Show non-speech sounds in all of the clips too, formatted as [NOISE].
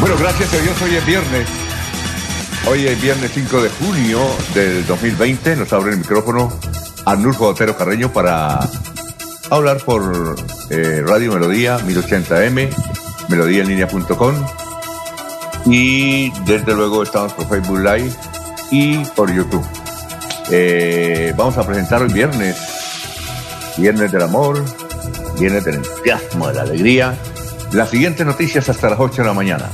Bueno, gracias a Dios, hoy es viernes. Hoy es viernes 5 de junio del 2020. Nos abre el micrófono Arnulfo Otero Carreño para hablar por eh, Radio Melodía 1080m, melodíaenlínea.com y desde luego estamos por Facebook Live y por YouTube. Eh, vamos a presentar hoy viernes, viernes del amor, viernes del entusiasmo, de la alegría. Las siguientes noticias hasta las 8 de la mañana.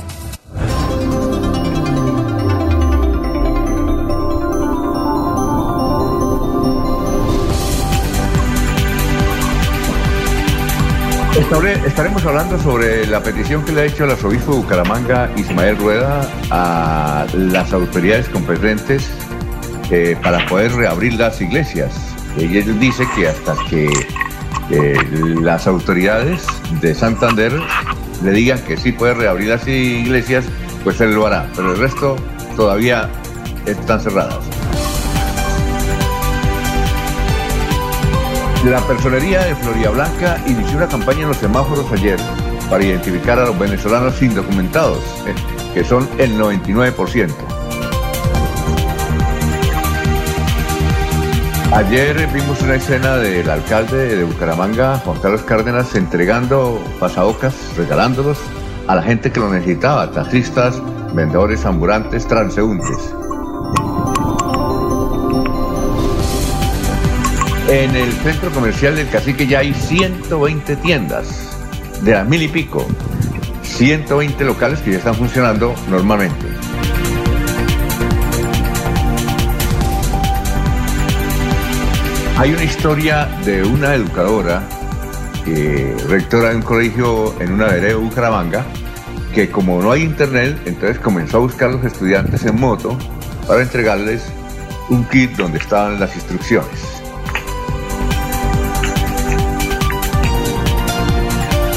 Estaremos hablando sobre la petición que le ha hecho el arzobispo de Bucaramanga, Ismael Rueda, a las autoridades competentes eh, para poder reabrir las iglesias. Y él dice que hasta que eh, las autoridades de Santander le digan que sí puede reabrir las iglesias, pues él lo hará. Pero el resto todavía están cerradas. La personería de Floria Blanca inició una campaña en los semáforos ayer para identificar a los venezolanos indocumentados, eh, que son el 99%. Ayer vimos una escena del alcalde de Bucaramanga, Juan Carlos Cárdenas, entregando pasabocas, regalándolos a la gente que lo necesitaba, taxistas, vendedores ambulantes, transeúntes. En el centro comercial del Cacique ya hay 120 tiendas, de las mil y pico. 120 locales que ya están funcionando normalmente. Hay una historia de una educadora, rectora de un colegio en una vereda de Bucaramanga, que como no hay internet, entonces comenzó a buscar a los estudiantes en moto para entregarles un kit donde estaban las instrucciones.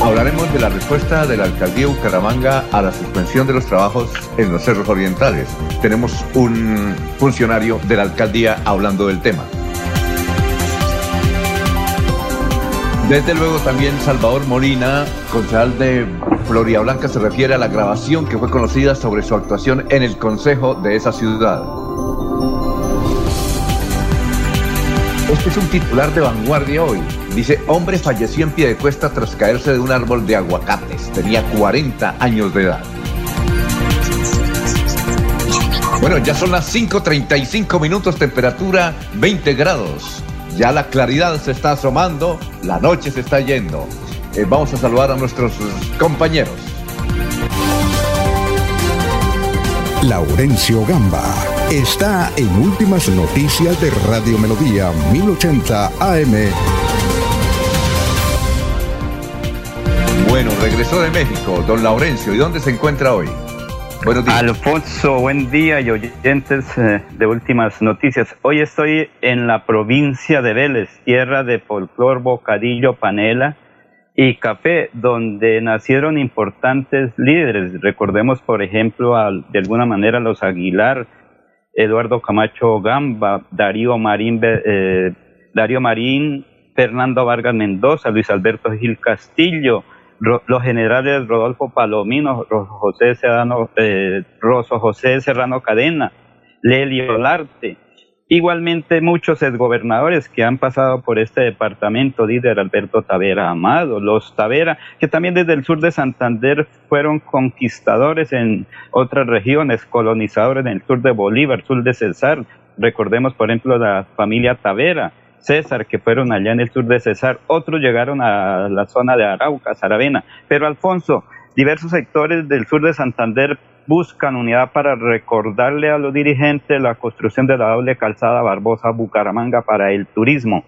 Hablaremos de la respuesta de la alcaldía Bucaramanga a la suspensión de los trabajos en los cerros orientales. Tenemos un funcionario de la alcaldía hablando del tema. Desde luego también Salvador Molina, concejal de Floria Blanca, se refiere a la grabación que fue conocida sobre su actuación en el consejo de esa ciudad. Este es un titular de vanguardia hoy. Dice, hombre falleció en pie de cuesta tras caerse de un árbol de aguacates. Tenía 40 años de edad. Bueno, ya son las 5.35 minutos, temperatura 20 grados. Ya la claridad se está asomando, la noche se está yendo. Eh, vamos a saludar a nuestros compañeros. Laurencio Gamba está en Últimas Noticias de Radio Melodía 1080 AM. Regresó de México, don Laurencio. ¿Y dónde se encuentra hoy? Buenos días. Alfonso, buen día y oyentes eh, de últimas noticias. Hoy estoy en la provincia de Vélez, tierra de folclor, bocadillo, panela y café, donde nacieron importantes líderes. Recordemos, por ejemplo, de alguna manera los Aguilar, Eduardo Camacho Gamba, Darío Marín, eh, Darío Marín, Fernando Vargas Mendoza, Luis Alberto Gil Castillo, los generales Rodolfo Palomino, José Serrano, eh, Rosso José Serrano Cadena, Lelio Olarte Igualmente muchos exgobernadores que han pasado por este departamento, líder Alberto Tavera Amado, los Tavera, que también desde el sur de Santander fueron conquistadores en otras regiones, colonizadores en el sur de Bolívar, sur de Cesar. Recordemos, por ejemplo, la familia Tavera, César, que fueron allá en el sur de Cesar. Otros llegaron a la zona de Arauca, Saravena. Pero Alfonso, diversos sectores del sur de Santander buscan unidad para recordarle a los dirigentes la construcción de la doble calzada Barbosa-Bucaramanga para el turismo.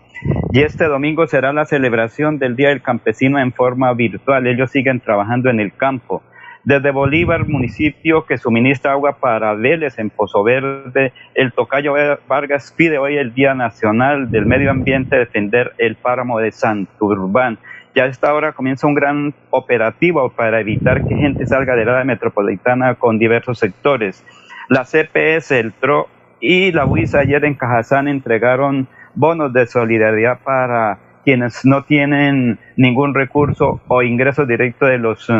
Y este domingo será la celebración del Día del Campesino en forma virtual. Ellos siguen trabajando en el campo. Desde Bolívar, municipio que suministra agua para Vélez en Pozo Verde, el Tocayo Vargas pide hoy el Día Nacional del Medio Ambiente defender el páramo de Santurbán ya a esta hora comienza un gran operativo para evitar que gente salga de la área metropolitana con diversos sectores. La CPS, el TRO y la UIS ayer en Cajazán entregaron bonos de solidaridad para quienes no tienen ningún recurso o ingreso directo de los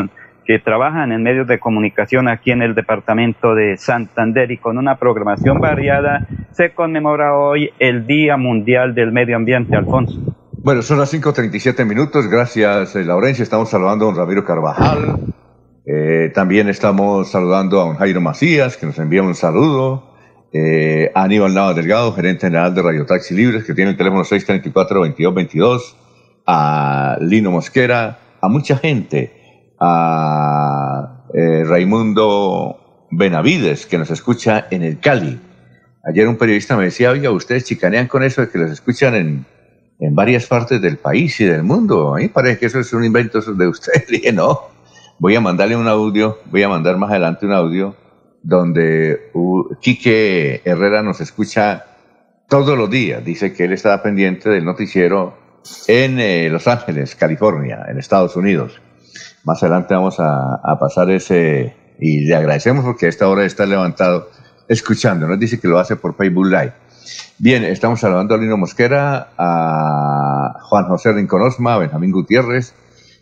que trabajan en medios de comunicación aquí en el departamento de Santander y con una programación variada se conmemora hoy el Día Mundial del Medio Ambiente, Alfonso. Bueno, son las 5.37 minutos. Gracias, eh, Laurencia. Estamos saludando a don Ramiro Carvajal. Eh, también estamos saludando a don Jairo Macías, que nos envía un saludo. Eh, a Aníbal Nava Delgado, gerente general de Radio Taxi Libres, que tiene el teléfono 634-2222. A Lino Mosquera. A mucha gente. A Raimundo Benavides, que nos escucha en el Cali. Ayer un periodista me decía, oiga, ustedes chicanean con eso de que los escuchan en, en varias partes del país y del mundo. A mí parece que eso es un invento de usted. Le [LAUGHS] dije, no, voy a mandarle un audio, voy a mandar más adelante un audio donde Quique Herrera nos escucha todos los días. Dice que él está pendiente del noticiero en eh, Los Ángeles, California, en Estados Unidos. Más adelante vamos a, pasar ese y le agradecemos porque a esta hora está levantado escuchando. Nos dice que lo hace por Facebook Live. Bien, estamos saludando a Lino Mosquera, a Juan José Rinconosma, a Benjamín Gutiérrez,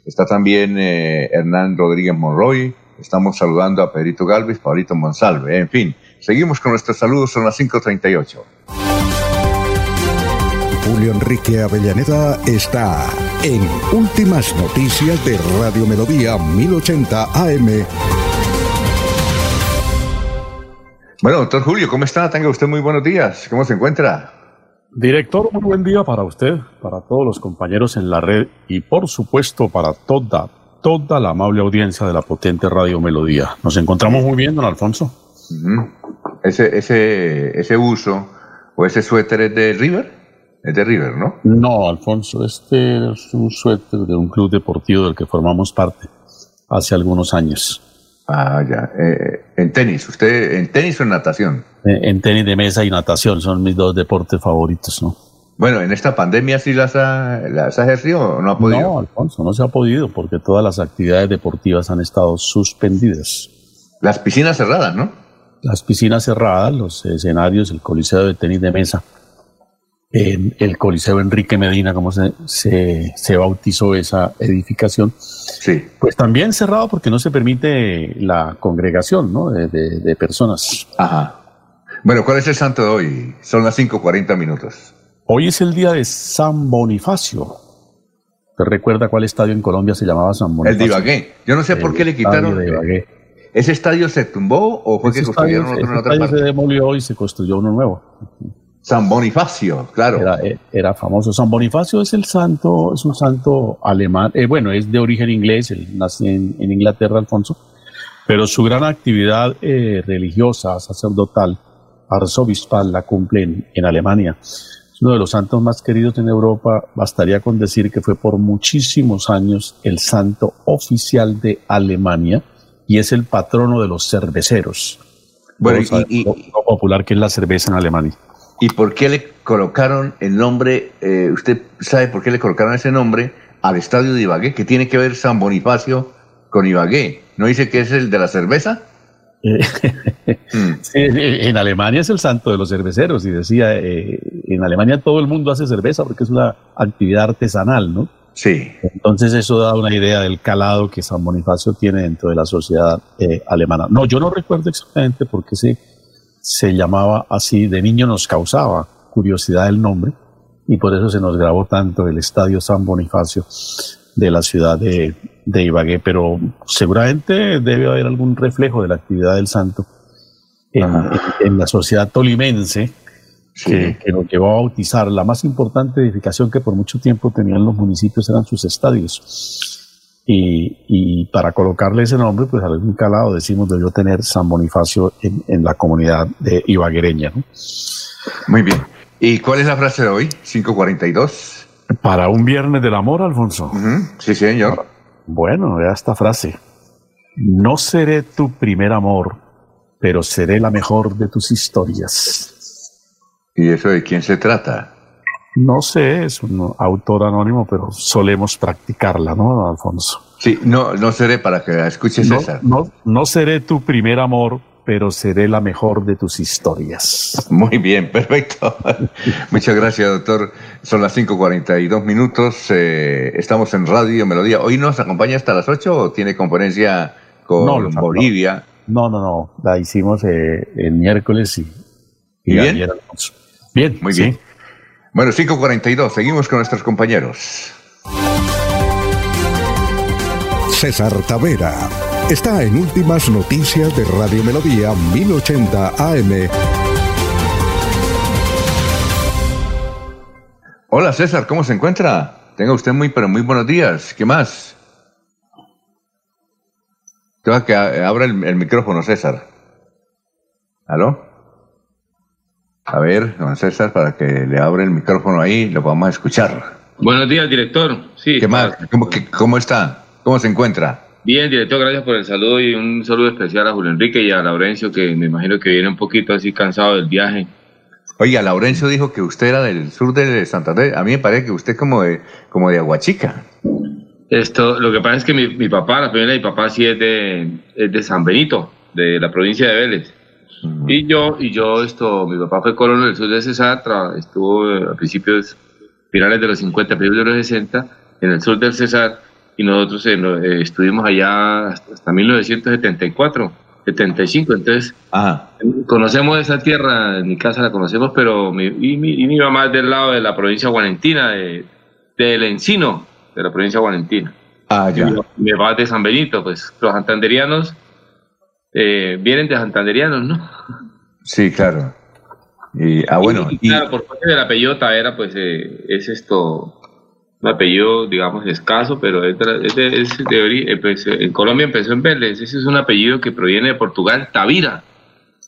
está también eh, Hernán Rodríguez Monroy, estamos saludando a Pedrito Galvez, Pablito Monsalve, en fin, seguimos con nuestros saludos, son las 5.38. Julio Enrique Avellaneda está en Últimas Noticias de Radio Melodía 1080 AM. Bueno, doctor Julio, ¿cómo está? Tenga usted muy buenos días. ¿Cómo se encuentra? Director, muy buen día para usted, para todos los compañeros en la red y por supuesto para toda, toda la amable audiencia de la potente Radio Melodía. Nos encontramos muy bien, don Alfonso. ese, ese, ese uso o ese suéter es de River. Es de River, ¿no? No, Alfonso, este es un suéter de un club deportivo del que formamos parte hace algunos años. Ah, ya. Eh, en tenis, ¿usted en tenis o en natación? Eh, en tenis de mesa y natación son mis dos deportes favoritos, ¿no? Bueno, en esta pandemia sí las ha, las ha ejercido o no ha podido. No, Alfonso, no se ha podido porque todas las actividades deportivas han estado suspendidas. Las piscinas cerradas, ¿no? Las piscinas cerradas, los escenarios, el coliseo de tenis de mesa en el Coliseo Enrique Medina, como se, se, bautizó esa edificación. Sí. Pues también cerrado porque no se permite la congregación ¿no? de, de, personas. Ajá. Bueno, ¿cuál es el santo de hoy? Son las 5.40 minutos. Hoy es el día de San Bonifacio. ¿Te recuerda cuál estadio en Colombia se llamaba San Bonifacio? El Divagué. Yo no sé por qué le quitaron. ¿Ese estadio se tumbó o fue que construyeron otro en otra parte? se demolió y se construyó uno nuevo. San Bonifacio, claro. Eh, era, famoso. San Bonifacio es el santo, es un santo alemán, eh, bueno, es de origen inglés, él nació en, Inglaterra, Alfonso, pero su gran actividad eh, religiosa, sacerdotal, arzobispal, la cumple en, Alemania. Es uno de los santos más queridos en Europa. Bastaría con decir que fue por muchísimos años el santo oficial de Alemania y es el patrono de los cerveceros. Bueno, y, lo popular que es la cerveza en Alemania. ¿Y por qué le colocaron el nombre, eh, usted sabe por qué le colocaron ese nombre al estadio de Ibagué? ¿Qué tiene que ver San Bonifacio con Ibagué? ¿No dice que es el de la cerveza? [LAUGHS] Mm. en Alemania es el santo de los cerveceros y decía, eh, en Alemania todo el mundo hace cerveza porque es una actividad artesanal, ¿no? Sí. Entonces eso da una idea del calado que San Bonifacio tiene dentro de la sociedad eh, alemana. No, yo no recuerdo exactamente por qué se se llamaba así, de niño nos causaba curiosidad el nombre y por eso se nos grabó tanto el Estadio San Bonifacio de la ciudad de, de Ibagué, pero seguramente debe haber algún reflejo de la actividad del santo en, la sociedad tolimense que, que, nos llevó a bautizar. La más importante edificación que por mucho tiempo tenían los municipios eran sus estadios. Y, para colocarle ese nombre, pues algún calado decimos debió tener San Bonifacio en, la comunidad de ibaguereña. Muy bien. ¿Y cuál es la frase de hoy? 542. Para un viernes del amor, Alfonso. Sí, señor. Bueno, vea esta frase. No seré tu primer amor, pero seré la mejor de tus historias. ¿Y eso de quién se trata? No sé, es un autor anónimo, pero solemos practicarla, ¿no, Alfonso? Sí, no, no seré para que escuches no, esa. No, no seré tu primer amor, pero seré la mejor de tus historias. Muy bien, perfecto. [LAUGHS] Muchas gracias, doctor. Son las 5.42 minutos. Eh, estamos en Radio Melodía. ¿Hoy nos acompaña hasta las 8 o tiene conferencia con Bolivia? No, no, no. La hicimos eh, el miércoles y, bien? Bien, muy bien. Bueno, 5.42, seguimos con nuestros compañeros. César Tavera está en Últimas Noticias de Radio Melodía 1080 AM. Hola César, ¿cómo se encuentra? Tenga usted muy, pero muy buenos días. ¿Qué más? Tengo que abra el, el micrófono, César. ¿Aló? A ver, don César, para que le abra el micrófono ahí, lo vamos a escuchar. Buenos días, director. Sí, ¿Qué más? ¿Cómo, ¿Cómo está? ¿Cómo se encuentra? Bien, director, gracias por el saludo y un saludo especial a Julio Enrique y a Laurencio, que me imagino que viene un poquito así cansado del viaje. Oiga, Laurencio dijo que usted era del sur de Santander. A mí me parece que usted como de, como de Aguachica. Esto, lo que pasa es que mi, mi papá, la familia de mi papá sí es de, es de San Benito, de la provincia de Vélez. Y yo, y yo, esto, mi papá fue colono del sur de Cesar, estuvo eh, a principios, finales de los 50, principios de los 60, en el sur del Cesar, y nosotros eh, eh, estuvimos allá hasta, 1974, 75, entonces conocemos esa tierra, en mi casa la conocemos, pero mi, y, mi, y mi mamá es del lado de la provincia guarentina, de, del Encino, de la provincia guarentina. Ah, ya. Mi, papá de San Benito, pues los santanderianos eh, vienen de santanderianos, ¿no? Sí, claro. Y, ah, bueno. Y, claro, por parte del apellido Tavera, pues eh, es esto, un apellido, digamos, escaso, pero es de, es de, pues, en Colombia empezó en Vélez. Ese es un apellido que proviene de Portugal, Tavira,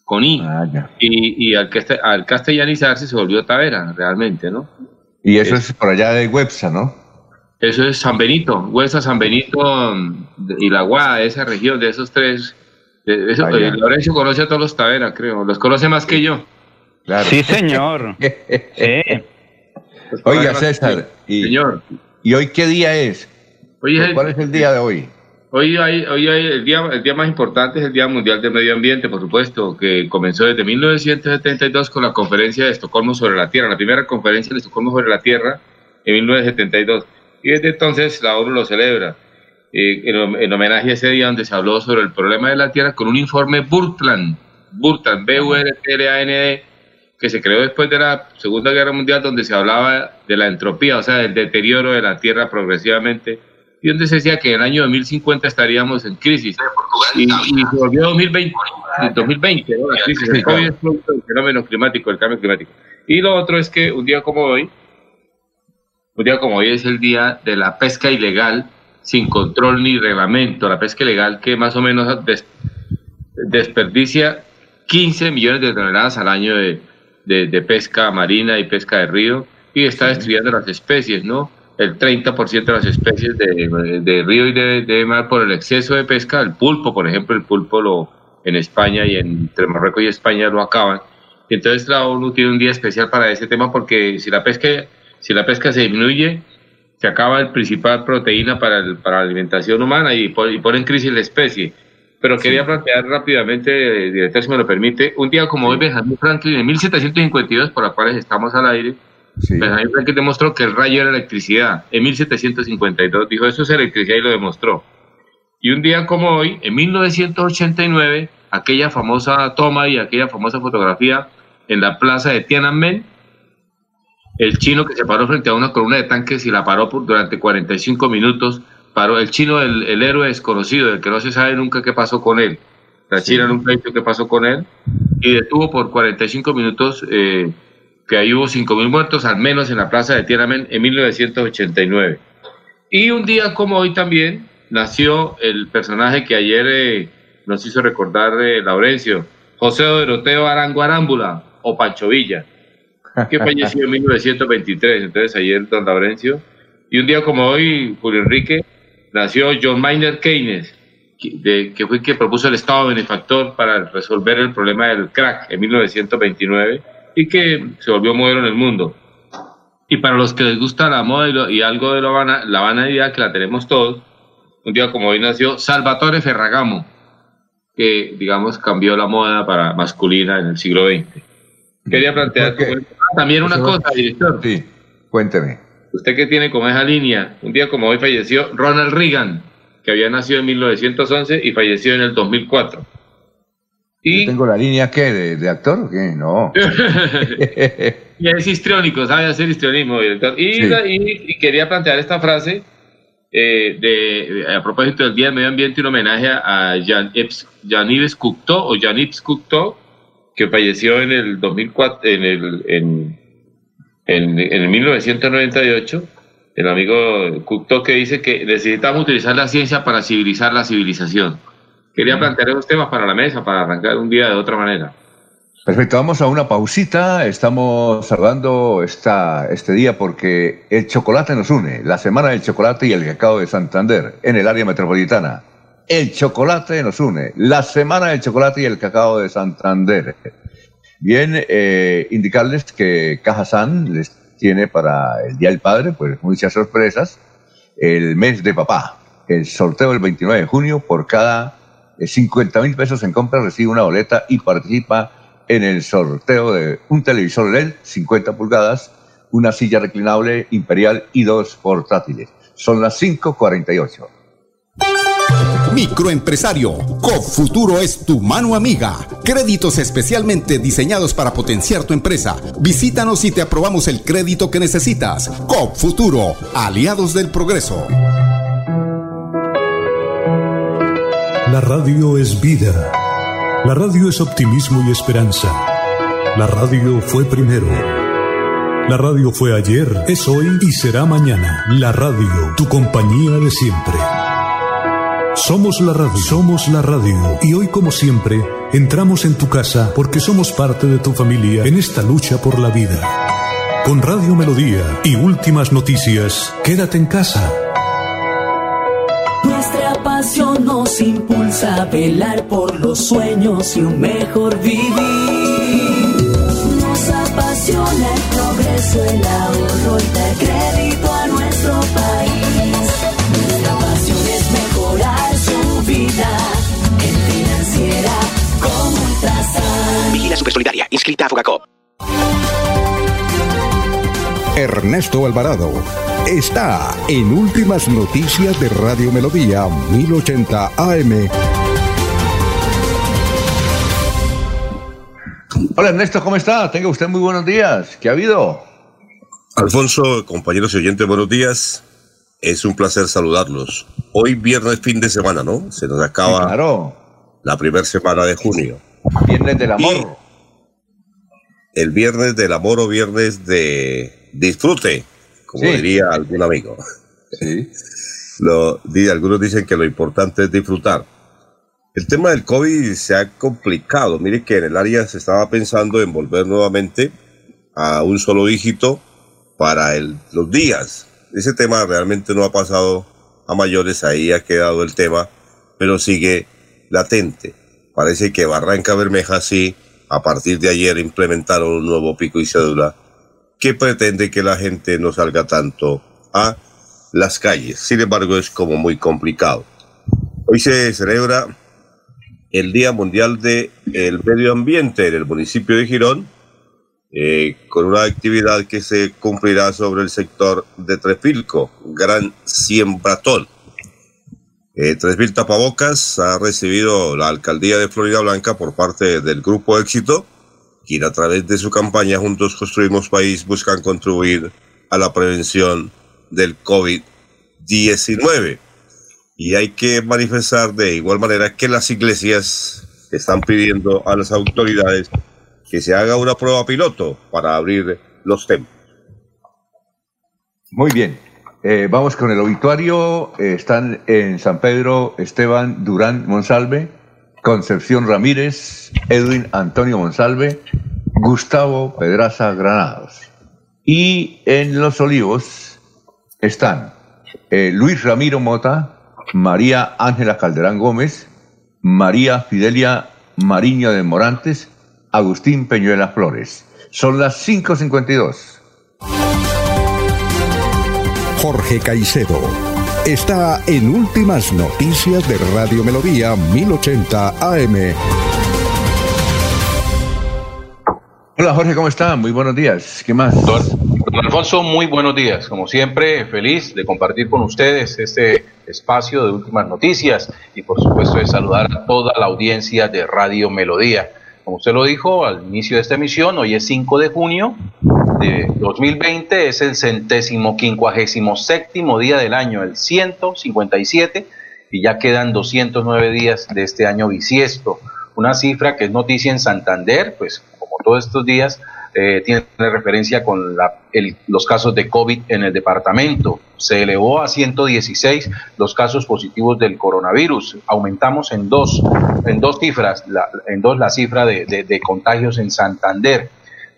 con I. Ah, y, y al, al, castellanizarse se volvió Tavera, realmente, ¿no? Y eso es, por allá de Websa, ¿no? Eso es San Benito, Huesa, San Benito y La Guada, esa región, de esos tres eso, eh, Lorenzo conoce a todos los Tavera, creo. Los conoce más que yo. Sí, señor. Oiga, César. Y, señor. ¿Y hoy qué día es? ¿Cuál es el día de hoy? Hoy hay, hoy hay el, día, el día más importante es el Día Mundial del Medio Ambiente, por supuesto, que comenzó desde 1972 con la conferencia de Estocolmo sobre la Tierra, la primera conferencia de Estocolmo sobre la Tierra en 1972. Y desde entonces la ONU lo celebra. Eh, en, homenaje a ese día donde se habló sobre el problema de la Tierra con un informe Burtland, Burtland, b u r t l a n d que se creó después de la Segunda Guerra Mundial, donde se hablaba de la entropía, o sea, del deterioro de la Tierra progresivamente, y donde se decía que en el año 2050 estaríamos en crisis. Y, se volvió 2020, 2020 ¿no? la crisis, el COVID es producto del fenómeno climático, el cambio climático. Y lo otro es que un día como hoy, un día como hoy es el día de la pesca ilegal sin control ni reglamento, la pesca ilegal que más o menos desperdicia 15 millones de toneladas al año de, de, pesca marina y pesca de río y está destruyendo las especies, ¿no? El 30% de las especies de, de río y de, de, mar por el exceso de pesca, el pulpo, por ejemplo, el pulpo lo, en España y entre Marruecos y España lo acaban. Entonces la ONU tiene un día especial para ese tema porque si la pesca, si la pesca se disminuye, se acaba el principal proteína para, el, para la alimentación humana y, pone en crisis la especie. Pero quería plantear rápidamente, director, si me lo permite, un día como hoy Benjamin Franklin, en 1752, por las cuales estamos al aire, Benjamin Franklin demostró que el rayo era electricidad. En 1752 dijo, eso es electricidad y lo demostró. Y un día como hoy, en 1989, aquella famosa toma y aquella famosa fotografía en la plaza de Tiananmen, el chino que se paró frente a una columna de tanques y la paró por, durante 45 minutos, paró el chino, el, el héroe desconocido, del que no se sabe nunca qué pasó con él. La China nunca qué pasó con él y detuvo por 45 minutos eh, que ahí hubo 5.000 muertos, al menos en la plaza de Tiananmen en 1989. Y un día como hoy también nació el personaje que ayer eh, nos hizo recordar eh, Laurencio, José Doroteo Arango Arámbula o Pancho Villa, que falleció en 1923. Entonces ayer don Laurencio. Y un día como hoy, Julio Enrique, nació John Maynard Keynes, que, que fue quien propuso el Estado benefactor para resolver el problema del crack en 1929 y que se volvió modelo en el mundo. Y para los que les gusta la moda y, algo de la, vana, la vanidad, que la tenemos todos, un día como hoy nació Salvatore Ferragamo, que digamos cambió la moda para masculina en el siglo XX. Quería plantear también una cosa, director. Sí, cuénteme. Usted que tiene como esa línea, un día como hoy falleció Ronald Reagan, que había nacido en 1911 y falleció en el 2004. Y... ¿Tengo la línea qué? ¿De, actor o qué? No. [LAUGHS] y es histriónico, sabe hacer histrionismo, director. Y, quería plantear esta frase eh, de, a propósito del Día del Medio Ambiente, un homenaje a Jean-Yves Cocteau, o Jean-Yves Cocteau, que falleció en el 2004, en el, en, en, en el 1998 el amigo Cocteau que dice que necesitamos utilizar la ciencia para civilizar la civilización. Quería plantear esos temas para la mesa, para arrancar un día de otra manera. Perfecto, vamos a una pausita. Estamos saludando esta, este día porque el chocolate nos une, la semana del chocolate y el cacao de Santander en el área metropolitana. El chocolate nos une, la semana del chocolate y el cacao de Santander. Bien, eh, indicarles que Caja San les tiene para el Día del Padre, pues muchas sorpresas. El mes de papá, el sorteo del 29 de junio por cada 50 mil pesos en compra recibe una boleta y participa en el sorteo de un televisor LED 50 pulgadas, una silla reclinable imperial y dos portátiles. Son las 5.48. Microempresario, COP es tu mano amiga. Créditos especialmente diseñados para potenciar tu empresa. Visítanos y te aprobamos el crédito que necesitas. COP Futuro, aliados del progreso. La radio es vida. La radio es optimismo y esperanza. La radio fue primero. La radio fue ayer, es hoy y será mañana. La radio, tu compañía de siempre. Somos la radio, somos la radio. Y hoy como siempre, entramos en tu casa porque somos parte de tu familia en esta lucha por la vida. Con Radio Melodía y últimas noticias, quédate en casa nos impulsa a velar por los sueños y un mejor vivir. Nos apasiona el progreso, el ahorro y dar Inscrita a. Ernesto Alvarado está en Últimas Noticias de Radio Melodía 1080 AM. Hola Ernesto, ¿cómo está? Tenga usted muy buenos días. ¿Qué ha habido? Alfonso, compañeros y oyentes, buenos días. Es un placer saludarlos. Hoy viernes, fin de semana, ¿no? Se nos acaba claro. la primera semana de junio. Viernes del amor. El viernes del amor o viernes de disfrute como diría algún amigo. Sí. [LAUGHS] Lo, algunos dicen que lo importante es disfrutar. El tema del COVID se ha complicado. Mire que en el área se estaba pensando en volver nuevamente a un solo dígito para el, los días. Ese tema realmente no ha pasado a mayores, ahí ha quedado el tema, pero sigue latente. Parece que Barranca Bermeja sí, a partir de ayer implementaron un nuevo pico y cédula que pretende que la gente no salga tanto a las calles. Sin embargo, es como muy complicado. Hoy se celebra el Día Mundial del Medio Ambiente en el municipio de Girón, eh, con una actividad que se cumplirá sobre el sector de Trefilco, Gran Siembratón. Eh, 3.000 tapabocas ha recibido la alcaldía de Florida Blanca por parte del Grupo Éxito, quien a través de su campaña Juntos Construimos País buscan contribuir a la prevención del COVID-19. Y hay que manifestar de igual manera que las iglesias están pidiendo a las autoridades que se haga una prueba piloto para abrir los templos. Muy bien. Eh, vamos con el obituario. Eh, están en San Pedro Esteban Durán Monsalve, Concepción Ramírez, Edwin Antonio Monsalve, Gustavo Pedraza Granados. Y en Los Olivos están eh, Luis Ramiro Mota, María Ángela Calderán Gómez, María Fidelia Mariño de Morantes, Agustín Peñuela Flores. Son las 5.52. Jorge Caicedo está en Últimas Noticias de Radio Melodía 1080 AM. Hola Jorge, ¿cómo está? Muy buenos días. ¿Qué más? Don, don Alfonso, muy buenos días. Como siempre, feliz de compartir con ustedes este espacio de últimas noticias y por supuesto de saludar a toda la audiencia de Radio Melodía. Como usted lo dijo al inicio de esta emisión, hoy es 5 de junio de 2020, es el centésimo quincuagésimo séptimo día del año, el 157, y ya quedan 209 días de este año bisiesto. Una cifra que es noticia en Santander, pues como todos estos días, eh, tiene referencia con la- el- los casos de COVID en el departamento. Se elevó a 116 los casos positivos del coronavirus. Aumentamos en dos, en dos cifras, en dos la cifra de contagios en Santander.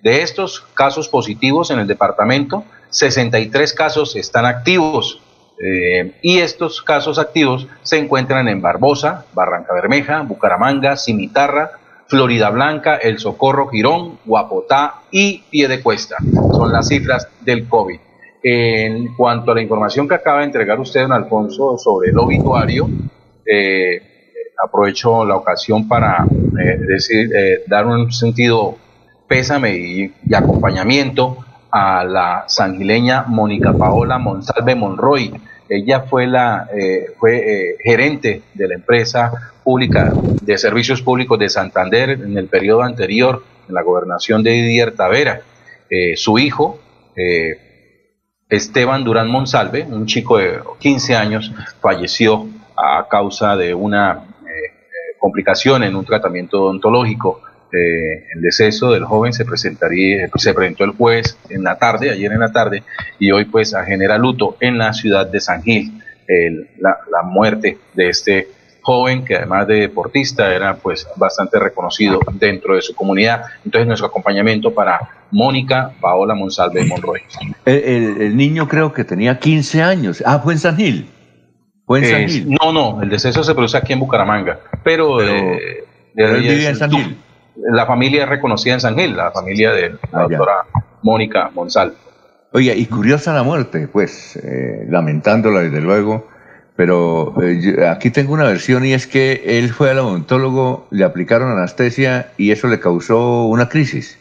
De estos casos positivos en el departamento, 63 casos están activos. eh, y estos casos activos se encuentran en Barbosa, Barranca Bermeja, Bucaramanga, Cimitarra, Florida Blanca, El Socorro, Girón, Guapotá y Piedecuesta. Son las cifras del COVID. En cuanto a la información que acaba de entregar usted, don Alfonso, sobre el obituario, eh, aprovecho la ocasión para eh, decir, eh, dar un sentido pésame y, acompañamiento a la sangileña Mónica Paola Monsalve Monroy. Ella fue la eh, fue eh, gerente de la empresa pública de servicios públicos de Santander en el periodo anterior en la gobernación de Didier Tavera. Eh, su hijo eh, Esteban Durán Monsalve, un chico de 15 años, falleció a causa de una eh, complicación en un tratamiento odontológico. El deceso del joven se presentaría, se presentó el jueves en la tarde, ayer en la tarde, y hoy pues genera luto en la ciudad de San Gil. El- la, la muerte de este joven que además de deportista era pues bastante reconocido dentro de su comunidad. Entonces nuestro acompañamiento para Mónica Paola Monsalve Monroy. El, el- el niño creo que tenía 15 años. Ah, fue en San Gil. Fue en San Eh, Gil. no, no, el deceso se produce aquí en Bucaramanga, pero, Pero- eh, pero de él ahí vivía en San Gil. La familia es reconocida en San Gil, la familia de la Ah, ya. doctora Mónica Monsalve. Oye, y curiosa la muerte, pues, eh, lamentándola desde luego, pero eh, yo- aquí tengo una versión y es que él fue al odontólogo, le aplicaron anestesia y eso le causó una crisis.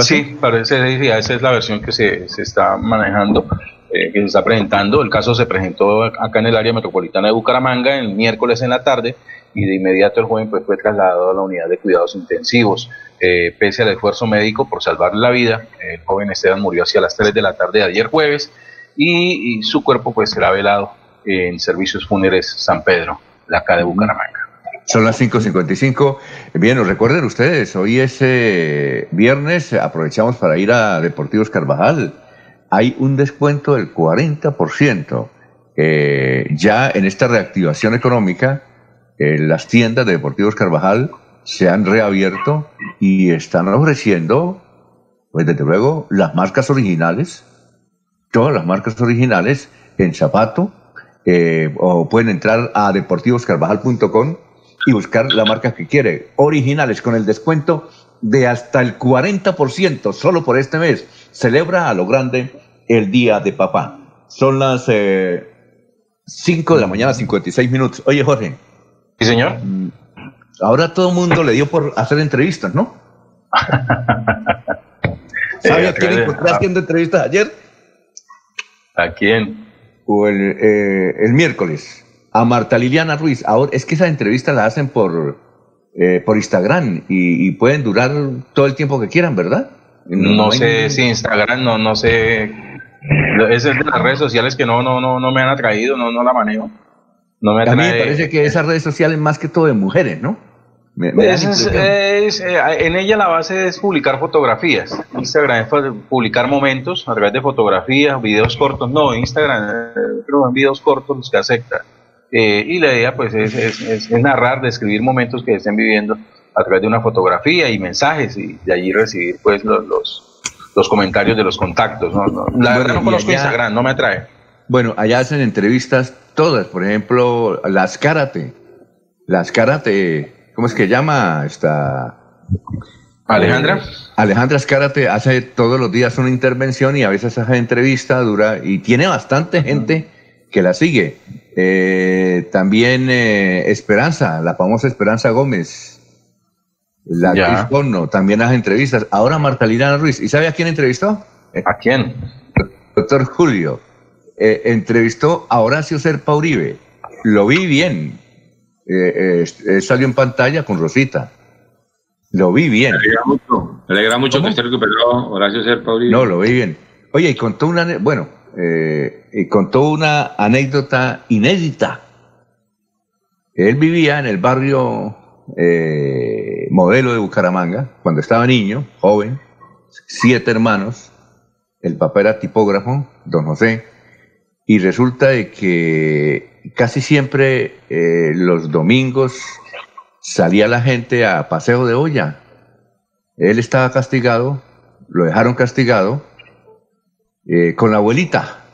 Sí, parece, esa es la versión que se, se está manejando, eh, que se está presentando. El caso se presentó acá en el área metropolitana de Bucaramanga el miércoles en la tarde y de inmediato el joven pues, fue trasladado a la unidad de cuidados intensivos. Eh, pese al esfuerzo médico por salvarle la vida, el joven Esteban murió hacia las 3 de la tarde de ayer jueves y, y su cuerpo pues será velado en Servicios Fúnebres San Pedro, de acá de Bucaramanga. Son las 5.55. Bien, recuerden ustedes, hoy es eh, viernes, aprovechamos para ir a Deportivos Carvajal. Hay un descuento del 40%. Eh, ya en esta reactivación económica, eh, las tiendas de Deportivos Carvajal se han reabierto y están ofreciendo, pues desde luego, las marcas originales, todas las marcas originales en zapato, eh, o pueden entrar a deportivoscarvajal.com y buscar la marca que quiere, originales con el descuento de hasta el 40% solo por este mes. Celebra a lo grande el Día de Papá. Son las eh, 5 de la mañana, 56 minutos. Oye, Jorge, Sí, señor. ahora todo el mundo le dio por hacer entrevistas, ¿no? [LAUGHS] ¿Sabe Eh, a quién encontré haciendo entrevistas ayer? ¿A quién? O el, eh, el miércoles. a Marta Liliana Ruiz. Ahora, es que esa entrevista la hacen por, eh, por Instagram y, y pueden durar todo el tiempo que quieran, ¿verdad? No sé si Instagram, no, no sé. Es de las redes sociales que no, no, no, no me han atraído, no, no la manejo. No me A mí me atrae. parece que esas redes sociales más que todo de mujeres, ¿no? Me- me da Es- es- eh, en ella la base es publicar fotografías. Instagram es publicar momentos a través de fotografías, videos cortos. No, Instagram eh, son videos cortos los que acepta. Eh, y la idea pues es, es- es- narrar, describir momentos que estén viviendo a través de una fotografía y mensajes y de allí recibir pues los, los, los comentarios de los contactos. ¿no? No, la verdad no conozco allá- Instagram, no me atrae. Bueno, allá hacen entrevistas todas, por ejemplo, las karate. Las karate, ¿cómo es que llama esta? Alejandra. Alejandra Escárate hace todos los días una intervención y a veces hace entrevista dura y tiene bastante gente que la sigue. Eh, también eh, Esperanza, la famosa Esperanza Gómez, la Ya. actriz porno, también hace entrevistas. Ahora Marta Liliana Ruiz. ¿Y sabe a quién entrevistó? ¿A quién? Doctor Julio. Eh, entrevistó a Horacio Serpa Uribe. Lo vi bien. Eh, eh, eh, salió en pantalla con Rosita. Lo vi bien. Me alegra mucho, me alegra mucho que esté recuperado Horacio Serpa Uribe. No, lo vi bien. Oye, y contó una, bueno, eh, y contó una anécdota inédita. Él vivía en el barrio eh, modelo de Bucaramanga, cuando estaba niño, joven, siete hermanos, el papá era tipógrafo, don José, y resulta de que casi siempre eh, los domingos salía la gente a paseo de olla. Él estaba castigado, lo dejaron castigado eh, con la abuelita.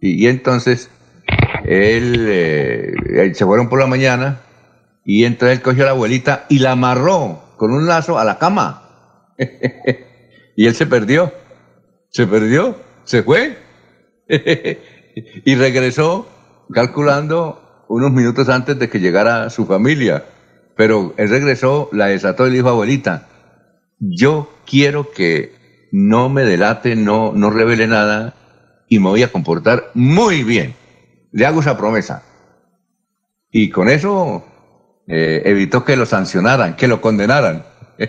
Y, entonces él eh, eh, se fueron por la mañana y entonces él cogió a la abuelita y la amarró con un lazo a la cama. [LAUGHS] y él se perdió, se perdió, se fue [LAUGHS] y regresó calculando unos minutos antes de que llegara su familia. Pero él regresó, la desató y le dijo, abuelita, yo quiero que no me delate, no, no revele nada y me voy a comportar muy bien. Le hago esa promesa. Y con eso eh, evitó que lo sancionaran, que lo condenaran. [LAUGHS]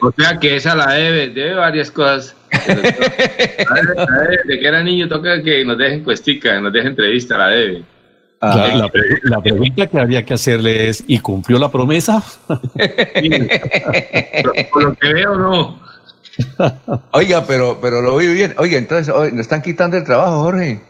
O sea que esa la debe, debe varias cosas. La debe, de que era niño toca que nos dejen cuestica, nos dejen entrevista, la debe. Ah, La, la la pregunta que habría que hacerle es, ¿y cumplió la promesa? Pero por lo que veo, no. Oiga, pero, pero lo vi bien. Oiga, entonces hoy nos están quitando el trabajo, Jorge.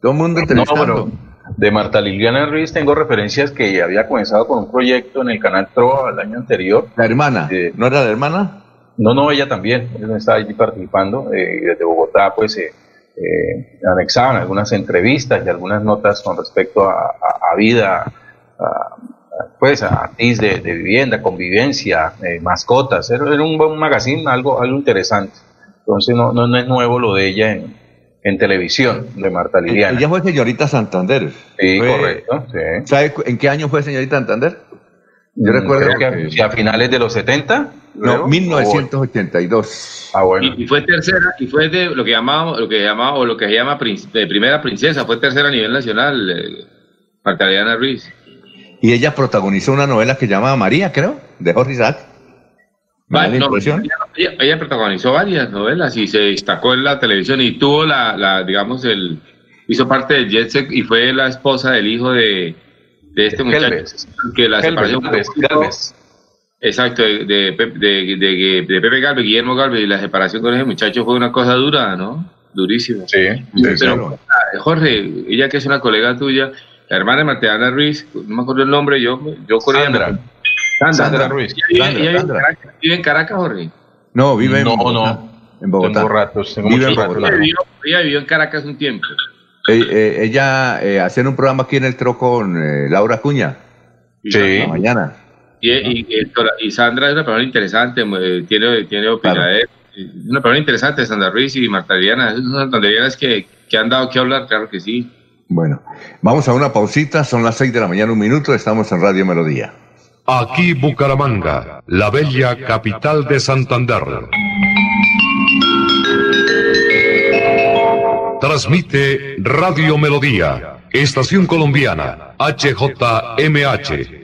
Todo el mundo No, entrevistando. pero de Marta Liliana Ruiz tengo referencias que había comenzado con un proyecto en el canal Trova el año anterior. La hermana, Eh, ¿no era la hermana? No, no, ella también, ella estaba allí participando. eh, y desde Bogotá, pues, eh, eh, anexaban algunas entrevistas y algunas notas con respecto a, a- a vida, a- pues, a TIS de, de vivienda, convivencia, eh, mascotas. Era, era un buen magazine, algo, algo interesante. Entonces, no, no, no es nuevo lo de ella en, en televisión, de Marta Liliana. Ella fue señorita Santander. sí, Fue- correcto. sí. ¿Sabe en qué año fue señorita Santander? Yo Mm, recuerdo que, a finales de los 70. No, creo, 1982. o- Ah, bueno. Y, y fue tercera, y fue de lo que llamamos, lo que llamaba, o lo que se llama de primera princesa, fue tercera a nivel nacional, eh, Marta Ruiz. Y ella protagonizó una novela que llamaba María, creo, de Jorge Isaac. Me da Va- la no, impresión. ella, ella- ella protagonizó varias novelas y se destacó en la televisión y tuvo la, la digamos, el hizo parte del Jet Set y fue la esposa del hijo de, de este muchacho que la separación Galvez. Exacto de, de, de, de- de Pepe Galvez, Guillermo Galvez y la separación con ese muchacho fue una cosa dura, ¿no? Durísima. Sí, Pero, claro. ah, Jorge, ella que es una colega tuya, la hermana de Martiana Ruiz, no me acuerdo el nombre, yo, yo con ella Sandra. Sandra, Sandra Ruiz. Ella vive- Sandra, ella en Sandra. Caracas, vive en Caracas, Jorge. No, vive en No, Bogotá. no. En Bogotá. Tengo ratos, tengo Vive en. Bogotá. Ella vivió, ella vivió en Caracas un tiempo. Eh, eh, ella eh, hacía un programa aquí en el TRO con eh, Laura Cuña, Sí. la mañana. Y, y- y- y Sandra es una persona interesante, tiene, tiene opinadera. Es una persona interesante, Sandra Ruiz y Marta Liliana. Son santanderianas que, que han dado que hablar, claro que sí. Bueno, vamos a una pausita, son las 6 de la mañana, un minuto, estamos en Radio Melodía. Aquí Bucaramanga, la bella capital de Santander. Transmite Radio Melodía, Estación Colombiana, HJMH,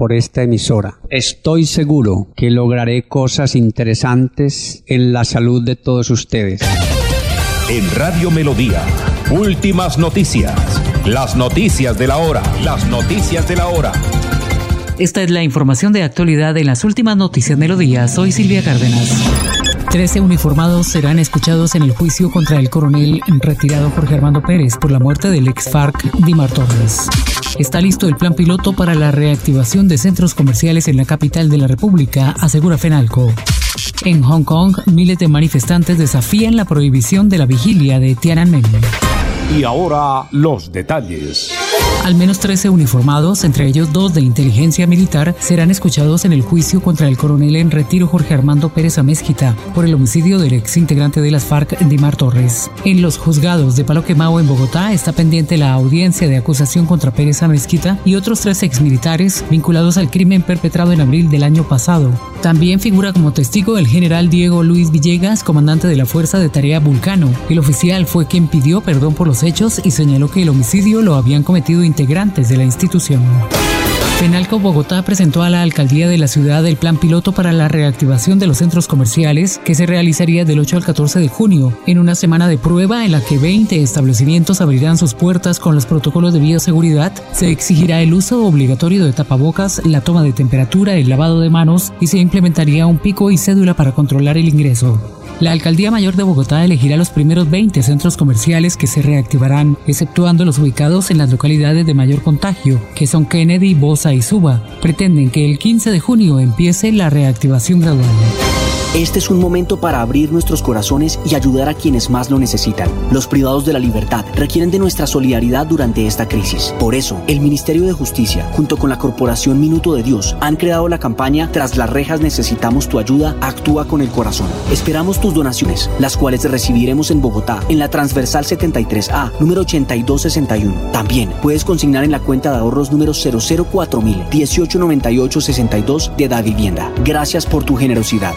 por esta emisora. Estoy seguro que lograré cosas interesantes en la salud de todos ustedes. En Radio Melodía, últimas noticias. Las noticias de la hora. Las noticias de la hora. Esta es la información de actualidad en las últimas noticias Melodía. Soy Silvia Cárdenas. Trece uniformados serán escuchados en el juicio contra el coronel retirado Jorge Armando Pérez por la muerte del ex FARC Dimar Torres. Está listo el plan piloto para la reactivación de centros comerciales en la capital de la República, asegura Fenalco. En Hong Kong, miles de manifestantes desafían la prohibición de la vigilia de Tiananmen. Y ahora los detalles. Al menos 13 uniformados, entre ellos dos de inteligencia militar, serán escuchados en el juicio contra el coronel en retiro Jorge Armando Pérez Amezquita por el homicidio del ex integrante de las FARC, Dimar Torres. En los juzgados de Palo Quemao en Bogotá está pendiente la audiencia de acusación contra Pérez Amezquita y otros tres exmilitares vinculados al crimen perpetrado en abril del año pasado. También figura como testigo el general Diego Luis Villegas, comandante de la Fuerza de Tarea Vulcano. El oficial fue quien pidió perdón por los hechos y señaló que el homicidio lo habían cometido integrantes de la institución. Penalco Bogotá presentó a la alcaldía de la ciudad el plan piloto para la reactivación de los centros comerciales que se realizaría del 8 al 14 de junio, en una semana de prueba en la que 20 establecimientos abrirán sus puertas con los protocolos de bioseguridad, se exigirá el uso obligatorio de tapabocas, la toma de temperatura, el lavado de manos y se implementaría un pico y cédula para controlar el ingreso. La Alcaldía Mayor de Bogotá elegirá los primeros 20 centros comerciales que se reactivarán, exceptuando los ubicados en las localidades de mayor contagio, que son Kennedy, Bosa y Suba. Pretenden que el 15 de junio empiece la reactivación gradual. Este es un momento para abrir nuestros corazones y ayudar a quienes más lo necesitan. Los privados de la libertad requieren de nuestra solidaridad durante esta crisis. Por eso, el Ministerio de Justicia, junto con la Corporación Minuto de Dios, han creado la campaña Tras las rejas necesitamos tu ayuda, actúa con el corazón. Esperamos tus donaciones, las cuales recibiremos en Bogotá, en la transversal 73A, número 8261. También puedes consignar en la cuenta de ahorros número 004000 189862 de Da Vivienda. Gracias por tu generosidad.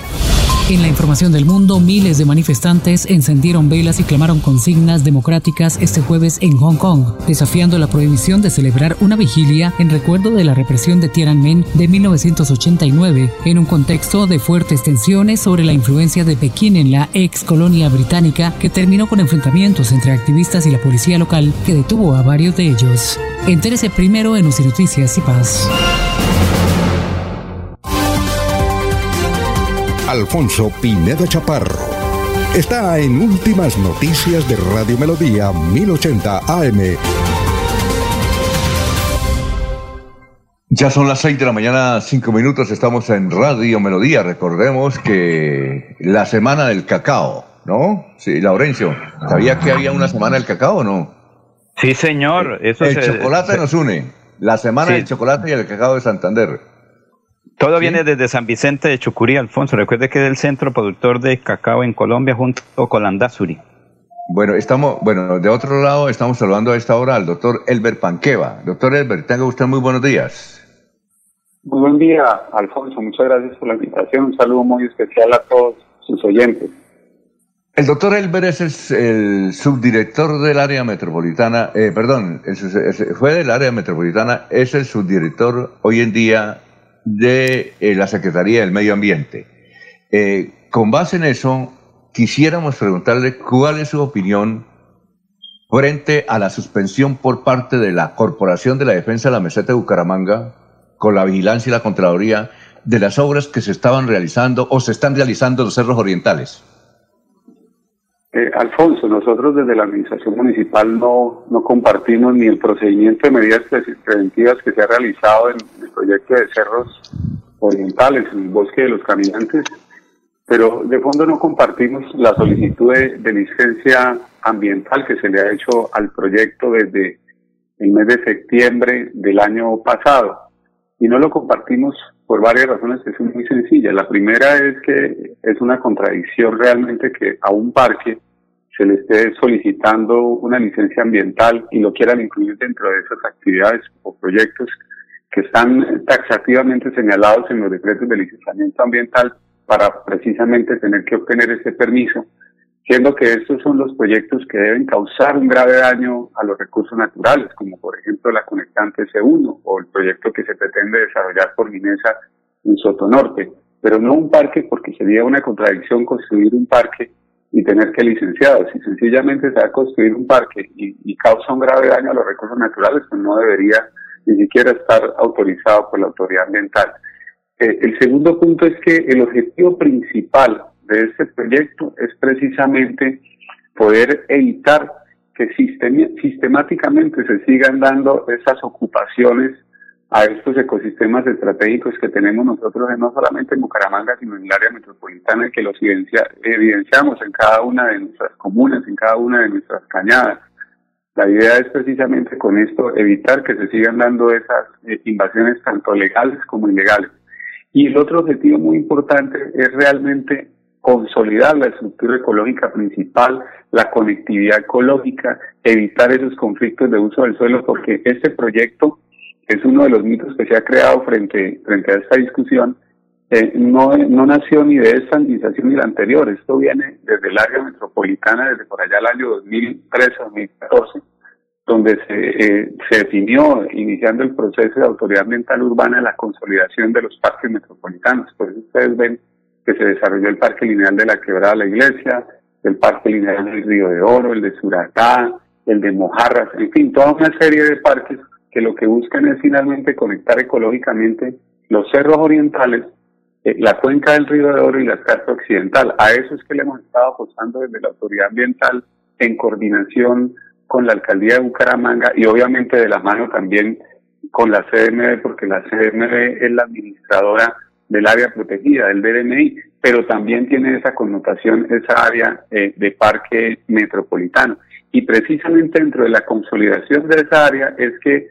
En la información del mundo, miles de manifestantes encendieron velas y clamaron consignas democráticas este jueves en Hong Kong, desafiando la prohibición de celebrar una vigilia en recuerdo de la represión de Tiananmen de 1989, en un contexto de fuertes tensiones sobre la influencia de Pekín en la ex colonia británica que terminó con enfrentamientos entre activistas y la policía local que detuvo a varios de ellos. Entérese primero en UCI Noticias y Paz. Alfonso Pineda Chaparro. Está en Últimas Noticias de Radio Melodía 1080 AM. Ya son las 6 de la mañana, 5 minutos, estamos en Radio Melodía. Recordemos que la semana del cacao, ¿no? Sí, Laurencio, ¿sabía que había una semana del cacao o no? Sí, señor. Eso el se- chocolate se- nos une. La semana Sí. del chocolate y el cacao de Santander. Todo viene desde San Vicente de Chucurí, Alfonso. Recuerde que es el centro productor de cacao en Colombia junto con Landazuri. Bueno, estamos, bueno, de otro lado estamos saludando a esta hora al doctor Elber Panqueva. Doctor Elber, tenga usted muy buenos días. Muy buen día, Alfonso. Muchas gracias por la invitación. Un saludo muy especial a todos sus oyentes. El doctor Elber es el, el subdirector del área metropolitana, eh, perdón, es- fue del área metropolitana, es el subdirector hoy en día de eh, la Secretaría del Medio Ambiente. Eh, con base en eso, quisiéramos preguntarle cuál es su opinión frente a la suspensión por parte de la Corporación de la Defensa de la Meseta de Bucaramanga, con la vigilancia y la Contraloría, de las obras que se estaban realizando o se están realizando en los cerros orientales. Eh, Alfonso, nosotros desde la Administración Municipal no, no compartimos ni el procedimiento de medidas preventivas que se ha realizado en el proyecto de cerros orientales, en el bosque de los caminantes, pero de fondo no compartimos la solicitud de, de licencia ambiental que se le ha hecho al proyecto desde el mes de septiembre del año pasado. Y no lo compartimos por varias razones que son muy sencillas. La primera es que es una contradicción realmente que a un parque se le esté solicitando una licencia ambiental y lo quieran incluir dentro de esas actividades o proyectos que están taxativamente señalados en los decretos de licenciamiento ambiental para precisamente tener que obtener ese permiso, siendo que estos son los proyectos que deben causar un grave daño a los recursos naturales, como por ejemplo la conectante C1 o el proyecto que se pretende desarrollar por Minesa en Soto Norte, pero no un parque porque sería una contradicción construir un parque y tener que licenciarlo. Si sencillamente se va a construir un parque y, y causa un grave daño a los recursos naturales, pues no debería ni siquiera estar autorizado por la autoridad ambiental. Eh, el segundo punto es que el objetivo principal de este proyecto es precisamente poder evitar que sistemáticamente se sigan dando esas ocupaciones a estos ecosistemas estratégicos que tenemos nosotros no solamente en Bucaramanga, sino en el área metropolitana, que los evidenciamos en cada una de nuestras comunas, en cada una de nuestras cañadas. La idea es precisamente con esto evitar que se sigan dando esas eh, invasiones tanto legales como ilegales. Y el otro objetivo muy importante es realmente consolidar la estructura ecológica principal, la conectividad ecológica, evitar esos conflictos de uso del suelo, porque este proyecto es uno de los mitos que se ha creado frente, frente a esta discusión. Eh, no, no nació ni de esta administración ni la anterior, esto viene desde el área metropolitana, desde por allá el año 2013-2014, donde se, eh, se definió, iniciando el proceso de autoridad ambiental urbana, la consolidación de los parques metropolitanos. Por eso ustedes ven que se desarrolló el Parque Lineal de la Quebrada la Iglesia, el Parque Lineal del Río de Oro, el de Suratá, el de Mojarras, en fin, toda una serie de parques que lo que buscan es finalmente conectar ecológicamente los cerros orientales, eh, la cuenca del Río de Oro y la escarpa occidental. A eso es que le hemos estado apostando desde la autoridad ambiental en coordinación con la alcaldía de Bucaramanga y obviamente de la mano también con la CDMB, porque la CDMB es la administradora del área protegida, del DNI, pero también tiene esa connotación, esa área eh, de parque metropolitano. Y precisamente dentro de la consolidación de esa área es que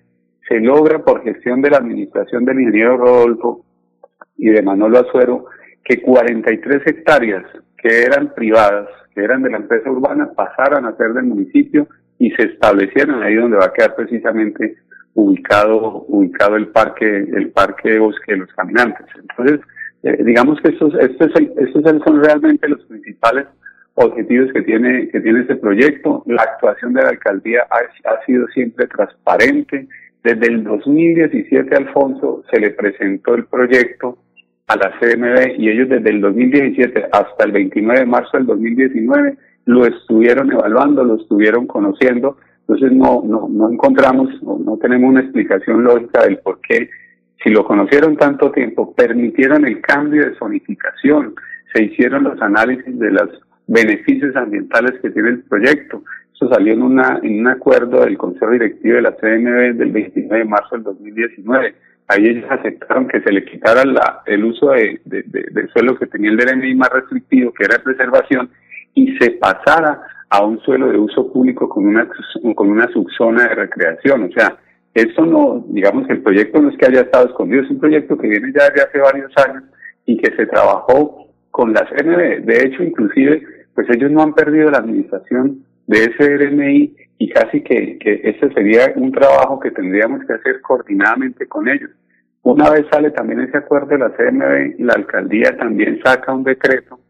se logra por gestión de la administración del ingeniero Rodolfo y de Manolo Azuero que 43 hectáreas que eran privadas, que eran de la empresa urbana, pasaran a ser del municipio y se establecieran ahí donde va a quedar precisamente ubicado ubicado el parque el parque bosque de los caminantes. Entonces, eh, digamos que estos, estos, estos son realmente los principales objetivos que tiene que tiene este proyecto. La actuación de la alcaldía ha, ha sido siempre transparente, desde el 2017, Alfonso, se le presentó el proyecto a la CMB y ellos desde el 2017 hasta el 29 de marzo del 2019 lo estuvieron evaluando, lo estuvieron conociendo. Entonces no, no, no encontramos, no, tenemos una explicación lógica del por qué, si lo conocieron tanto tiempo, permitieron el cambio de zonificación, se hicieron los análisis de los beneficios ambientales que tiene el proyecto, salió en, una, en un acuerdo del Consejo Directivo de la CNB del 29 de marzo del 2019. Ahí ellos aceptaron que se le quitara la, el uso de, del suelo que tenía el DNI más restrictivo, que era preservación, y se pasara a un suelo de uso público con una, con una subzona de recreación. O sea, eso no, digamos que el proyecto no es que haya estado escondido, es un proyecto que viene ya de hace varios años y que se trabajó con la CNB. De hecho, inclusive, pues ellos no han perdido la administración de ese RMI y casi que, que ese sería un trabajo que tendríamos que hacer coordinadamente con ellos. Una vez sale también ese acuerdo de la CMB, la alcaldía también saca un decreto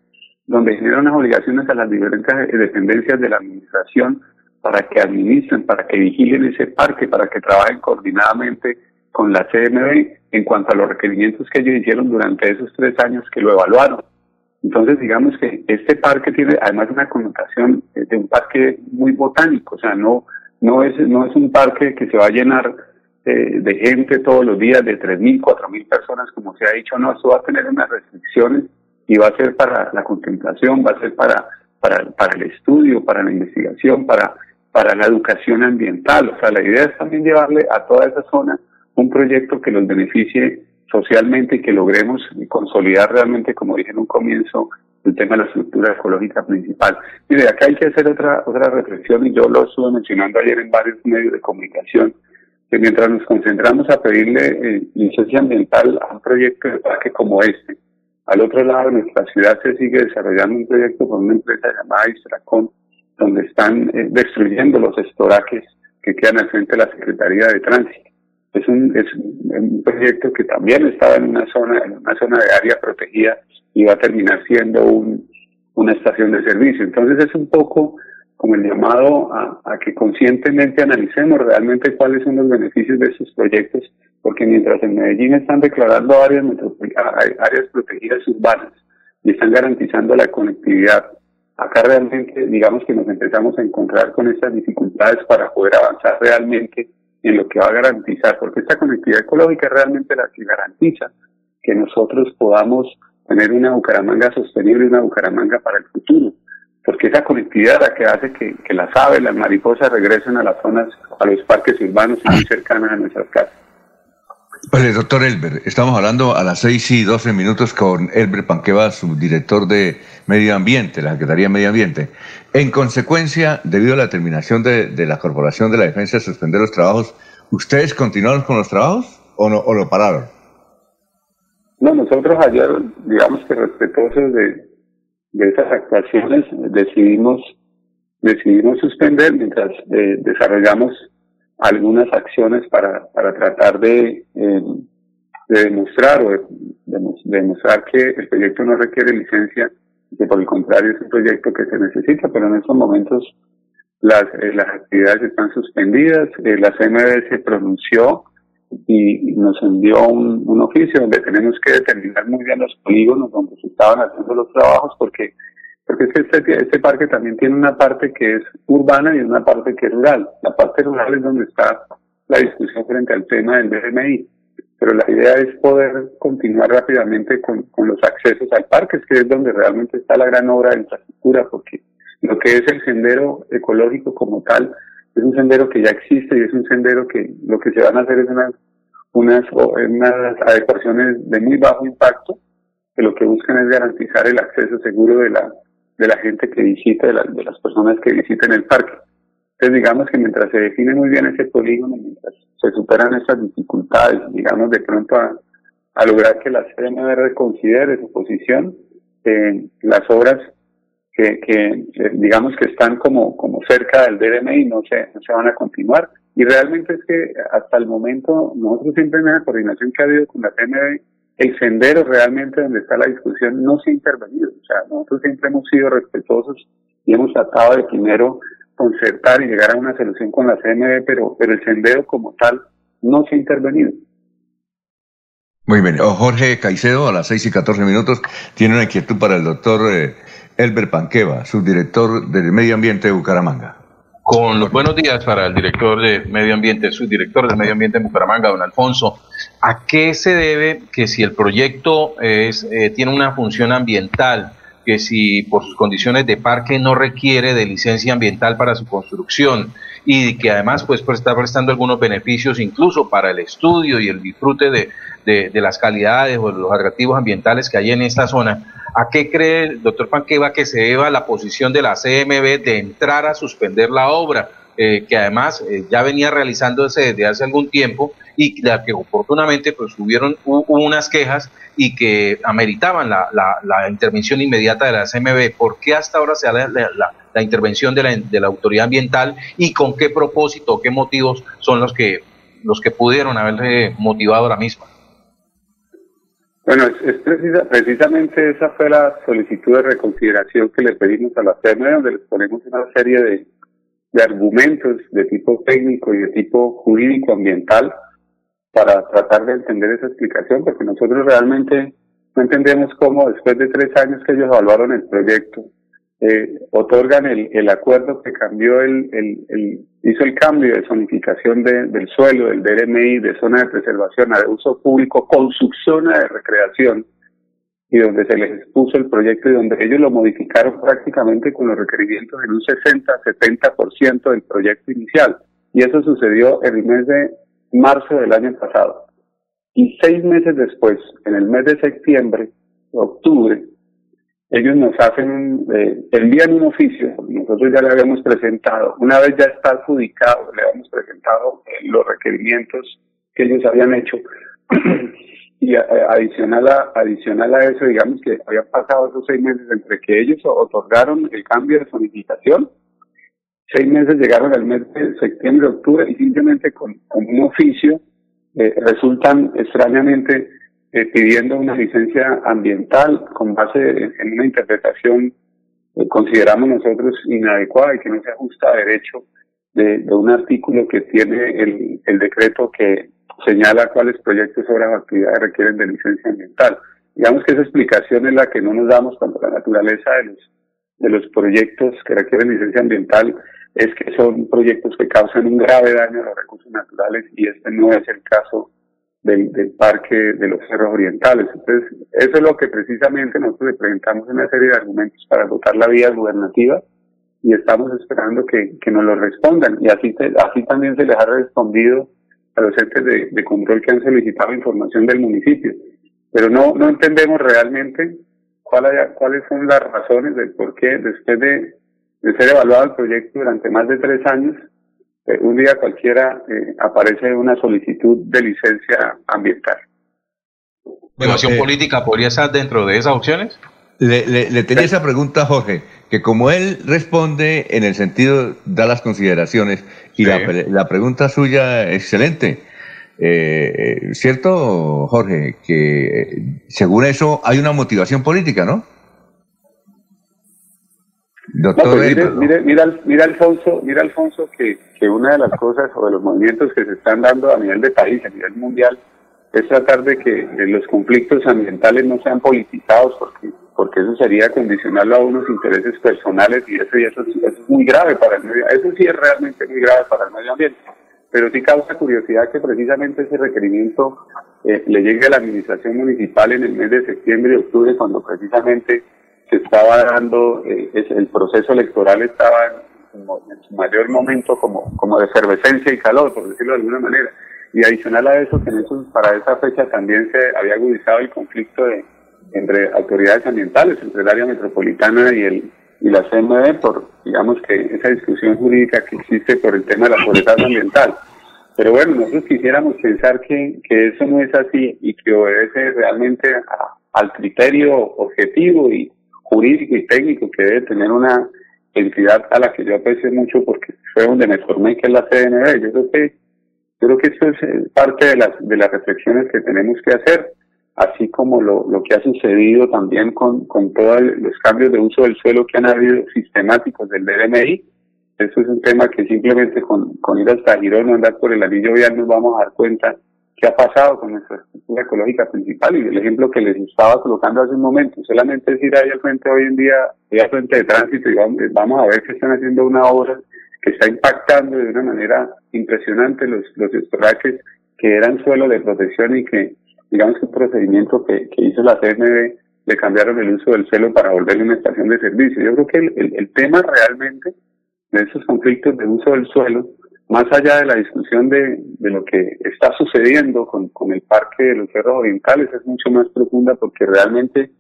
donde genera unas obligaciones a las diferentes dependencias de la administración para que administren, para que vigilen ese parque, para que trabajen coordinadamente con la CMB en cuanto a los requerimientos que ellos hicieron durante esos tres años que lo evaluaron. Entonces, digamos que este parque tiene además una connotación de un parque muy botánico, o sea, no, no, es, no es un parque que se va a llenar eh, de gente todos los días, de 3.000, 4.000 personas, como se ha dicho, no, esto va a tener unas restricciones y va a ser para la contemplación, va a ser para para, para el estudio, para la investigación, para, para la educación ambiental. O sea, la idea es también llevarle a toda esa zona un proyecto que los beneficie socialmente y que logremos consolidar realmente, como dije en un comienzo, el tema de la estructura ecológica principal. Mire, acá hay que hacer otra, otra reflexión y yo lo estuve mencionando ayer en varios medios de comunicación, que mientras nos concentramos a pedirle eh, licencia ambiental a un proyecto de parque como este, al otro lado nuestra ciudad se sigue desarrollando un proyecto con una empresa llamada Istracon, donde están eh, destruyendo los estoraques que quedan al frente de la Secretaría de Tránsito. Es un, es un proyecto que también estaba en una zona, en una zona de área protegida y va a terminar siendo un, una estación de servicio. Entonces es un poco como el llamado a, a, que conscientemente analicemos realmente cuáles son los beneficios de estos proyectos, porque mientras en Medellín están declarando áreas, áreas protegidas urbanas y están garantizando la conectividad, acá realmente digamos que nos empezamos a encontrar con estas dificultades para poder avanzar realmente en lo que va a garantizar, porque esta conectividad ecológica es realmente la que garantiza que nosotros podamos tener una Bucaramanga sostenible, una Bucaramanga para el futuro, porque esa conectividad la que hace que, que las aves, las mariposas regresen a las zonas, a los parques urbanos y muy cercanas a nuestras casas. Pues, doctor Elber, estamos hablando a las 6 y 12 minutos con Elber Panqueva, subdirector de Medio Ambiente, la Secretaría de Medio Ambiente. En consecuencia, debido a la terminación de, de la Corporación de la Defensa de suspender los trabajos, ¿ustedes continuaron con los trabajos o, no, o lo pararon? No, nosotros ayer, digamos que respetuosos de, de esas actuaciones, decidimos, decidimos suspender mientras eh, desarrollamos algunas acciones para, para tratar de, eh, de demostrar o de, demostrar que el proyecto no requiere licencia, que por el contrario es un proyecto que se necesita, pero en estos momentos las, eh, las actividades están suspendidas, la CMB se pronunció y nos envió un, un oficio donde tenemos que determinar muy bien los polígonos donde se estaban haciendo los trabajos porque porque es que este, este parque también tiene una parte que es urbana y una parte que es rural. La parte rural es donde está la discusión frente al tema del BMI, pero la idea es poder continuar rápidamente con, los accesos al parque, que es donde realmente está la gran obra de infraestructura, porque lo que es el sendero ecológico como tal es un sendero que ya existe y es un sendero que lo que se van a hacer es unas, unas, unas adecuaciones de muy bajo impacto, que lo que buscan es garantizar el acceso seguro de la, de la gente que visita, de, de las personas que visiten el parque. Entonces digamos que mientras se define muy bien ese polígono, mientras se superan esas dificultades, digamos de pronto a, a lograr que la CNR reconsidere su posición, eh, las obras que, que eh, digamos que están como, como cerca del DRMI no se, no se van a continuar. Y realmente es que hasta el momento nosotros siempre en la coordinación que ha habido con la CNB, el sendero realmente donde está la discusión no se ha intervenido. O sea, nosotros siempre hemos sido respetuosos y hemos tratado de primero concertar y llegar a una solución con la CNB, pero, pero el sendero como tal no se ha intervenido. Muy bien. Jorge Caicedo, a las 6 y 14 minutos, tiene una inquietud para el doctor eh, Elber Panqueva, subdirector del Medio Ambiente de Bucaramanga. Con los buenos días para el director de Medio Ambiente, subdirector del Medio Ambiente de Bucaramanga, don Alfonso. ¿A qué se debe que si el proyecto es, eh, tiene una función ambiental, que si por sus condiciones de parque no requiere de licencia ambiental para su construcción y que además pues, pues está prestando algunos beneficios incluso para el estudio y el disfrute de, de, de las calidades o de los atractivos ambientales que hay en esta zona, ¿A qué cree el doctor Panqueva que se deba la posición de la CMB de entrar a suspender la obra, eh, que además eh, ya venía realizándose desde hace algún tiempo y la que oportunamente pues hubieron unas quejas y que ameritaban la, la, intervención inmediata de la CMB? ¿Por qué hasta ahora se da la, la intervención de la, de la autoridad ambiental y con qué propósito, qué motivos son los que, los que pudieron haber motivado la misma? Bueno, es, precisa, precisamente esa fue la solicitud de reconsideración que le pedimos a la CME, donde les ponemos una serie de, de argumentos de tipo técnico y de tipo jurídico ambiental para tratar de entender esa explicación, porque nosotros realmente no entendemos cómo después de tres años que ellos evaluaron el proyecto, eh, otorgan el, el acuerdo que cambió el, el, hizo el cambio de zonificación de, del suelo, del DRMI, de zona de preservación a de uso público con subzona de recreación. y donde se les expuso el proyecto y donde ellos lo modificaron prácticamente con los requerimientos en un 60-70% del proyecto inicial. Y eso sucedió en el mes de marzo del año pasado. Y seis meses después, en el mes de septiembre, octubre, ellos nos hacen, eh, envían un oficio, nosotros ya le habíamos presentado, una vez ya está adjudicado, le habíamos presentado eh, los requerimientos que ellos habían hecho, [CLEARS THROAT] y adicional a, adicional a eso, digamos que habían pasado esos seis meses entre que ellos otorgaron el cambio de zonificación, seis meses llegaron al mes de septiembre, octubre, y simplemente con, un oficio eh, resultan extrañamente eh, pidiendo una licencia ambiental con base en una interpretación consideramos nosotros inadecuada y que no se ajusta a derecho de, un artículo que tiene el, decreto que señala cuáles proyectos, obras o actividades requieren de licencia ambiental. Digamos que esa explicación es la que no nos damos cuando la naturaleza de los proyectos que requieren licencia ambiental es que son proyectos que causan un grave daño a los recursos naturales y este no es el caso del, del Parque de los Cerros Orientales. Entonces, eso es lo que precisamente nosotros le presentamos una serie de argumentos para votar la vía gubernativa y estamos esperando que, que nos lo respondan. Y así, así también se les ha respondido a los entes de, de, control que han solicitado información del municipio. Pero no, no entendemos realmente cuál cuáles son las razones del por qué, después de, de ser evaluado el proyecto durante más de tres años, eh, un día cualquiera eh, aparece una solicitud de licencia ambiental. ¿Motivación eh, política podría estar dentro de esas opciones? Le, le, tenía esa pregunta, Jorge, que como él responde en el sentido, da las consideraciones, y la, la, pregunta suya, excelente. ¿Cierto, Jorge? Que según eso hay una motivación política, ¿no? Doctor, mire, mira, mira, Alfonso, mira Alfonso que, que una de las cosas o de los movimientos que se están dando a nivel de país, a nivel mundial, es tratar de que los conflictos ambientales no sean politizados porque porque eso sería condicionarlo a unos intereses personales y eso y eso, es muy grave para el medio eso sí es realmente muy grave para el medio ambiente. Pero sí causa curiosidad que precisamente ese requerimiento eh, le llegue a la administración municipal en el mes de septiembre y octubre cuando precisamente se estaba dando, eh, el proceso electoral estaba en, su mayor momento como, como de efervescencia y calor, por decirlo de alguna manera. Y adicional a eso, que en eso, para esa fecha también se había agudizado el conflicto de, entre autoridades ambientales, entre el área metropolitana y el y la CMD por, digamos que esa discusión jurídica que existe por el tema de la pobreza ambiental. Pero bueno, nosotros quisiéramos pensar que, que eso no es así y que obedece realmente al criterio objetivo y, jurídico y técnico que debe tener una entidad a la que yo aprecio mucho porque fue donde me formé, que es la CNB. Yo creo que, yo creo que esto es eh, parte de las, de las reflexiones que tenemos que hacer, así como lo, lo que ha sucedido también con, con todos los cambios de uso del suelo que han habido sistemáticos del DMI. Eso es un tema que simplemente con, con ir hasta Girón o andar por el anillo vial nos vamos a dar cuenta qué ha pasado con nuestra estructura ecológica principal y el ejemplo que les estaba colocando hace un momento, solamente es ir ahí al frente hoy en día, ahí al frente de tránsito y vamos, a ver que están haciendo una obra que está impactando de una manera impresionante los, los estoraques que eran suelo de protección y que, digamos que un procedimiento que, que hizo la CNB le cambiaron el uso del suelo para volverle una estación de servicio. Yo creo que el, el tema realmente de esos conflictos de uso del suelo más allá de la discusión de, de lo que está sucediendo con, con, el Parque de los Cerros Orientales, es mucho más profunda porque realmente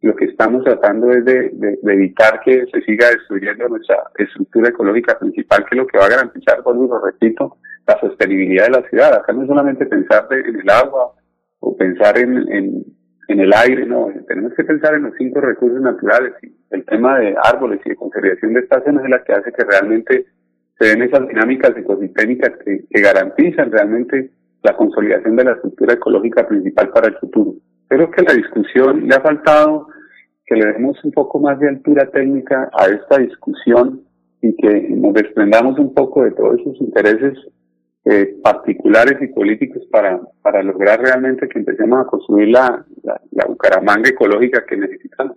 lo que estamos tratando es de, de, evitar que se siga destruyendo nuestra estructura ecológica principal, que es lo que va a garantizar, por lo repito, la sostenibilidad de la ciudad. Acá no es solamente pensar en el agua o pensar en, en, el aire, no, tenemos que pensar en los cinco recursos naturales y el tema de árboles y de conservación de estaciones es la que hace que realmente se den esas dinámicas ecosistémicas que, garantizan realmente la consolidación de la estructura ecológica principal para el futuro. Creo que la discusión le ha faltado que le demos un poco más de altura técnica a esta discusión y que nos desprendamos un poco de todos esos intereses eh, particulares y políticos para, para lograr realmente que empecemos a construir la, la, la Bucaramanga ecológica que necesitamos.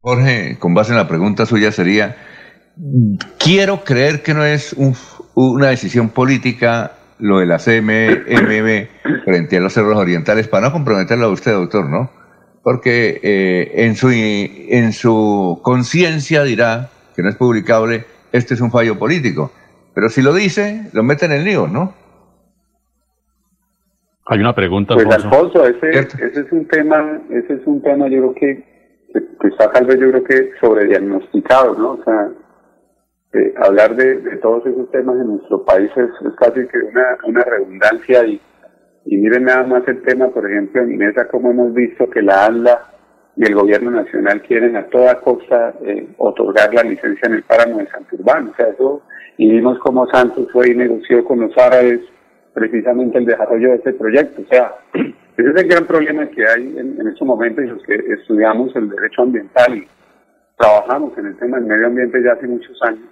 Jorge, con base en la pregunta suya sería, quiero creer que no es una decisión política lo de la CMMB frente a los cerros orientales, para no comprometerlo a usted, doctor, ¿no? Porque eh, en su, en su conciencia dirá que no es publicable, este es un fallo político. Pero si lo dice, lo mete en el lío, ¿no? Hay una pregunta, Pues Alfonso, ese, ese es un tema, ese es un tema yo creo que, que, está tal vez yo creo que sobrediagnosticado, ¿no? O sea, eh, hablar de, todos esos temas en nuestro país es, casi que una, redundancia y, miren nada más el tema, por ejemplo, en Inesa, como hemos visto que la ANLA y el gobierno nacional quieren a toda costa eh, otorgar la licencia en el páramo de Santurbán. O sea, eso, y vimos cómo Santos fue y negoció con los árabes precisamente el desarrollo de este proyecto. O sea, [CLEARS THROAT] ese es el gran problema que hay en estos momentos y los que estudiamos el derecho ambiental y trabajamos en el tema del medio ambiente ya hace muchos años.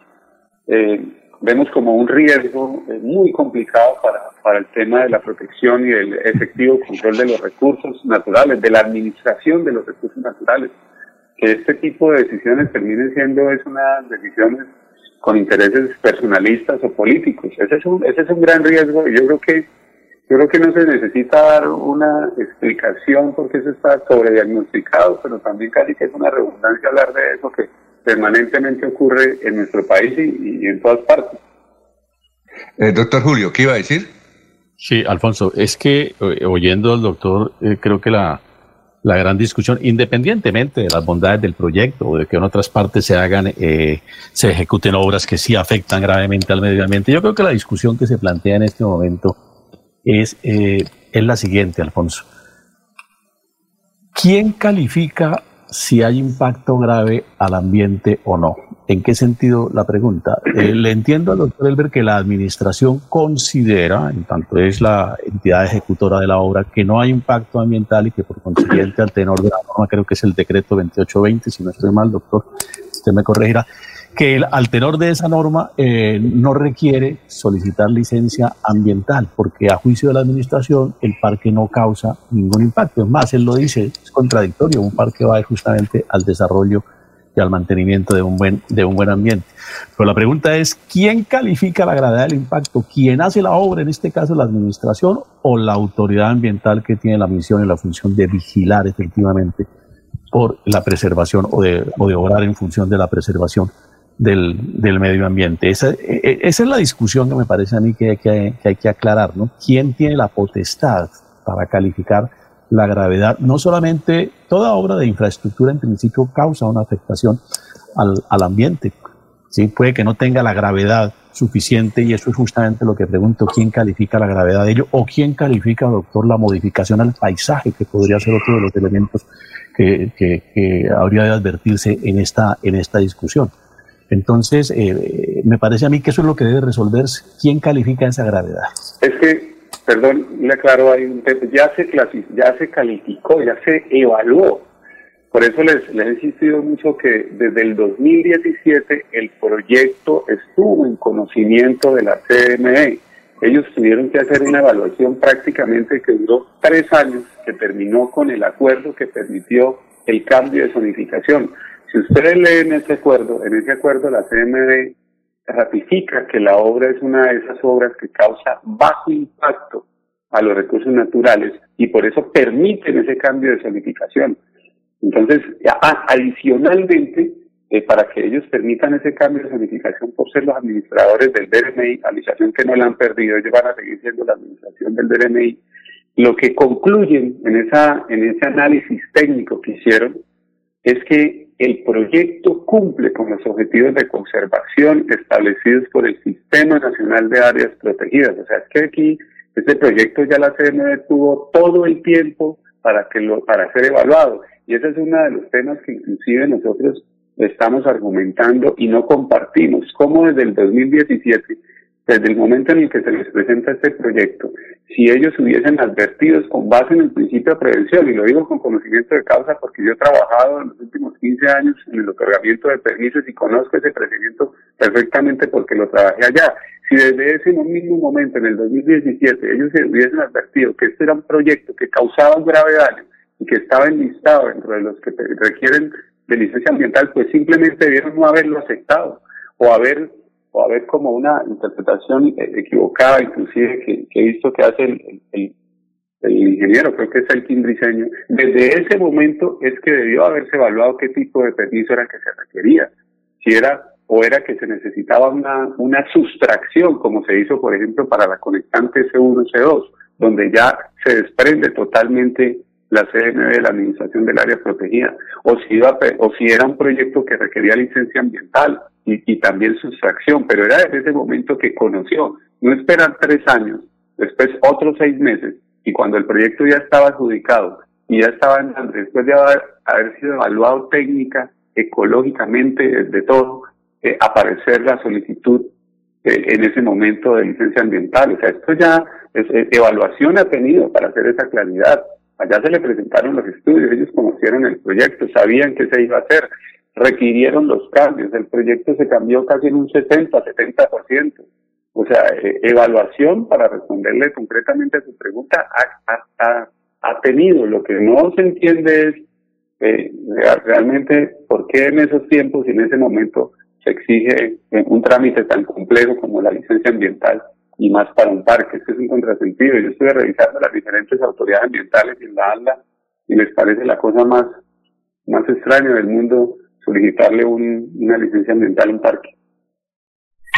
Eh, vemos como un riesgo eh, muy complicado para, para el tema de la protección y el efectivo control de los recursos naturales, de la administración de los recursos naturales. Que este tipo de decisiones terminen siendo es unas decisiones con intereses personalistas o políticos. Ese es un, ese es un gran riesgo y yo creo que yo creo que no se necesita dar una explicación porque eso está sobrediagnosticado, pero también casi que es una redundancia hablar de eso que permanentemente ocurre en nuestro país y, en todas partes. Eh, doctor Julio, ¿qué iba a decir? Sí, Alfonso, es que eh, oyendo al doctor, eh, creo que la, la gran discusión, independientemente de las bondades del proyecto o de que en otras partes se hagan, eh, se ejecuten obras que sí afectan gravemente al medio ambiente, yo creo que la discusión que se plantea en este momento es, eh, es la siguiente, Alfonso. ¿Quién califica si hay impacto grave al ambiente o no? ¿En qué sentido la pregunta? Eh, le entiendo al doctor Elber que la administración considera, en tanto es la entidad ejecutora de la obra, que no hay impacto ambiental y que por consiguiente al tenor de la norma, creo que es el decreto 2820, si no estoy mal, doctor, usted me corregirá, que el, al tenor de esa norma eh, no requiere solicitar licencia ambiental, porque a juicio de la administración el parque no causa ningún impacto. Es más, él lo dice, es contradictorio, un parque va justamente al desarrollo y al mantenimiento de un buen, de un buen ambiente. Pero la pregunta es, ¿quién califica la gravedad del impacto? ¿Quién hace la obra, en este caso la administración o la autoridad ambiental que tiene la misión y la función de vigilar efectivamente por la preservación o de, o de obrar en función de la preservación del, medio ambiente? Esa, e, e, esa, es la discusión que me parece a mí que hay que, que hay que aclarar, ¿no? ¿Quién tiene la potestad para calificar la gravedad, no solamente toda obra de infraestructura en principio causa una afectación al, al ambiente, ¿sí? puede que no tenga la gravedad suficiente y eso es justamente lo que pregunto, ¿quién califica la gravedad de ello o quién califica, doctor, la modificación al paisaje, que podría ser otro de los elementos que, que, que habría de advertirse en esta, en esta discusión? Entonces, eh, me parece a mí que eso es lo que debe resolverse. ¿Quién califica esa gravedad? Es que perdón, le aclaro, hay un ya se ya se calificó, ya se evaluó. Por eso les, les he insistido mucho que desde el 2017 el proyecto estuvo en conocimiento de la CME. Ellos tuvieron que hacer una evaluación prácticamente que duró tres años, que terminó con el acuerdo que permitió el cambio de zonificación. Si ustedes leen ese acuerdo, en ese acuerdo la CME ratifica que la obra es una de esas obras que causa bajo impacto a los recursos naturales y por eso permiten ese cambio de zonificación. Entonces, adicionalmente, eh, para que ellos permitan ese cambio de zonificación por ser los administradores del DRMI, administración que no la han perdido, ellos van a seguir siendo la administración del DRMI, lo que concluyen en, esa, en ese análisis técnico que hicieron es que el proyecto cumple con los objetivos de conservación establecidos por el Sistema Nacional de Áreas Protegidas. O sea, es que aquí este proyecto ya la CNE tuvo todo el tiempo para que lo, para ser evaluado. Y ese es uno de los temas que inclusive nosotros estamos argumentando y no compartimos. Como desde el 2017 desde el momento en el que se les presenta este proyecto, si ellos hubiesen advertido con base en el principio de prevención, y lo digo con conocimiento de causa porque yo he trabajado en los últimos 15 años en el otorgamiento de permisos y conozco ese procedimiento perfectamente porque lo trabajé allá. Si desde ese mismo momento, en el 2017, ellos se hubiesen advertido que este era un proyecto que causaba un grave daño y que estaba enlistado dentro de los que requieren de licencia ambiental, pues simplemente debieron no haberlo aceptado o haber o haber como una interpretación eh, equivocada, inclusive que, que he visto que hace el, el, ingeniero, creo que es el Briseño, desde ese momento es que debió haberse evaluado qué tipo de permiso era que se requería, si era o era que se necesitaba una, una sustracción, como se hizo, por ejemplo, para la conectante C1 C2, donde ya se desprende totalmente la CNB de la Administración del Área Protegida, o si, iba, o si era un proyecto que requería licencia ambiental y, y también sustracción, pero era desde ese momento que conoció, no esperar tres años, después otros seis meses, y cuando el proyecto ya estaba adjudicado y ya estaba después de haber, haber sido evaluado técnica, ecológicamente, de todo, eh, aparecer la solicitud eh, en ese momento de licencia ambiental. O sea, esto ya es, evaluación ha tenido para hacer esa claridad. Allá se le presentaron los estudios, ellos conocieron el proyecto, sabían qué se iba a hacer, requirieron los cambios, el proyecto se cambió casi en un 60, 70%. O sea, evaluación para responderle concretamente a su pregunta ha, ha, tenido. Lo que no se entiende es eh, realmente por qué en esos tiempos y en ese momento se exige un trámite tan complejo como la licencia ambiental y más para un parque. Esto es un contrasentido. Yo estuve revisando las diferentes autoridades ambientales en la ANDA y les parece la cosa más, más extraña del mundo solicitarle una licencia ambiental a un parque.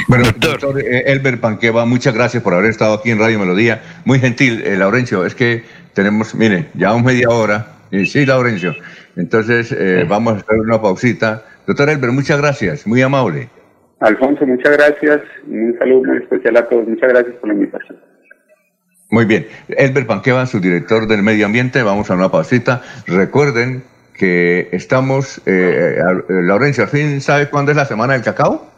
Bueno, doctor, eh, Elber Panqueva, muchas gracias por haber estado aquí en Radio Melodía. Muy gentil, eh, Laurencio. Es que tenemos, mire, ya un media hora. sí, Laurencio. Entonces, eh, vamos a hacer una pausita. Doctor Elber, muchas gracias, muy amable. Alfonso, muchas gracias. Un saludo muy especial a todos. Muchas gracias por la invitación. Muy bien. Elber Panqueva, su director del medio ambiente. Vamos a una pausita. Recuerden que estamos, eh, Laurencio, ¿al fin sabe cuándo es la semana del cacao?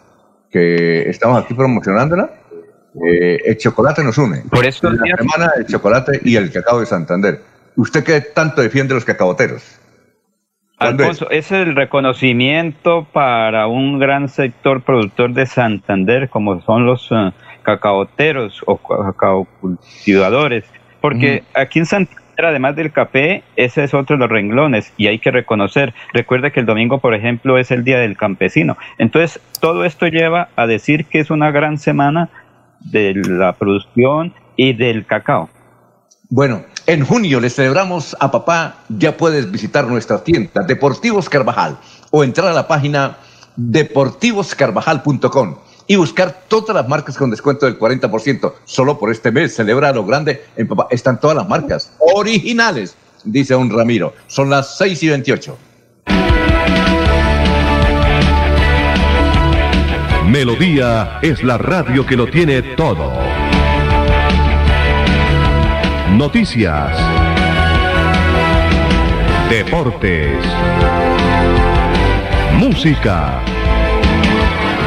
que estamos aquí promocionándola. Eh, el chocolate nos une. Por eso la semana el chocolate y el cacao de Santander. ¿Usted qué tanto defiende los cacaoteros? Alfonso, es? el reconocimiento para un gran sector productor de Santander, como son los uh, cacaoteros o cacaocultivadores, porque aquí en Santander además del café, ese es otro de los renglones y hay que reconocer. Recuerda que el domingo, por ejemplo, es el Día del Campesino. Entonces, todo esto lleva a decir que es una gran semana de la producción y del cacao. Bueno, en junio le celebramos a papá. Ya puedes visitar nuestra tienda Deportivos Carvajal o entrar a la página deportivoscarvajal.com y buscar todas las marcas con descuento del 40%. Solo por este mes, celebra lo grande. En papá están todas las marcas originales, dice un Ramiro. Son las 6 y 28. Melodía es la radio que lo tiene todo. Noticias. Deportes. Música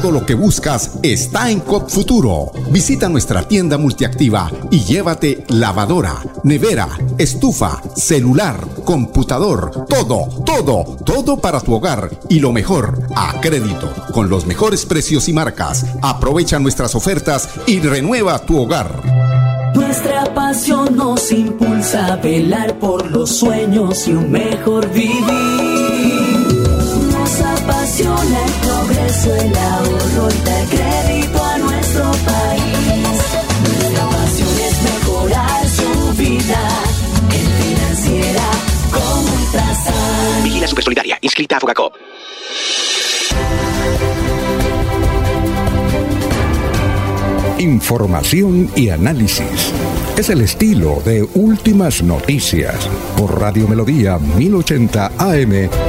Todo lo que buscas está en COP Futuro. Visita nuestra tienda multiactiva y llévate lavadora, nevera, estufa, celular, computador, todo, todo, todo para tu hogar y lo mejor, a crédito, con los mejores precios y marcas. Aprovecha nuestras ofertas y renueva tu hogar. Nuestra pasión nos impulsa a velar por los sueños y un mejor vivir. Nos apasiona el progreso, el ahorro y dar crédito a nuestro país. Nuestra pasión es mejorar su vida en financiera como Ultrasan. Vigila Supersolidaria, inscrita a Fogacop. Información y análisis. Es el estilo de Últimas Noticias por Radio Melodía 1080 AM.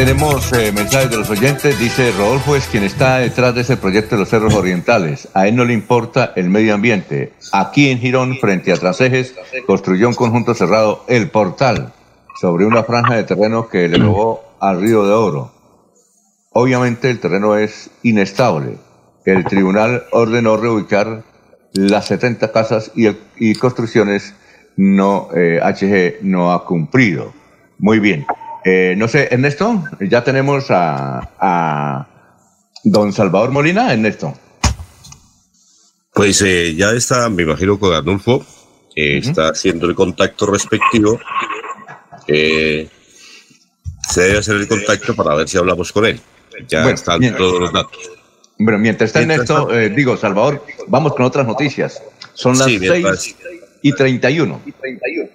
Tenemos eh, mensajes de los oyentes. Dice Rodolfo es quien está detrás de ese proyecto de los cerros orientales. A él no le importa el medio ambiente. Aquí en Girón, frente a Trasejes, construyó un conjunto cerrado, el portal, sobre una franja de terreno que le robó al Río de Oro. obviamente el terreno es inestable. El tribunal ordenó reubicar las 70 casas y, construcciones no eh, HG no ha cumplido. Muy bien. Eh, no sé, Ernesto, ya tenemos a, a don Salvador Molina, Ernesto. Pues eh, ya está, me imagino, con Arnulfo, eh, está haciendo el contacto respectivo. Eh, se debe hacer el contacto para ver si hablamos con él. Ya Bueno, están todos los datos. Bueno, mientras está Mientras Ernesto, eh, digo, Salvador, vamos con otras noticias. Son las Sí, mientras- 6 y 31.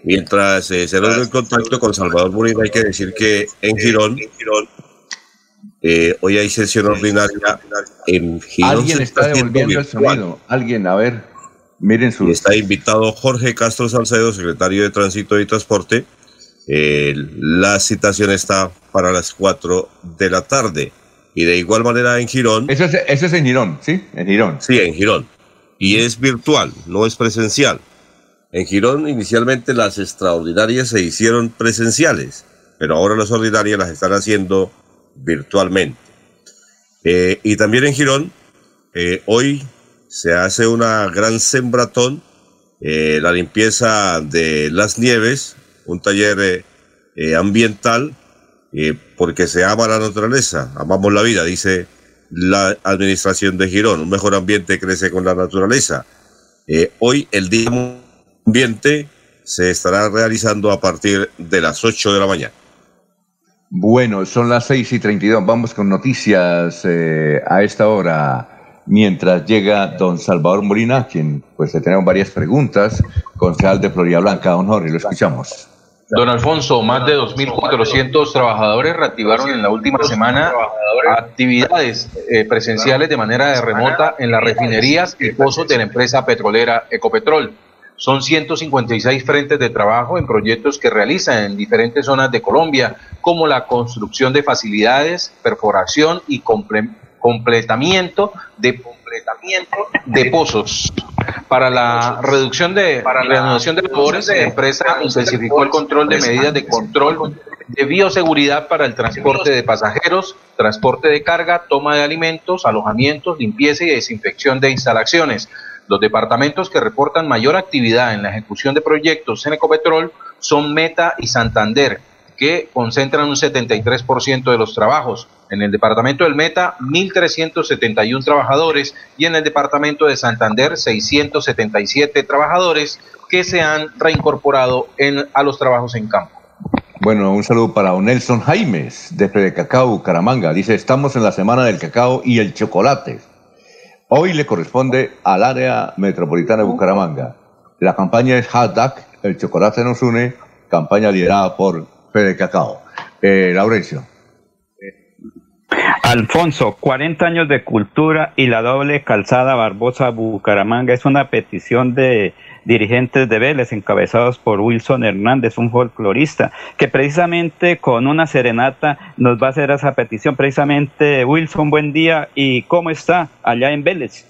Mientras eh, se logra el contacto con Salvador Molina, hay que decir que en Girón, eh, hoy hay sesión ordinaria en Girón. Alguien está devolviendo el sonido. Alguien, a ver, miren su... Está invitado Jorge Castro Salcedo, secretario de Tránsito y Transporte. Eh, la citación está para las 4 de la tarde. Y de igual manera en Girón. Eso es, eso es en Girón, ¿sí? En Girón. Sí, en Girón. Y es virtual, no es presencial. En Girón inicialmente las extraordinarias se hicieron presenciales, pero ahora las ordinarias las están haciendo virtualmente. Eh, y también en Girón, eh, hoy se hace una gran sembratón, eh, la limpieza de las nieves, un taller ambiental, porque se ama la naturaleza, amamos la vida, dice la administración de Girón. Un mejor ambiente crece con la naturaleza. Hoy el Día Ambiente se estará realizando a partir de las 8 de la mañana. Bueno, son las 6 y 32. Vamos con noticias eh, a esta hora. Mientras llega don Salvador Molina, quien pues le tenemos varias preguntas, concejal de Florida Blanca, don Jorge, lo escuchamos. Don Alfonso, más de 2.400 trabajadores reactivaron en la última semana actividades eh, presenciales de manera remota en las refinerías y pozos de la empresa petrolera Ecopetrol. Son 156 frentes de trabajo en proyectos que realizan en diferentes zonas de Colombia, como la construcción de facilidades, perforación y comple- completamiento de completamiento de pozos. Para la reducción de para la reanudación de labores, la empresa intensificó el control de medidas de control de bioseguridad para el transporte de pasajeros, transporte de carga, toma de alimentos, alojamientos, limpieza y desinfección de instalaciones. Los departamentos que reportan mayor actividad en la ejecución de proyectos en Ecopetrol son Meta y Santander, que concentran un 73% de los trabajos. En el departamento del Meta, 1.371 trabajadores y en el departamento de Santander, 677 trabajadores que se han reincorporado en, a los trabajos en campo. Bueno, un saludo para Nelson Jaimes, de Fede Cacao, Bucaramanga. Dice, estamos en la semana del cacao y el chocolate. Hoy le corresponde al área metropolitana de Bucaramanga. La campaña es hashtag El chocolate nos une, campaña liderada por Fede Cacao. Eh, Laurencio. Alfonso, 40 años de cultura y la doble calzada Barbosa Bucaramanga es una petición de dirigentes de Vélez encabezados por Wilson Hernández, un folclorista, que precisamente con una serenata nos va a hacer esa petición. Precisamente, Wilson, buen día. ¿Y cómo está allá en Vélez?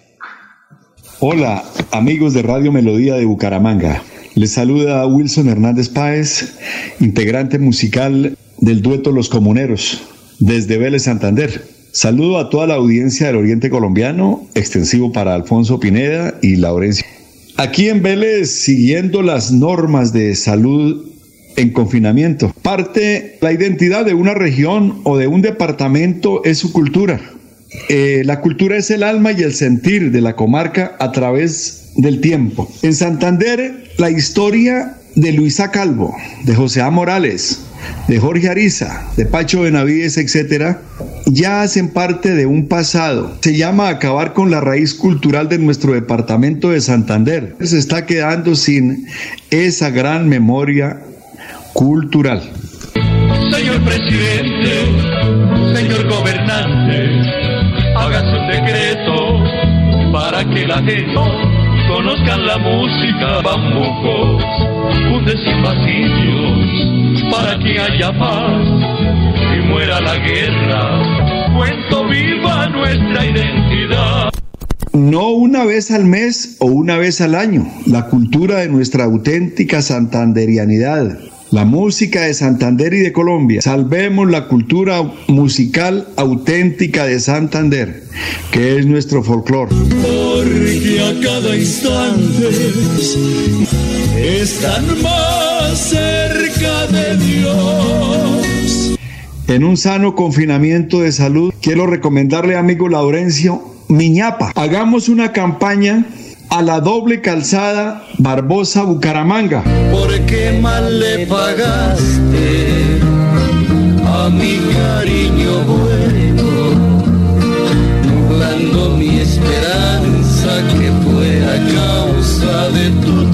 Hola, amigos de Radio Melodía de Bucaramanga. Les saluda Wilson Hernández Páez, integrante musical del dueto Los Comuneros, desde Vélez Santander. Saludo a toda la audiencia del Oriente Colombiano, extensivo para Alfonso Pineda y Laurencio. Aquí en Vélez, siguiendo las normas de salud en confinamiento, parte la identidad de una región o de un departamento es su cultura. Eh, la cultura es el alma y el sentir de la comarca a través del tiempo. En Santander, la historia de Luisa Calvo, de José A. Morales, de Jorge Ariza, de Pacho Benavides, etcétera, ya hacen parte de un pasado. Se llama acabar con la raíz cultural de nuestro departamento de Santander. Se está quedando sin esa gran memoria cultural. Señor presidente, señor gobernante, hágase un decreto para que la gente conozcan la música bambucos, fundes invasivos, para que haya paz y muera la guerra. Cuento viva nuestra identidad. No una vez al mes o una vez al año, la cultura de nuestra auténtica santanderianidad, la música de Santander y de Colombia. Salvemos la cultura musical auténtica de Santander, que es nuestro folclore. Porque a cada instante están más Dios. En un sano confinamiento de salud, quiero recomendarle, amigo Laurencio, Miñapa. Hagamos una campaña a la doble calzada Barbosa Bucaramanga. ¿Por qué mal le pagaste a mi cariño bueno? Nublando mi esperanza que fue a causa de tu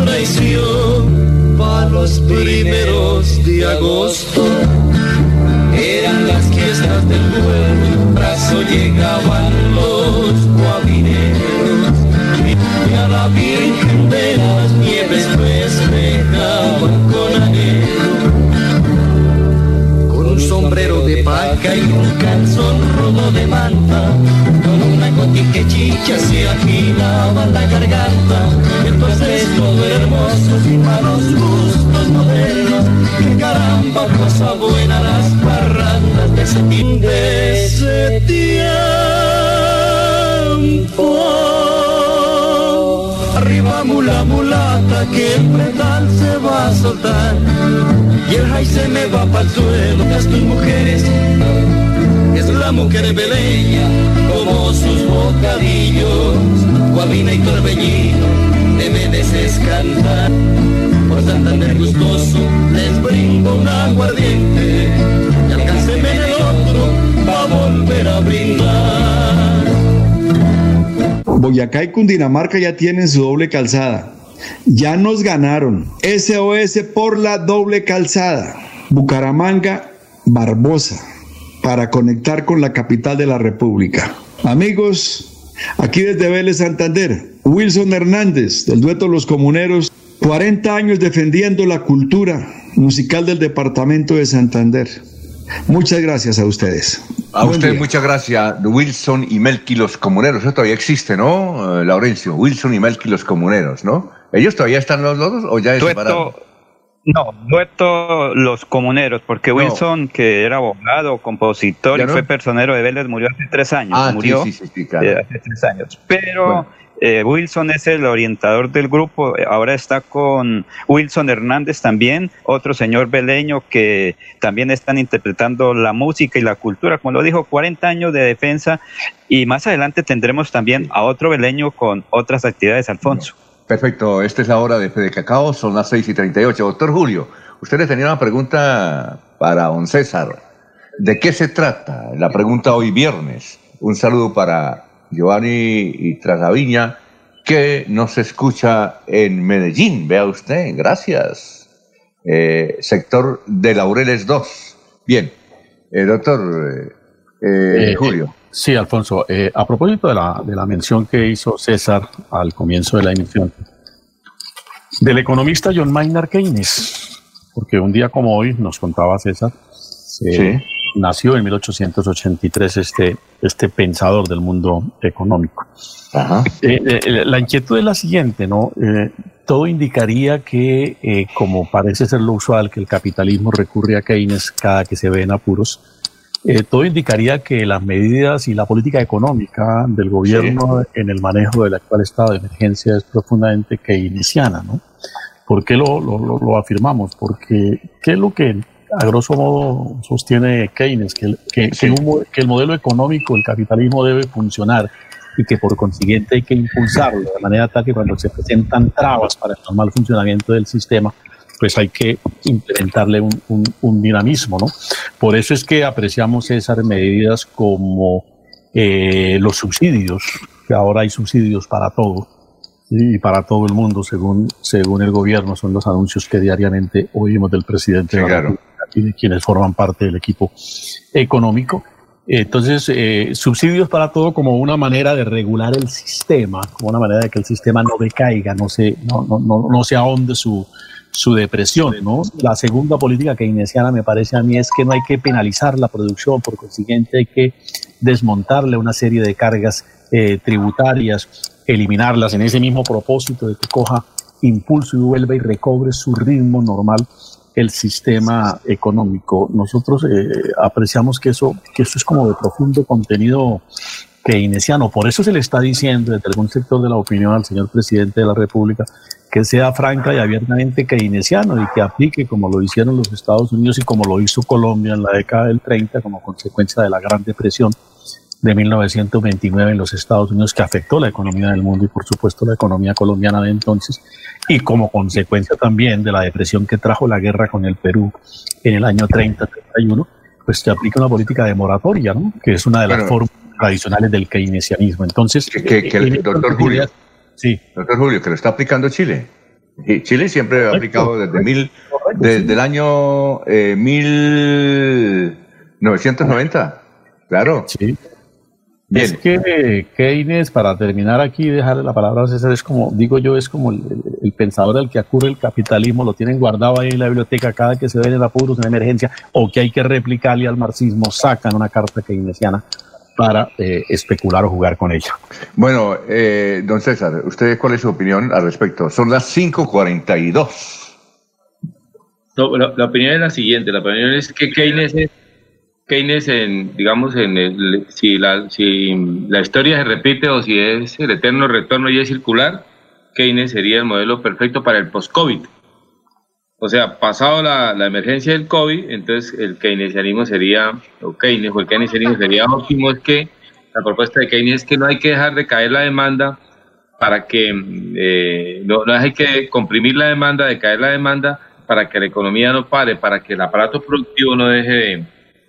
primeros de agosto eran las fiestas del pueblo, brazo llegaban los guabineros y a la Virgen de las Nieves festejaban con anhelo. Con un sombrero de paca y un calzón rodo de manta, con una cotique chicha se agilaba la garganta. Entonces todo hermoso, sin malos gustos modernos. Que caramba, cosa buena las parrandas de ese, tiempo. de ese tiempo. Mula mulata que el pedal se va a soltar y el jai se me va para el suelo. Las tus mujeres es la mujer beleña como sus bocadillos, guabina y torbellino, debe de cantar. Por Santander gustoso les brindo un aguardiente y alcánceme el otro va a volver a brindar. Boyacá y Cundinamarca ya tienen su doble calzada. Ya nos ganaron. SOS por la doble calzada. Bucaramanga, Barbosa, para conectar con la capital de la República. Amigos, aquí desde Vélez Santander, Wilson Hernández, del dueto Los Comuneros, 40 años defendiendo la cultura musical del departamento de Santander. Muchas gracias a ustedes. A Buen usted día. muchas gracias, Wilson y Melqui los comuneros. Eso todavía existe, ¿no, eh, Laurencio? Wilson y Melqui los comuneros, ¿no? ¿Ellos todavía están los dos o ya es separado? Dueto, no, dueto Los Comuneros, porque No. Wilson, que era abogado, compositor ¿Ya y no? fue personero de Vélez, murió hace tres años. Ah, sí, murió sí, sí, sí, claro. eh, hace tres años. Pero Bueno. Eh, Wilson es el orientador del grupo. eh, Ahora está con Wilson Hernández también, otro señor veleño que también están interpretando la música y la cultura. Como lo dijo, 40 años de defensa. Y más adelante tendremos también a otro veleño con otras actividades, Alfonso. Perfecto, esta es la hora de Fede Cacao, son las 6 y 38. Doctor Julio, usted le tenía una pregunta para don César. ¿De qué se trata? La pregunta hoy viernes. Un saludo para Giovanni y Tragaviña, que nos escucha en Medellín. Vea usted, gracias. Eh, sector de Laureles 2. Bien, eh, doctor eh, eh, Eh, Julio. Sí, Alfonso. eh, a propósito de la, de la mención que hizo César al comienzo de la emisión, del economista John Maynard Keynes, porque un día como hoy nos contaba César, Sí. Nació en 1883 este, este pensador del mundo económico. Eh, eh, la inquietud es la siguiente, ¿no? Eh, todo indicaría que, eh, como parece ser lo usual, que el capitalismo recurre a Keynes cada que se ve en apuros, eh, todo indicaría que las medidas y la política económica del gobierno en el manejo del actual estado de emergencia es profundamente keynesiana, ¿no? ¿Por qué lo- lo- lo afirmamos? Porque, ¿qué es lo que a grosso modo sostiene Keynes? Que, el- que- que un mo- que el modelo económico, el capitalismo debe funcionar y que por consiguiente hay que impulsarlo de manera tal que cuando se presentan trabas para el normal funcionamiento del sistema, pues hay que implementarle un, un- un dinamismo, ¿no? Por eso es que apreciamos esas medidas como eh, los subsidios, que ahora hay subsidios para todo ¿sí? y para todo el mundo, según, según el gobierno, son los anuncios que diariamente oímos del presidente de la claro. Quienes forman parte del equipo económico. Entonces, eh, subsidios para todo como una manera de regular el sistema, como una manera de que el sistema no decaiga, no se, no, no, no, no se ahonde su, su depresión. ¿no? La segunda política keynesiana me parece a mí es que no hay que penalizar la producción, por consiguiente hay que desmontarle una serie de cargas eh, tributarias, eliminarlas en ese mismo propósito de que coja impulso y vuelva y recobre su ritmo normal el sistema económico. Nosotros eh, apreciamos que eso, que eso es como de profundo contenido keynesiano. Por eso se le está diciendo desde algún sector de la opinión al señor presidente de la República que sea franca y abiertamente keynesiano y que aplique como lo hicieron los Estados Unidos y como lo hizo Colombia en la década del 30 como consecuencia de la Gran Depresión de 1929 en los Estados Unidos que afectó la economía del mundo y por supuesto la economía colombiana de entonces y como consecuencia también de la depresión que trajo la guerra con el Perú en el año 30-31, pues que aplica una política de moratoria, ¿no? que es una de las Bueno. formas tradicionales del keynesianismo. Entonces, Que, que- el doctor Julio, Sí. doctor Julio, que lo está aplicando Chile. Chile siempre ha aplicado desde mil, desde el año eh, 1990. Claro. Sí. Es que Keynes, para terminar aquí y dejarle la palabra a César, es como, digo yo, es como el, pensador al que ocurre el capitalismo, lo tienen guardado ahí en la biblioteca cada que se ven en apuros, en emergencia, o que hay que replicarle al marxismo, sacan una carta keynesiana para eh, especular o jugar con ella. Bueno, eh, don César, ¿usted cuál es su opinión al respecto? Son las 5.42. No, la, la opinión es la siguiente, la opinión es que Keynes es Keynes en, digamos, en el, si, la, si la historia se repite o si es el eterno retorno y es circular, Keynes sería el modelo perfecto para el post-COVID. O sea, pasado la, emergencia del COVID, entonces el keynesianismo sería, o Keynes, o el keynesianismo sería óptimo, es que la propuesta de Keynes es que no hay que dejar de caer la demanda para que, eh, no, no hay que comprimir la demanda, de caer la demanda, para que la economía no pare, para que el aparato productivo no deje de,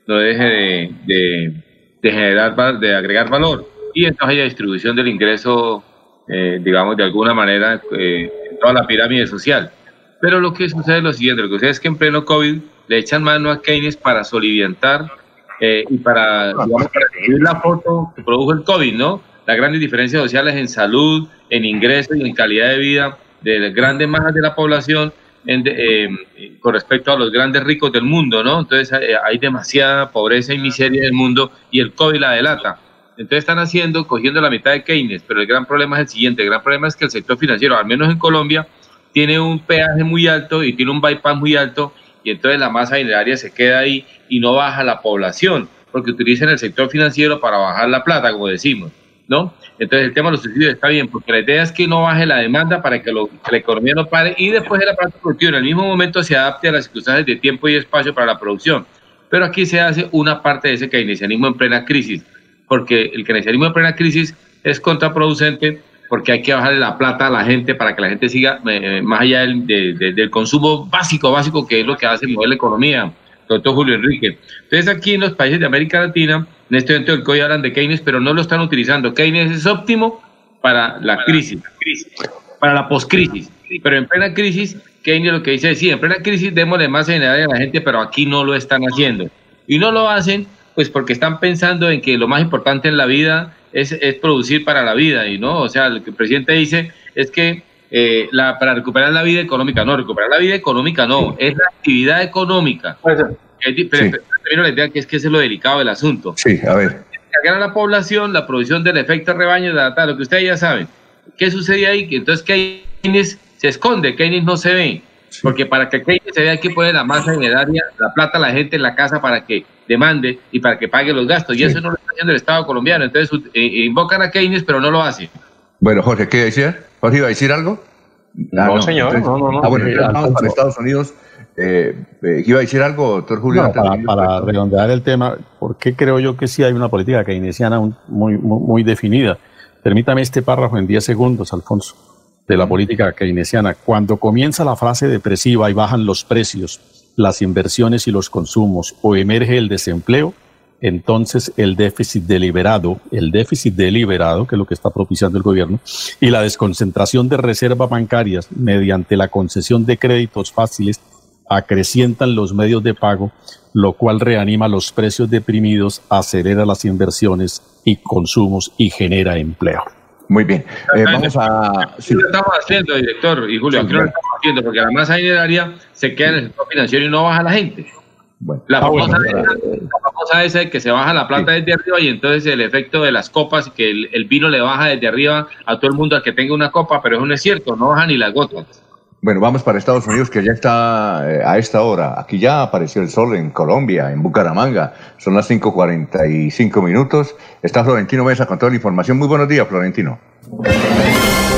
no deje de, de- generar, de agregar valor. Y entonces haya distribución del ingreso, eh, digamos, de alguna manera, eh, en toda la pirámide social. Pero lo que sucede es lo siguiente, lo que sucede es que en pleno COVID le echan mano a Keynes para soliviantar eh, y para, digamos, para la foto que produjo el COVID, ¿no? Las grandes diferencias sociales en salud, en ingresos y en calidad de vida de las grandes masas de la población en eh, con respecto a los grandes ricos del mundo, ¿no? Entonces eh, hay demasiada pobreza y miseria en el mundo y el COVID la delata. Entonces están haciendo, cogiendo la mitad de Keynes, pero el gran problema es el siguiente, el gran problema es que el sector financiero, al menos en Colombia, tiene un peaje muy alto y tiene un bypass muy alto y entonces la masa dineraria se queda ahí y no baja la población, porque utilizan el sector financiero para bajar la plata, como decimos, ¿no? Entonces el tema de los subsidios está bien, porque la idea es que no baje la demanda para que, la economía no pare y después el aparato productivo en el mismo momento se adapte a las circunstancias de tiempo y espacio para la producción. Pero aquí se hace una parte de ese keynesianismo en plena crisis, porque el keynesianismo en plena crisis es contraproducente porque hay que bajarle la plata a la gente para que la gente siga eh, más allá del, de- de- del consumo básico, básico, que es lo que hace mover la economía, doctor Julio Enrique. Entonces aquí en los países de América Latina, en este evento del COI hablan de Keynes, pero no lo están utilizando. Keynes es óptimo para la crisis, para la poscrisis. Pero en plena crisis, Keynes lo que dice es, sí, en plena crisis démosle más general a la gente, pero aquí no lo están haciendo. Y no lo hacen pues porque están pensando en que lo más importante en la vida es, es producir para la vida. Y no, o sea, lo que el presidente dice es que eh, la, para recuperar la vida económica, no, recuperar la vida económica no, es la actividad económica. Es di- pero, primero la idea que es que ese es lo delicado del asunto. Sí, a ver. Cargar a la población, la producción del efecto rebaño, la, tal, lo que ustedes ya saben. ¿Qué sucede ahí? Que entonces Keynes se esconde, Keynes no se ve. Porque para que Keynes se vea hay que poner la masa dineraria, la plata a la gente en la casa para que demande y para que pague los gastos. Y eso no lo está haciendo el Estado colombiano. Entonces eh, invocan a Keynes, pero no lo hace. Bueno, Jorge, ¿qué decía? ¿Jorge iba a decir algo? No, señor, no, no, no. Ah, bueno, Eh, entonces vamos para Estados Unidos. Eh, eh, ¿Iba a decir algo, doctor Julio? No, para, redondear el tema, ¿por qué creo yo que sí hay una política keynesiana muy, muy, muy definida? Permítame este párrafo en 10 segundos, Alfonso, de la política keynesiana. Cuando comienza la frase depresiva y bajan los precios, las inversiones y los consumos o emerge el desempleo, entonces el déficit deliberado, el déficit deliberado, que es lo que está propiciando el gobierno, y la desconcentración de reservas bancarias mediante la concesión de créditos fáciles acrecientan los medios de pago, lo cual reanima los precios deprimidos, acelera las inversiones y consumos y genera empleo. Muy bien. Eh, vamos a... Sí. lo estamos haciendo, director y Julio, Sí, aquí lo claro. estamos haciendo porque la masa dineraria se queda en el sector financiero y no baja la gente. La, Ah, famosa, bueno. la famosa esa de que se baja la plata desde arriba y entonces el efecto de las copas, que el, el vino le baja desde arriba a todo el mundo a que tenga una copa, pero eso no es cierto, no baja ni las gotas. Bueno, vamos para Estados Unidos, que ya está eh, a esta hora. Aquí ya apareció el sol en Colombia, en Bucaramanga. Son las 5.45 minutos. Está Florentino Mesa con toda la información. Muy buenos días, Florentino.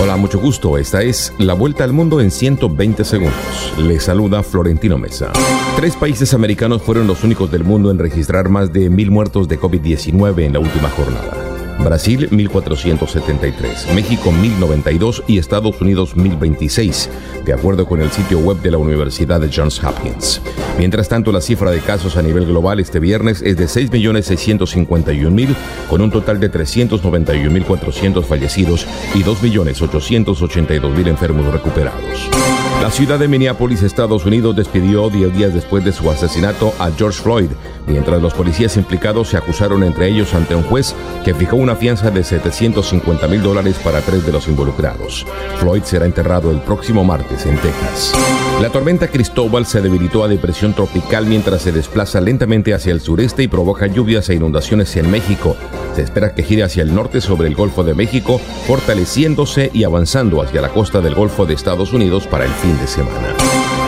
Hola, mucho gusto. Esta es la vuelta al mundo en 120 segundos. Le saluda Florentino Mesa. Tres países americanos fueron los únicos del mundo en registrar más de mil muertos de COVID-19 en la última jornada. Brasil 1473, México 1092 y Estados Unidos 1026, de acuerdo con el sitio web de la Universidad de Johns Hopkins. Mientras tanto, la cifra de casos a nivel global este viernes es de 6.651.000, con un total de 391.400 fallecidos y 2.882.000 enfermos recuperados. La ciudad de Minneapolis, Estados Unidos, despidió 10 días después de su asesinato a George Floyd, mientras los policías implicados se acusaron entre ellos ante un juez que fijó una fianza de 750 mil dólares para tres de los involucrados. Floyd será enterrado el próximo martes en Texas. La tormenta Cristóbal se debilitó a depresión tropical mientras se desplaza lentamente hacia el sureste y provoca lluvias e inundaciones en México. Se espera que gire hacia el norte sobre el Golfo de México, fortaleciéndose y avanzando hacia la costa del Golfo de Estados Unidos para el fin de semana.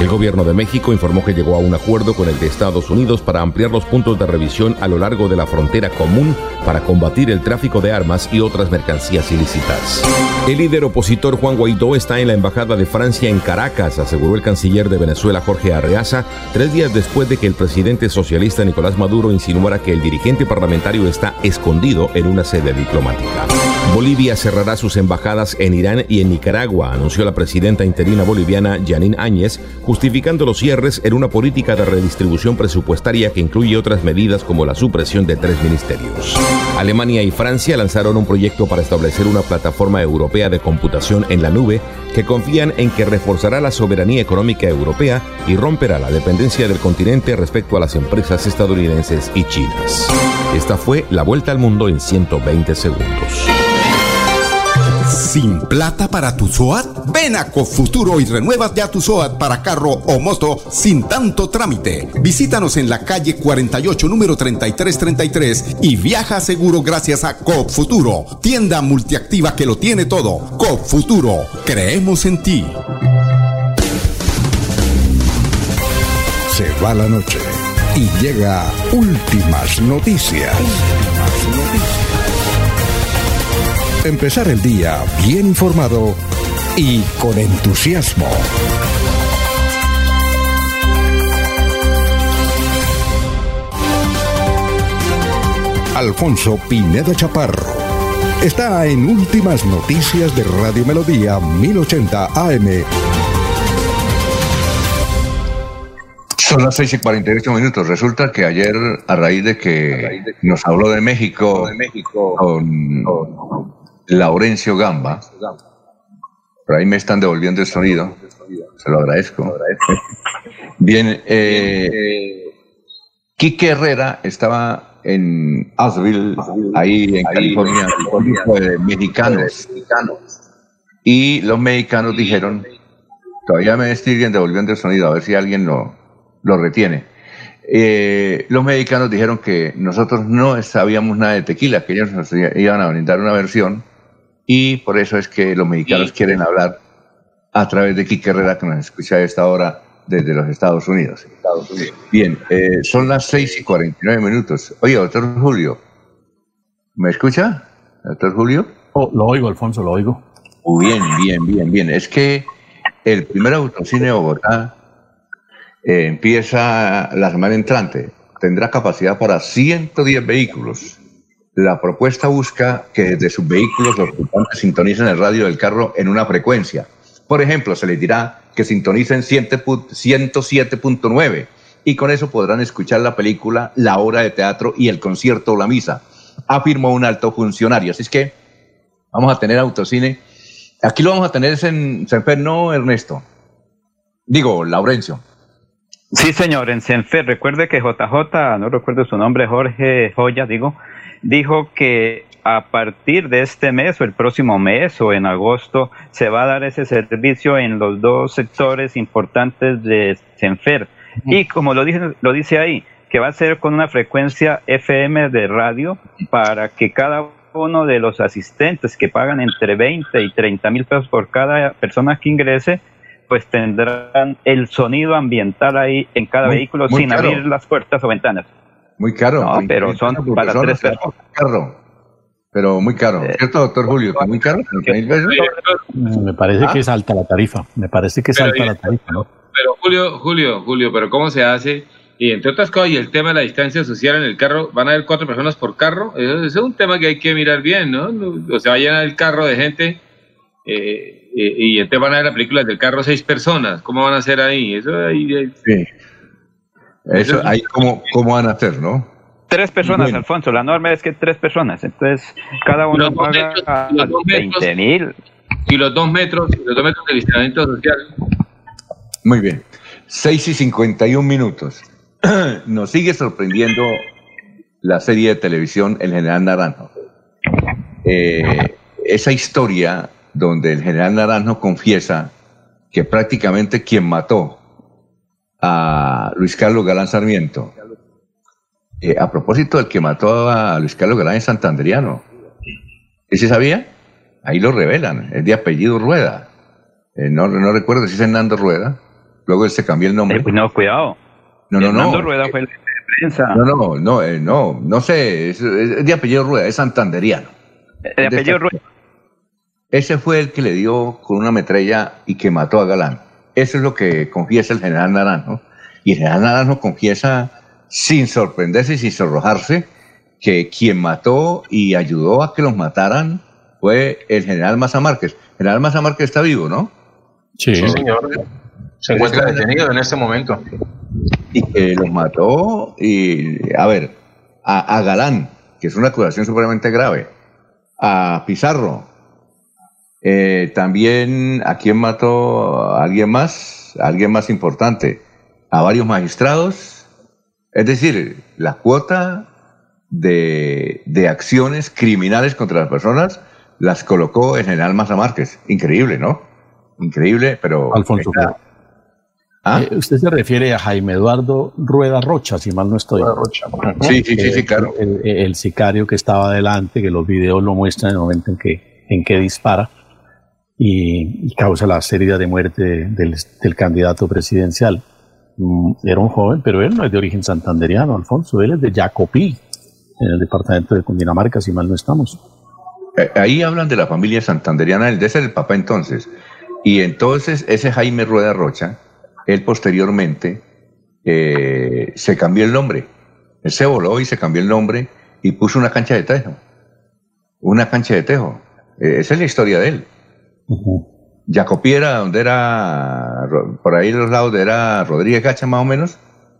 El gobierno de México informó que llegó a un acuerdo con el de Estados Unidos para ampliar los puntos de revisión a lo largo de la frontera común para combatir el tráfico de armas y otras mercancías ilícitas. El líder opositor Juan Guaidó está en la Embajada de Francia en Caracas, aseguró el canciller de Venezuela Jorge Arreaza, tres días después de que el presidente socialista Nicolás Maduro insinuara que el dirigente parlamentario está escondido en una sede diplomática. Bolivia cerrará sus embajadas en Irán y en Nicaragua, anunció la presidenta interina boliviana Janine Áñez, justificando los cierres en una política de redistribución presupuestaria que incluye otras medidas como la supresión de tres ministerios. Alemania y Francia lanzaron un proyecto para establecer una plataforma europea de computación en la nube que confían en que reforzará la soberanía económica europea y romperá la dependencia del continente respecto a las empresas estadounidenses y chinas. Esta fue la vuelta al mundo en 120 segundos. ¿Sin plata para tu SOAT? Ven a Cofuturo y renuevas ya tu SOAT para carro o moto sin tanto trámite. Visítanos en la calle 48, número 3333 y viaja seguro gracias a Cofuturo, tienda multiactiva que lo tiene todo. Cofuturo, creemos en ti. Se va la noche y llega últimas noticias. Empezar el día bien informado y con entusiasmo. Alfonso Pineda Chaparro está en Últimas Noticias de Radio Melodía 1080 AM. Son las 6 y 48 minutos. Resulta que ayer, a raíz de que nos habló de México, con Laurencio Gamba, por ahí me están devolviendo el sonido, se lo agradezco. Bien, eh, Quique Herrera estaba en Asheville, ahí en California, con un grupo de mexicanos. Y los mexicanos dijeron, todavía me siguen devolviendo el sonido, a ver si alguien lo, lo retiene. Eh, los mexicanos dijeron que nosotros no sabíamos nada de tequila, que ellos nos iban a brindar una versión y por eso es que los mexicanos quieren hablar a través de Quique Herrera, que nos escucha a esta hora desde los Estados Unidos. Bien, eh, son las 6 y 49 minutos. Oye, doctor Julio, ¿me escucha? Doctor Julio. Oh, lo oigo, Alfonso, lo oigo. Muy bien, bien, bien, bien. Es que el primer autocine de Bogotá eh, empieza la semana entrante. Tendrá capacidad para 110 vehículos. La propuesta busca que desde sus vehículos los ocupantes sintonicen el radio del carro en una frecuencia. Por ejemplo, se les dirá que sintonicen 107.9 y con eso podrán escuchar la película, la obra de teatro y el concierto o la misa, afirmó un alto funcionario. Así es que vamos a tener autocine. Aquí lo vamos a tener en Senfer, ¿no, Ernesto? Digo, Laurencio. Sí, señor, en Senfer. Recuerde que JJ, no recuerdo su nombre, Jorge Joya, digo, dijo que a partir de este mes o el próximo mes o en agosto se va a dar ese servicio en los dos sectores importantes de Senfer. Y como lo dice, lo dice ahí, que va a ser con una frecuencia FM de radio para que cada uno de los asistentes que pagan entre 20 y 30 mil pesos por cada persona que ingrese pues tendrán el sonido ambiental ahí en cada Muy- vehículo muy sin abrir las puertas o ventanas. Muy caro. No, muy- pero son para tres personas. Caro. Pero muy caro. ¿Cierto, doctor Julio? ¿Que muy caro? ¿30 mil pesos? Mm, Me parece ¿Ah? que es alta la tarifa. Me parece que es Pero alta y- la tarifa, ¿no? Pero Julio, Julio, Julio, pero ¿cómo se hace? Y entre otras cosas, y el tema de la distancia social en el carro, ¿van a haber cuatro personas por carro? Eso, eso es un tema que hay que mirar bien, ¿no? O sea, va a llenar el carro de gente eh, eh, y entonces van a ver la película del carro seis personas. ¿Cómo van a hacer ahí? Eso ahí... ahí- Sí. Eso, ahí cómo, cómo van a hacer, ¿no? Tres personas, Bueno. Alfonso. La norma es que tres personas. Entonces, cada uno Los dos paga metros, los dos metros. 20 mil. Y los dos metros, los dos metros de distanciamiento social. Muy bien. 6 y 51 minutos. [CLEARS THROAT] Nos sigue sorprendiendo la serie de televisión El General Naranjo. Eh, esa historia donde el General Naranjo confiesa que prácticamente quien mató a Luis Carlos Galán Sarmiento, eh, a propósito del que mató a Luis Carlos Galán es santanderiano. ¿Ese sabía? Ahí lo revelan, es de apellido Rueda. Eh, no, no recuerdo si es Hernando Rueda. Luego él se cambió el nombre. no, cuidado. No, no, no. Hernando Rueda fue el de prensa. No, no, no, eh, no, no sé, es, es de apellido Rueda, es santanderiano. De apellido Rueda. Ese fue el que le dio con una metralla y que mató a Galán. Eso es lo que confiesa el general Naranjo. Y el general Naranjo confiesa sin sorprenderse y sin sonrojarse que quien mató y ayudó a que los mataran fue el general Maza Márquez. El general Maza Márquez está vivo, ¿no? Sí. Sí, señor. Se encuentra detenido en este momento. y que los mató y a ver a, a Galán que es una acusación supremamente grave a Pizarro eh, también a quién mató a alguien más a alguien más importante a varios magistrados es decir la cuota de, de acciones criminales contra las personas las colocó el general Maza Márquez increíble ¿no? increíble pero Alfonso. Está- ¿Ah? Eh, usted se refiere a Jaime Eduardo Rueda Rocha, si mal no estoy. Sí, sí, sí, sí, Eh, claro. El, el- el sicario que estaba adelante, que los videos lo muestran en el momento en que, en que dispara y, causa la serie de muerte del, candidato presidencial. Mm, Era un joven, pero él no es de origen santanderiano, Alfonso, él es de Jacopí, en el departamento de Cundinamarca, si mal no estamos. Eh, Ahí hablan de la familia santanderiana, de ese era el papá entonces. Y entonces ese Jaime Rueda Rocha, él posteriormente eh, se cambió el nombre. Él se voló y se cambió el nombre y puso una cancha de tejo. Una cancha de tejo. Eh, esa es la historia de él. Jacopí era donde era, por ahí los lados de era Rodríguez Gacha más o menos.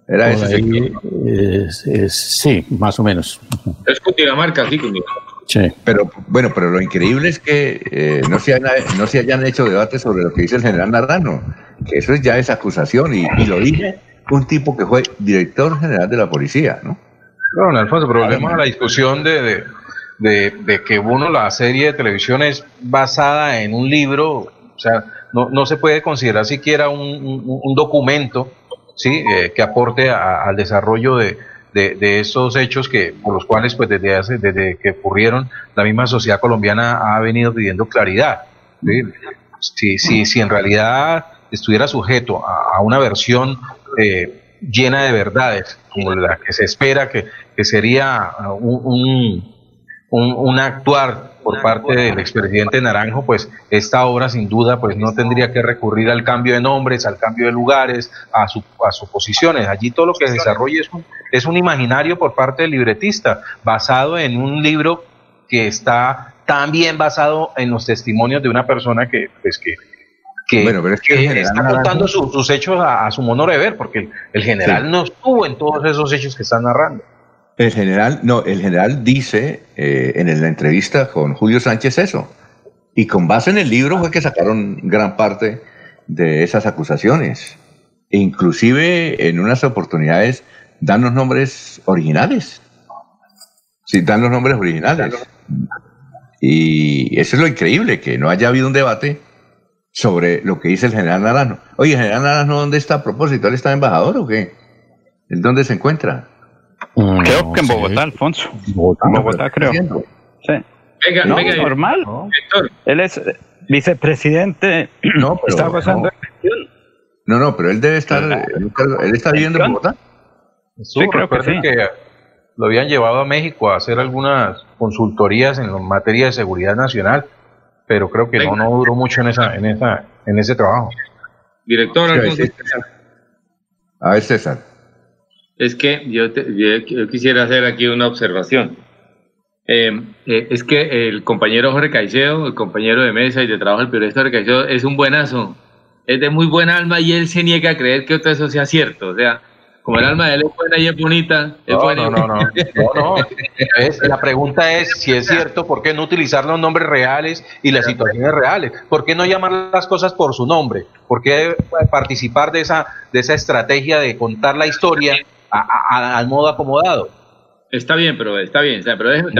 Era Por ese ahí, sector. es- es- sí, más o menos. Es Cundinamarca, sí, Cundinamarca. Sí. Pero bueno, pero lo increíble es que eh, no, se haya- no se hayan hecho debates sobre lo que dice el general Naranjo, que eso es ya es acusación y, y lo dice un tipo que fue director general de la policía, ¿no? No, don Alfonso, pero volvemos a la discusión de, de, de- que uno, la serie de televisión es basada en un libro, o sea, no, no se puede considerar siquiera un, un- documento ¿sí? Eh, que aporte a- al desarrollo de, de, estos hechos que por los cuales pues desde hace desde que ocurrieron la misma sociedad colombiana ha venido pidiendo claridad ¿sí? si, si, si en realidad estuviera sujeto a, una versión eh, llena de verdades, como la que se espera que, que sería un, un, un- un actuar por parte del expresidente Naranjo, pues esta obra sin duda pues no tendría que recurrir al cambio de nombres, al cambio de lugares, a, su, a suposiciones. Allí todo lo que se desarrolla es un, es un imaginario por parte del libretista, basado en un libro que está también basado en los testimonios de una persona que, pues, que, que, Bueno, pero es que que está Naranjo- contando su- sus hechos a, a su modo de ver, porque el, el general Sí. no estuvo en todos esos hechos que están narrando. El general, no, el general dice eh, en la entrevista con Julio Sánchez eso. Y con base en el libro fue que sacaron gran parte de esas acusaciones. E inclusive en unas oportunidades dan los nombres originales. Sí, dan los nombres originales. Y eso es lo increíble, que no haya habido un debate sobre lo que dice el general Naranjo. Oye, el general Naranjo, ¿dónde está a propósito? ¿Él está embajador o qué? ¿El dónde se encuentra? Creo que en Bogotá, Alfonso. Bogotá, En Bogotá, creo. Sí. Venga, No, venga, normal. Héctor, Él es eh, vicepresidente. [CLEARS THROAT] No, pero está gozando no. No, no, pero él debe estar, él está viviendo en Bogotá. Sí, creo que, sí. que lo habían llevado a México a hacer algunas consultorías en materia de seguridad nacional, pero creo que no, no duró mucho en esa, en esa, en ese trabajo. Director, a ver, César. Es que yo, yo, quisiera hacer aquí una observación. Eh, eh, es que el compañero Jorge Caicedo, el compañero de mesa y de trabajo del periodista Jorge Caicedo, es un buenazo, es de muy buena alma y él se niega a creer que todo eso sea cierto. O sea, como el alma de él es buena y es bonita, es no, buena. No, no, no, no, Es, la pregunta es si es cierto, ¿por qué no utilizar los nombres reales y las situaciones reales? ¿Por qué no llamar las cosas por su nombre? ¿Por qué participar de esa, de esa estrategia de contar la historia al modo acomodado? Está bien, pero está bien, o sea, pero déjame,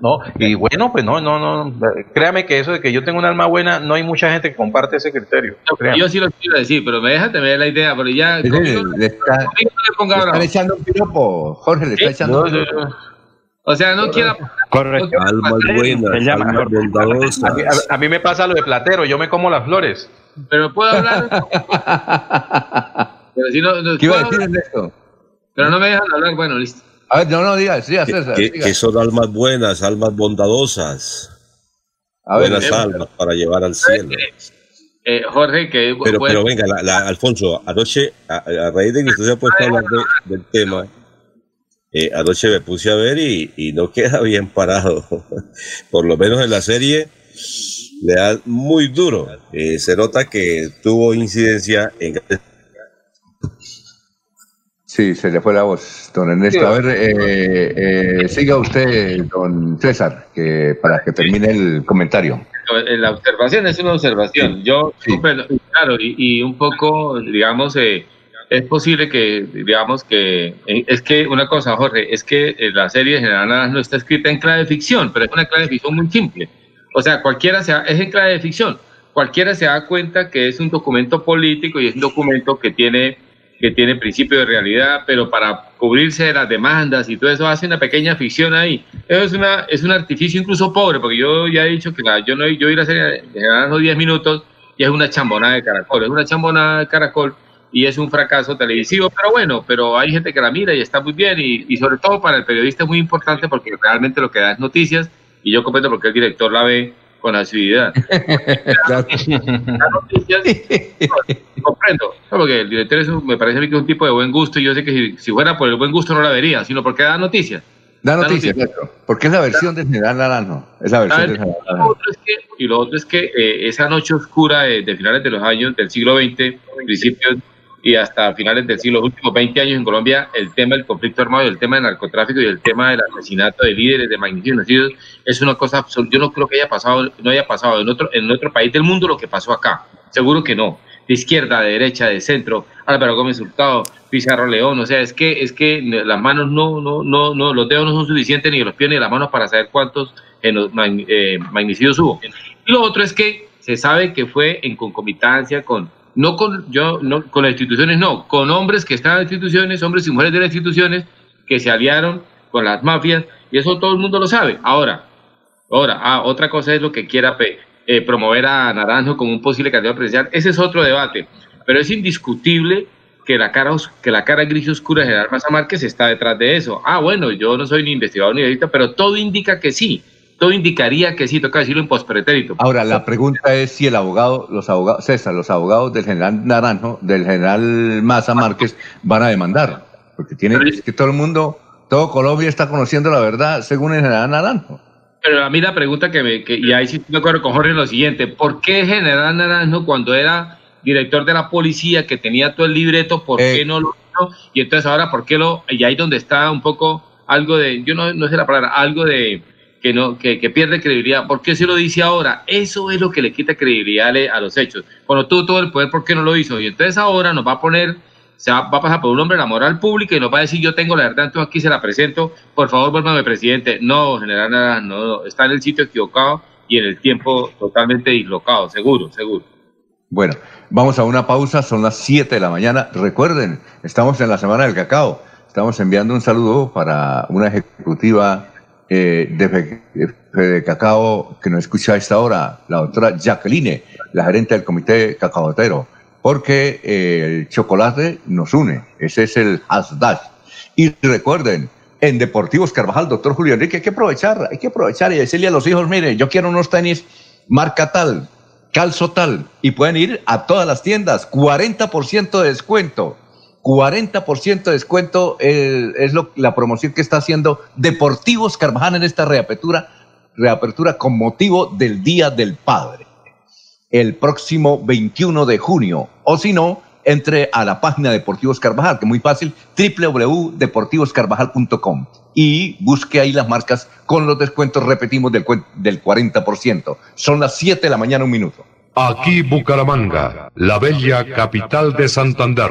no, y bueno, pues no, no, no. Créame que eso de que yo tengo un alma buena, no hay mucha gente que comparte ese criterio. yo sí lo quiero decir, pero me deja tener la idea, pero ya. Le, le, está, le, están echando un piropo, Jorge, le está echando un piropo. O sea, no quiera. Correcto. Almas bondadosas. A mí, a, a mí me pasa lo de platero, yo me como las flores. Pero puedo hablar. [LAUGHS] pero si no, no ¿Qué iba a decir en esto? Pero no me dejan hablar, bueno, listo. A ver, no, no, diga, sí, César. Que, que, son almas buenas, almas bondadosas. A ver, buenas eh, almas para llevar al cielo. Eh, Jorge, que. Pero, pero venga, la, la, Alfonso, anoche, a, a, raíz de que usted se ha puesto a hablar de, del tema, eh, anoche me puse a ver y, y no [LAUGHS] queda bien parado. Por lo menos en la serie le da muy duro. Eh, se nota que tuvo incidencia en Sí, se le fue la voz, don Ernesto. A ver, eh, eh, siga usted, don César, que para que termine el comentario. La observación es una observación. Yo, claro, y, un poco, digamos, eh, es posible que, digamos, que es que una cosa, Jorge, es que la serie General no está escrita en clave de ficción, pero es una clave de ficción muy simple. O sea, cualquiera sea, es en clave de ficción. Cualquiera se da cuenta que es un documento político y es un documento que tiene que tiene principio de realidad, pero para cubrirse de las demandas y todo eso hace una pequeña ficción ahí. Eso es, una, es un artificio incluso pobre, porque yo ya he dicho que yo no yo ir a serie de 10 minutos y es una chambonada de caracol, es una chambonada de caracol y es un fracaso televisivo, pero bueno, pero hay gente que la mira y está muy bien y, y sobre todo para el periodista es muy importante porque realmente lo que da es noticias y yo comprendo porque el director la ve con asiduidad. [LAUGHS] comprendo, porque el director es me parece a mí que es un tipo de buen gusto y yo sé que si, fuera por el buen gusto no la vería, sino porque da noticias. Da noticias, porque es la versión de General Naranjo. Es la versión de General Naranjo. y lo otro es que eh, esa noche oscura de, de, finales de los años del siglo XX, principios y hasta finales del siglo, los últimos 20 años en Colombia, el tema del conflicto armado, el tema del narcotráfico y el tema del asesinato de líderes de magnitud es una cosa absoluta. Yo no creo que haya pasado, no haya pasado en otro, en otro país del mundo lo que pasó acá. Seguro que no. De izquierda, de derecha, de centro, Álvaro Gómez Hurtado, Pizarro León, o sea, es que, es que las manos no, no, no, no, los dedos no son suficientes, ni los pies ni las manos para saber cuántos eh, magnicidios hubo. Y lo otro es que se sabe que fue en concomitancia con no con yo no con las instituciones no con hombres que están en las instituciones hombres y mujeres de las instituciones que se aliaron con las mafias y eso todo el mundo lo sabe. Ahora ahora ah, otra cosa es lo que quiera eh, promover a Naranjo como un posible candidato presidencial ese es otro debate pero es indiscutible que la cara que la cara gris oscura de General Maza Márquez está detrás de eso. Ah bueno yo no soy ni investigador ni periodista pero todo indica que sí todo indicaría que sí, toca decirlo en pospretérito. Ahora, la pregunta es si el abogado, los abogados, César, los abogados del general Naranjo, del general Maza Márquez, van a demandar. Porque tiene que todo el mundo, todo Colombia está conociendo la verdad según el general Naranjo. Pero a mí la pregunta que me, que, y ahí sí me acuerdo con Jorge es lo siguiente, ¿por qué el general Naranjo cuando era director de la policía que tenía todo el libreto, por qué eh. no lo hizo? Y entonces ahora, ¿por qué lo, y ahí donde está un poco algo de, yo no, no sé la palabra, algo de, que, no, que, que, pierde credibilidad. ¿Por qué se lo dice ahora? Eso es lo que le quita credibilidad a los hechos. Cuando tuvo todo el poder, ¿por qué no lo hizo? Y entonces ahora nos va a poner, se va, a pasar por un hombre la moral pública y nos va a decir, yo tengo la verdad, entonces aquí se la presento, por favor, vuélvame presidente. No, general, nada, no, está en el sitio equivocado y en el tiempo totalmente dislocado, seguro, seguro. Bueno, vamos a una pausa, son las 7 de la mañana. Recuerden, estamos en la Semana del Cacao. Estamos enviando un saludo para una ejecutiva eh, de, cacao que nos escucha a esta hora, la doctora Jacqueline, la gerente del comité cacaotero. porque eh, el chocolate nos une. Ese es el hashtag. Y recuerden, en Deportivos Carvajal, doctor Julio Enrique, hay que aprovechar, hay que aprovechar y decirle a los hijos, mire, yo quiero unos tenis marca tal, calzo tal, y pueden ir a todas las tiendas, 40% de descuento. 40% de descuento es lo, la promoción que está haciendo Deportivos Carvajal en esta reapertura, reapertura con motivo del Día del Padre. El próximo 21 de junio. O si no, entre a la página Deportivos Carvajal, que es muy fácil, www.deportivoscarvajal.com y busque ahí las marcas con los descuentos, repetimos, del, del 40%. Son las 7 de la mañana, un minuto. Aquí Bucaramanga, la bella capital de Santander.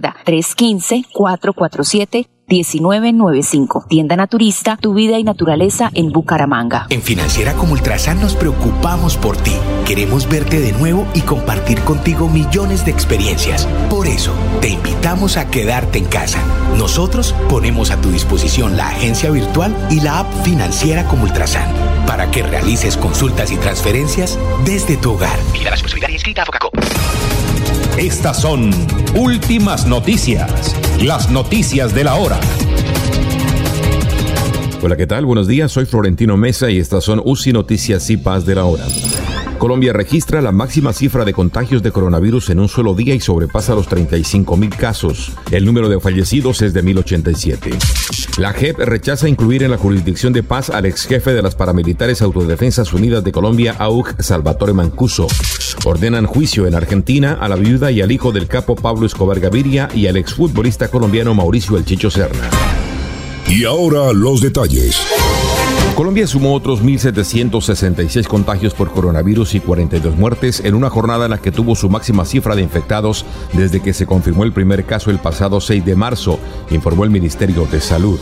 315-447-1995. 1995. Tienda Naturista, tu vida y naturaleza en Bucaramanga. En Financiera como Ultrasan nos preocupamos por ti. Queremos verte de nuevo y compartir contigo millones de experiencias. Por eso, te invitamos a quedarte en casa. Nosotros ponemos a tu disposición la agencia virtual y la app Financiera como Ultrasan para que realices consultas y transferencias desde tu hogar. Vigilada Supersolidaria inscrita a Focacop. Estas son últimas noticias, las noticias de la hora. Hola, ¿qué tal? Buenos días, soy Florentino Mesa y estas son UCI Noticias y Paz de la Hora. Colombia registra la máxima cifra de contagios de coronavirus en un solo día y sobrepasa los 35 mil casos. El número de fallecidos es de 1087. La JEP rechaza incluir en la jurisdicción de paz al ex jefe de las paramilitares Autodefensas Unidas de Colombia, AUG, Salvatore Mancuso. Ordenan juicio en Argentina a la viuda y al hijo del capo Pablo Escobar Gaviria y al exfutbolista colombiano Mauricio El Chicho Serna. Y ahora los detalles. Colombia sumó otros 1.766 contagios por coronavirus y 42 muertes en una jornada en la que tuvo su máxima cifra de infectados desde que se confirmó el primer caso el pasado 6 de marzo, informó el Ministerio de Salud.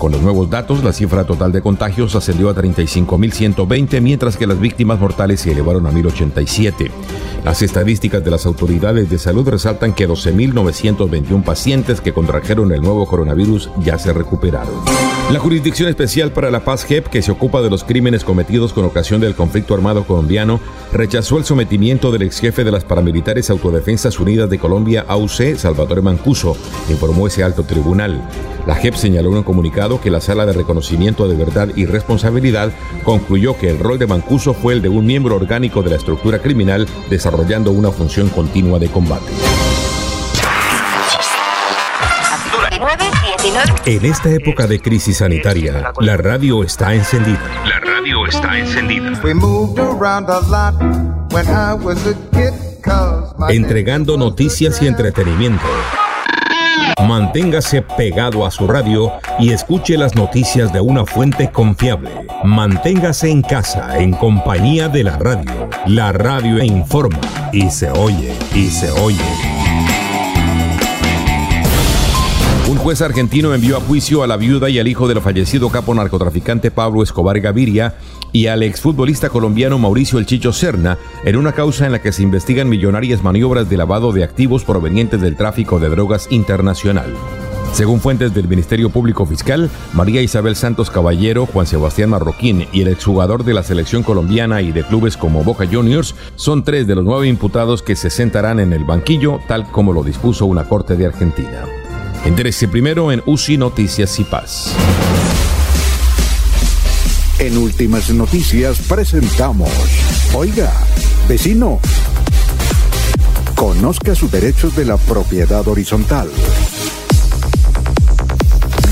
Con los nuevos datos, la cifra total de contagios ascendió a 35.120, mientras que las víctimas mortales se elevaron a 1.087. Las estadísticas de las autoridades de salud resaltan que 12.921 pacientes que contrajeron el nuevo coronavirus ya se recuperaron. La Jurisdicción Especial para la Paz JEP, que se ocupa de los crímenes cometidos con ocasión del conflicto armado colombiano, rechazó el sometimiento del ex jefe de las paramilitares Autodefensas Unidas de Colombia, AUC, Salvatore Mancuso, informó ese alto tribunal. La JEP señaló en un comunicado que la Sala de Reconocimiento de Verdad y Responsabilidad concluyó que el rol de Mancuso fue el de un miembro orgánico de la estructura criminal desarrollando una función continua de combate. En esta época de crisis sanitaria, la radio está encendida. La radio está encendida. Entregando noticias y entretenimiento. Manténgase pegado a su radio y escuche las noticias de una fuente confiable. Manténgase en casa en compañía de la radio. La radio informa y se oye y se oye. Un juez argentino envió a juicio a la viuda y al hijo del fallecido capo narcotraficante Pablo Escobar Gaviria y al exfutbolista colombiano Mauricio El Chicho Serna en una causa en la que se investigan millonarias maniobras de lavado de activos provenientes del tráfico de drogas internacional. Según fuentes del Ministerio Público Fiscal, María Isabel Santos Caballero, Juan Sebastián Marroquín y el exjugador de la selección colombiana y de clubes como Boca Juniors son tres de los nueve imputados que se sentarán en el banquillo, tal como lo dispuso una corte de Argentina. Entérese primero en UCI Noticias y Paz. En Últimas Noticias presentamos, oiga, vecino, conozca sus derechos de la propiedad horizontal.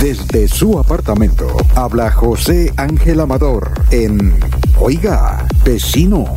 Desde su apartamento habla José Ángel Amador en Oiga, vecino.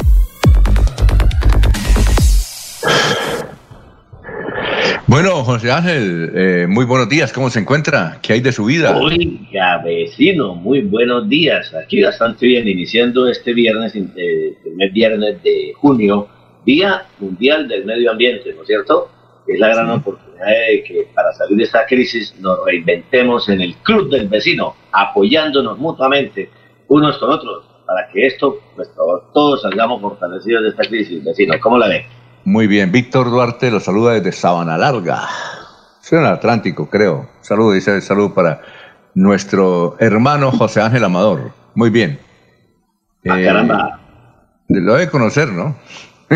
Bueno, José Ángel, eh, muy buenos días. ¿Cómo se encuentra? ¿Qué hay de su vida? Oiga, vecino, muy buenos días. Aquí bastante bien, iniciando este viernes, eh, primer viernes de junio, Día Mundial del Medio Ambiente, ¿no es cierto? Es la gran oportunidad de que para salir de esta crisis nos reinventemos en el club del vecino, apoyándonos mutuamente unos con otros, para que esto, pues todos salgamos fortalecidos de esta crisis, vecino. ¿Cómo la ve? Muy bien, Víctor Duarte lo saluda desde Sabana Larga. En el Atlántico, creo. Saludo, dice saludo para nuestro hermano José Ángel Amador. Muy bien. Ah, caramba. Lo debe conocer, ¿no? [LAUGHS]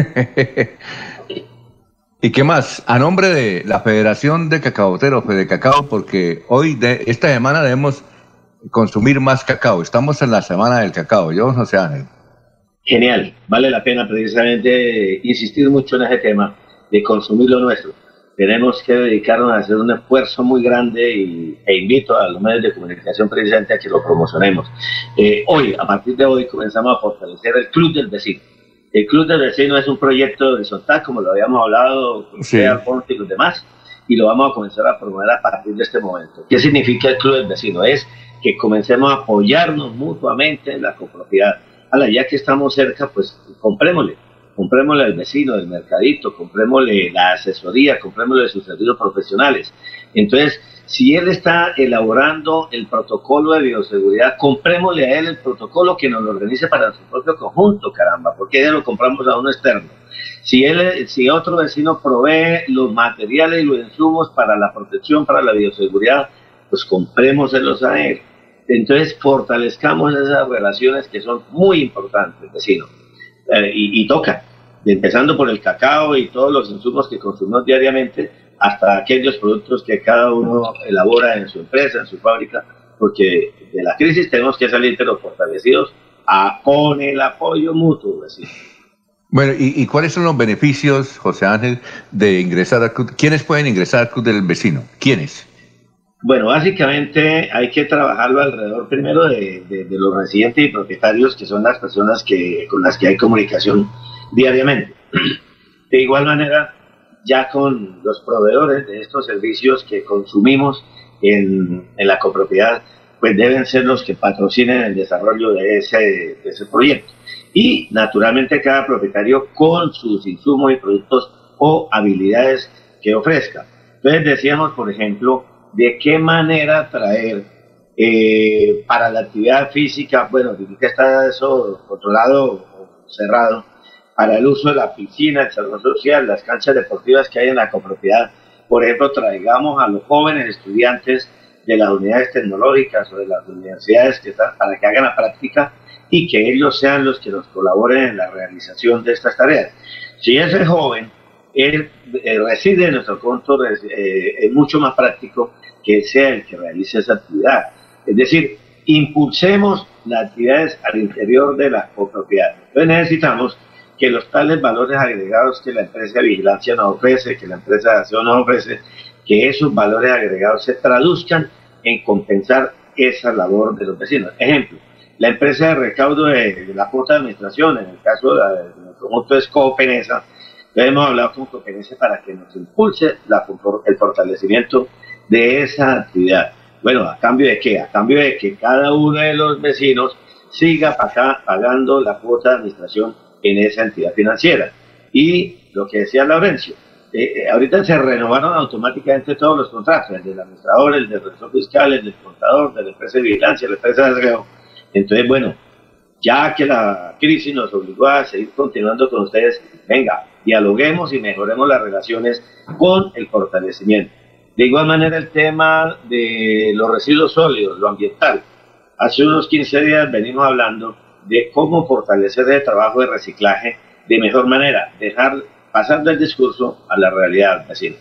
¿Y qué más? A nombre de la Federación de Cacaoteros, de Cacao, porque hoy, de, esta semana, debemos consumir más cacao. Estamos en la semana del cacao. Yo, José Ángel. Genial, vale la pena precisamente insistir mucho en ese tema de consumir lo nuestro. Tenemos que dedicarnos a hacer un esfuerzo muy grande y, e invito a los medios de comunicación precisamente a que lo promocionemos. Eh, hoy, a partir de hoy, comenzamos a fortalecer el Club del Vecino. El Club del Vecino es un proyecto horizontal, como lo habíamos hablado con sí. Alfonso y los demás, y lo vamos a comenzar a promover a partir de este momento. ¿Qué significa el Club del Vecino? Es que comencemos a apoyarnos mutuamente en la copropiedad ya que estamos cerca, pues comprémosle, comprémosle al vecino del mercadito, comprémosle la asesoría, comprémosle sus servicios profesionales. Entonces, si él está elaborando el protocolo de bioseguridad, comprémosle a él el protocolo que nos lo organice para su propio conjunto, caramba, porque ya lo compramos a uno externo. Si, él, si otro vecino provee los materiales y los insumos para la protección, para la bioseguridad, pues comprémoselos a él. Entonces, fortalezcamos esas relaciones que son muy importantes, vecino. Eh, y, y, toca, empezando por el cacao y todos los insumos que consumimos diariamente, hasta aquellos productos que cada uno elabora en su empresa, en su fábrica, porque de la crisis tenemos que salir pero fortalecidos a, con el apoyo mutuo, vecino. Bueno, ¿y, ¿y, cuáles son los beneficios, José Ángel, de ingresar al club? ¿Quiénes pueden ingresar al club del vecino? ¿Quiénes? Bueno, básicamente hay que trabajarlo alrededor primero de, los residentes y propietarios, que son las personas que, con las que hay comunicación diariamente. [CLEARS THROAT] De igual manera, ya con los proveedores de estos servicios que consumimos en, en la copropiedad, pues deben ser los que patrocinen el desarrollo de ese, de ese proyecto. Y naturalmente cada propietario con sus insumos y productos o habilidades que ofrezca. Entonces decíamos, por ejemplo, de qué manera traer eh, para la actividad física, bueno, que está eso controlado o cerrado, para el uso de la piscina, el salón social, las canchas deportivas que hay en la copropiedad. Por ejemplo, traigamos a los jóvenes estudiantes de las unidades tecnológicas o de las universidades que están, para que hagan la práctica y que ellos sean los que nos colaboren en la realización de estas tareas. Si ese joven él eh, reside en nuestro conto, eh, es mucho más práctico que sea el que realice esa actividad. Es decir, impulsemos las actividades al interior de la copropiedad. Entonces necesitamos que los tales valores agregados que la empresa de vigilancia nos ofrece, que la empresa de acción nos ofrece, que esos valores agregados se traduzcan en compensar esa labor de los vecinos. Ejemplo, la empresa de recaudo de, la cuota de administración, en el caso de, de conjunto es hemos hablado con Copenesa para que nos impulse el fortalecimiento de esa actividad. Bueno, ¿a cambio de qué? A cambio de que cada uno de los vecinos siga pagando la cuota de administración en esa entidad financiera. Y lo que decía Laurencio, eh, eh, ahorita se renovaron automáticamente todos los contratos, el del administrador, el del registro fiscal, el del contador, de la empresa de vigilancia, la empresa de aseo. Entonces, bueno, ya que la crisis nos obligó a seguir continuando con ustedes, venga, dialoguemos y mejoremos las relaciones con el fortalecimiento. De igual manera, el tema de los residuos sólidos, lo ambiental. Hace unos 15 días venimos hablando de cómo fortalecer el trabajo de reciclaje de mejor manera, dejar pasar del discurso a la realidad, así.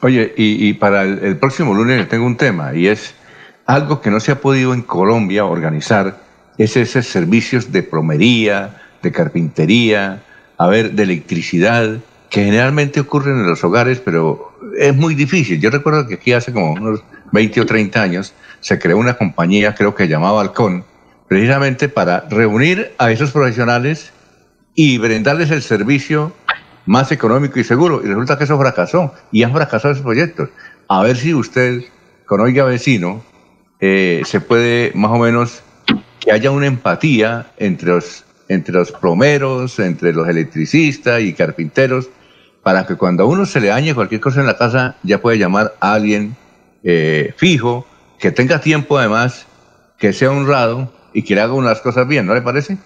Oye, y, para el, próximo lunes tengo un tema, y es algo que no se ha podido en Colombia organizar, es esos servicios de plomería, de carpintería, a ver, de electricidad, que generalmente ocurren en los hogares, pero es muy difícil. Yo recuerdo que aquí hace como unos 20 o 30 años se creó una compañía, creo que llamaba Halcón, precisamente para reunir a esos profesionales y brindarles el servicio más económico y seguro. Y resulta que eso fracasó y han fracasado esos proyectos. A ver si usted, con Oiga Vecino, eh, se puede más o menos que haya una empatía entre los, entre los plomeros, entre los electricistas y carpinteros, para que cuando a uno se le dañe cualquier cosa en la casa, ya puede llamar a alguien eh, fijo, que tenga tiempo además, que sea honrado y que le haga unas cosas bien, ¿no le parece?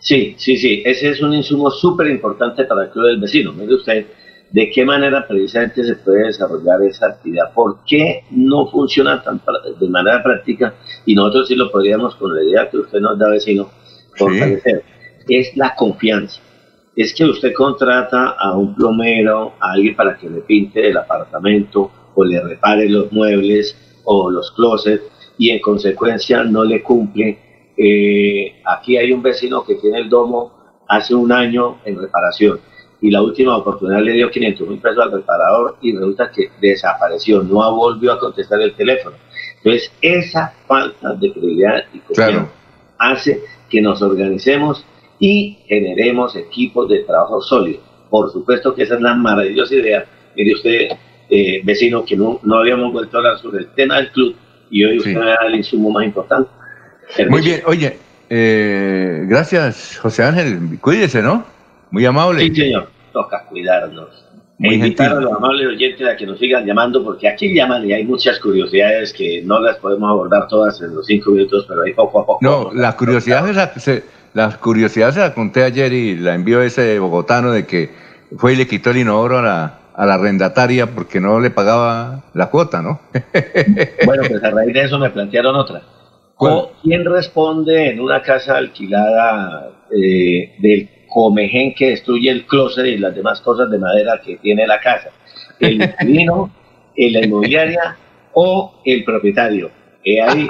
Sí, sí, sí, ese es un insumo súper importante para el club del vecino. Mire usted de qué manera precisamente se puede desarrollar esa actividad, por qué no funciona tan de manera práctica y nosotros sí lo podríamos con la idea que usted nos da vecino fortalecer. Es la confianza. Es que usted contrata a un plomero, a alguien para que le pinte el apartamento o le repare los muebles o los closets y en consecuencia no le cumple eh, aquí hay un vecino que tiene el domo hace un año en reparación y la última oportunidad le dio 500 mil pesos al reparador y resulta que desapareció, no volvió a contestar el teléfono. Entonces, esa falta de credibilidad y confianza hace que nos organicemos y generemos equipos de trabajo sólidos. Por supuesto que esa es la maravillosa idea. Mire usted, eh, vecino, que no, no habíamos vuelto a hablar sobre el tema del club y hoy usted me da el insumo más importante. Muy bien, oye, eh, gracias José Ángel, cuídese, ¿no? Muy amable. Sí, señor, toca cuidarnos. Muy e invitar a los amables oyentes a que nos sigan llamando, porque aquí llaman y hay muchas curiosidades que no las podemos abordar todas en los cinco minutos, pero ahí poco a poco. No, la curiosidad, se, la curiosidad se la conté ayer y la envió ese bogotano de que fue y le quitó el inodoro a la, a la arrendataria porque no le pagaba la cuota, ¿no? [LAUGHS] bueno, pues a raíz de eso me plantearon otra. ¿Quién responde en una casa alquilada eh, del comején que destruye el closet y las demás cosas de madera que tiene la casa? ¿El inquilino, [LAUGHS] la inmobiliaria o el propietario? ahí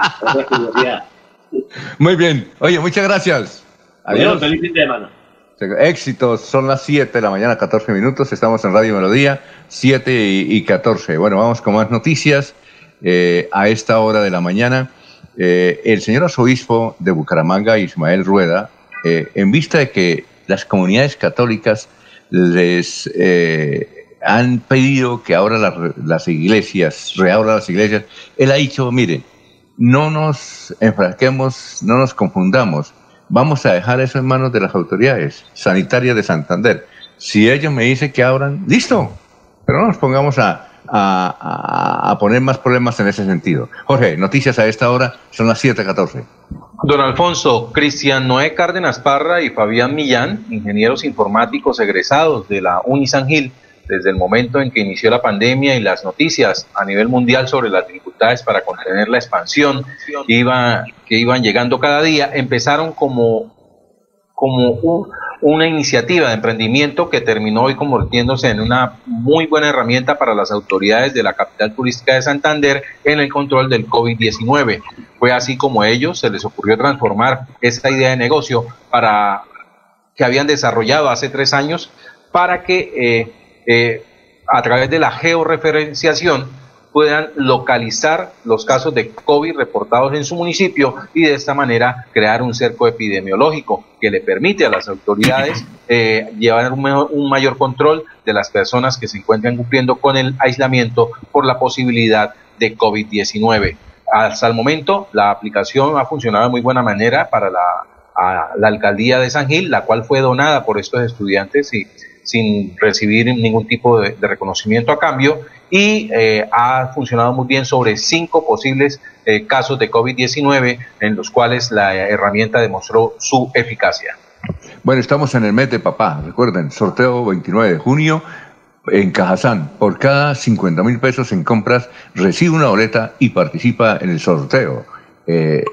Muy bien. Oye, muchas gracias. Adiós. feliz fin de semana. Éxitos, son las 7 de la mañana, 14 minutos. Estamos en Radio Melodía, 7 y, 14. Bueno, vamos con más noticias eh, a esta hora de la mañana. Eh, el señor arzobispo de Bucaramanga, Ismael Rueda, eh, en vista de que las comunidades católicas les eh, han pedido que ahora las, iglesias, reabran las iglesias, él ha dicho, mire, no nos enfrasquemos, no nos confundamos, vamos a dejar eso en manos de las autoridades sanitarias de Santander. Si ellos me dicen que abran, listo, pero no nos pongamos a, a, poner más problemas en ese sentido. Jorge, noticias a esta hora, son las 7.14. Don Alfonso, Cristian Noé Cárdenas Parra y Fabián Millán, ingenieros informáticos egresados de la Unisan Gil, desde el momento en que inició la pandemia y las noticias a nivel mundial sobre las dificultades para contener la expansión que, iba, que iban llegando cada día, empezaron como, como un, una iniciativa de emprendimiento que terminó hoy convirtiéndose en una muy buena herramienta para las autoridades de la capital turística de Santander en el control del COVID-19. Fue así como a ellos se les ocurrió transformar esta idea de negocio para que habían desarrollado hace tres años para que eh, eh, a través de la georreferenciación puedan localizar los casos de COVID reportados en su municipio y de esta manera crear un cerco epidemiológico que le permite a las autoridades [CLEARS THROAT] eh, llevar un, mayor control de las personas que se encuentran cumpliendo con el aislamiento por la posibilidad de COVID-19. Hasta el momento, la aplicación ha funcionado de muy buena manera para la, la alcaldía de San Gil, la cual fue donada por estos estudiantes y sin recibir ningún tipo de, reconocimiento a cambio y eh, ha funcionado muy bien sobre cinco posibles eh, casos de COVID-19 en los cuales la herramienta demostró su eficacia. Bueno, estamos en el mes de papá, recuerden, sorteo 29 de junio en Cajazán. Por cada 50 mil pesos en compras recibe una boleta y participa en el sorteo eh,